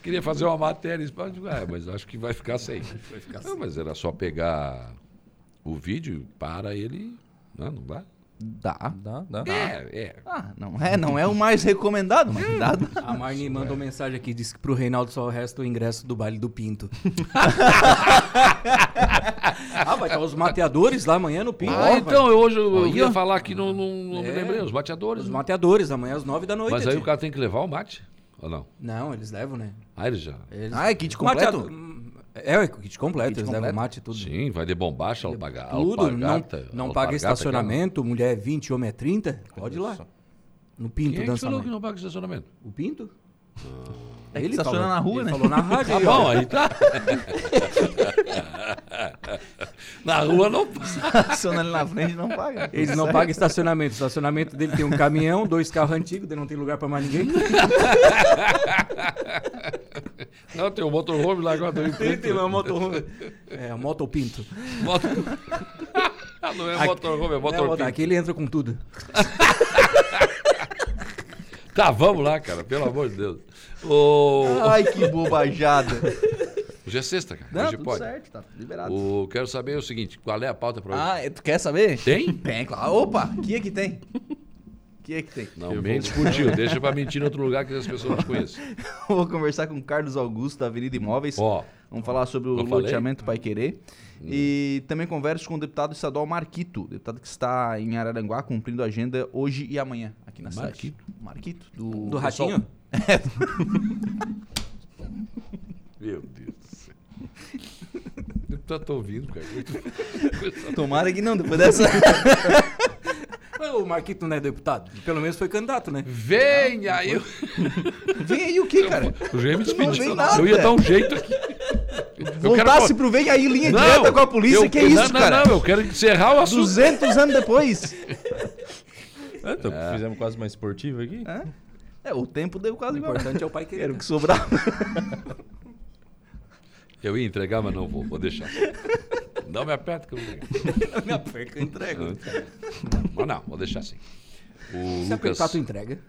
Queria fazer uma matéria. mas ah, mas acho que vai ficar sem. Não, mas era só pegar o vídeo para ele. Não, não dá? Dá. Dá, dá. É, é. Ah, não é, não é o mais recomendado, mas dá. dá. A Marni mandou mensagem aqui, disse que pro Reinaldo só resta o ingresso do baile do Pinto. [LAUGHS] ah, vai estar os mateadores lá amanhã no Pinto. Ah, Ó, então vai. hoje eu ia falar aqui, não, não, não me É. lembrei, os bateadores. Os né? mateadores, amanhã às nove da noite. Mas aí tia. o cara tem que levar o mate? Ou não? Não, eles levam, né? Ah, ele já. Eles... Ah, é kit completo? mateado- É, é kit completo, Kit eles completo. levam mate e tudo. Sim, vai de bombacha, alpaga, Tudo, não, alpargata. não alpargata, paga estacionamento, mulher é 20, homem é 30, pode ir lá. No Pinto Quem é que dança falou que não paga estacionamento? O Pinto? É ele estaciona na rua, ele né? falou na [LAUGHS] rádio. Tá aí, bom, aí tá. [LAUGHS] Na rua não passa. Estaciona ali na frente não paga. Eles não pagam estacionamento. O estacionamento dele tem um caminhão, dois carros antigos, daí não tem lugar pra mais ninguém. [LAUGHS] Não, tem um motorhome lá agora também. Tem, tem lá uma motorhome. É, moto pinto. Moto... não é motorhome, é Não, motor Aqui ele entra com tudo. Tá, vamos lá, cara, pelo amor de Deus. Ai, que bobajada. Hoje é sexta, cara. Não, Hoje tudo pode. certo, tá liberado. O... Quero saber o seguinte, qual é a pauta pra hoje? Ah, tu quer saber? Tem? Tem, claro. Opa, que é que tem? Que é que tem? Não, mente por tio. Deixa pra mentir em outro lugar que as pessoas não te conhecem. [LAUGHS] Vou conversar com o Carlos Augusto, da Avenida Imóveis. Ó. Vamos falar sobre o loteamento Pai Querer. E também converso com o deputado estadual Marquito, deputado que está em Araranguá cumprindo a agenda hoje e amanhã aqui na cidade. Marquito? Marquito? Do, Do Ratinho? [LAUGHS] Meu Deus do céu. O deputado tá ouvindo, cara. Tomara que não, depois dessa. [LAUGHS] O Marquito não é deputado? Pelo menos foi candidato, né? Venha aí. Eu... [LAUGHS] Vem aí o que, cara? Eu já ia me Não despedir. vem nada. Eu ia dar um jeito aqui. Eu quero- Voltasse pro vem aí linha Não, direta com a polícia, eu- que é isso, não, não, cara? Não, eu quero encerrar o assunto. 200 anos depois. [LAUGHS] É, então, Fizemos quase uma esportiva aqui. É? É, o tempo deu quase O igual. importante é o pai querer. Era o que sobrava. [LAUGHS] Eu ia entregar, mas não vou. Vou deixar. [LAUGHS] Não me aperta que eu vou entregar. [LAUGHS] Não me aperta que eu entrego. Não, Mas não, vou deixar assim. O Se apertar, tu entrega.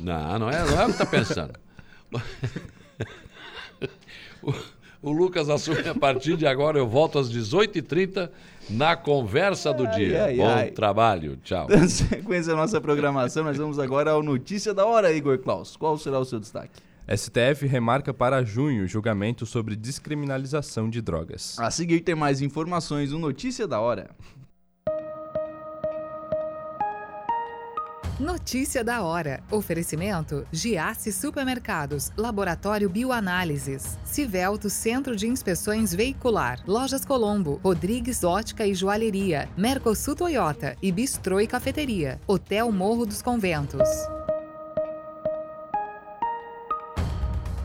Não, não é, não é o que tá pensando. O, o Lucas assume a partir de agora. Eu volto às 18h30 na conversa do dia. ai, Bom ai. trabalho. Tchau. Dando [LAUGHS] sequência à nossa programação, nós vamos agora ao Notícia da Hora, Igor Klaus. Qual será o seu destaque? STF remarca para junho julgamento sobre descriminalização de drogas. A seguir tem mais informações no Notícia da Hora. Notícia da hora. Oferecimento: Giasse Supermercados, Laboratório Bioanálises, Civelto Centro de Inspeções Veicular, Lojas Colombo, Rodrigues Ótica e Joalheria, Mercosul Toyota e Bistrô e Cafeteria, Hotel Morro dos Conventos.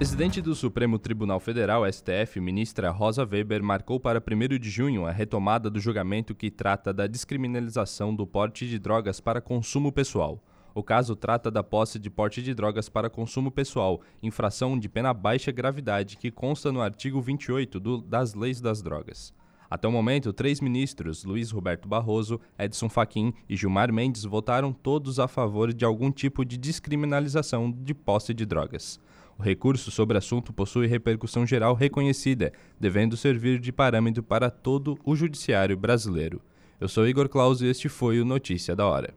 Presidente do Supremo Tribunal Federal, STF, ministra Rosa Weber, marcou para 1 de junho a retomada do julgamento que trata da descriminalização do porte de drogas para consumo pessoal. O caso trata da posse de porte de drogas para consumo pessoal, infração de pena baixa gravidade que consta no artigo 28 do- das Leis das Drogas. Até o momento, três ministros, Luiz Roberto Barroso, Edson Fachin e Gilmar Mendes, votaram todos a favor de algum tipo de descriminalização de posse de drogas. O recurso sobre assunto possui repercussão geral reconhecida, devendo servir de parâmetro para todo o judiciário brasileiro. Eu sou Igor Claus e este foi o Notícia da Hora.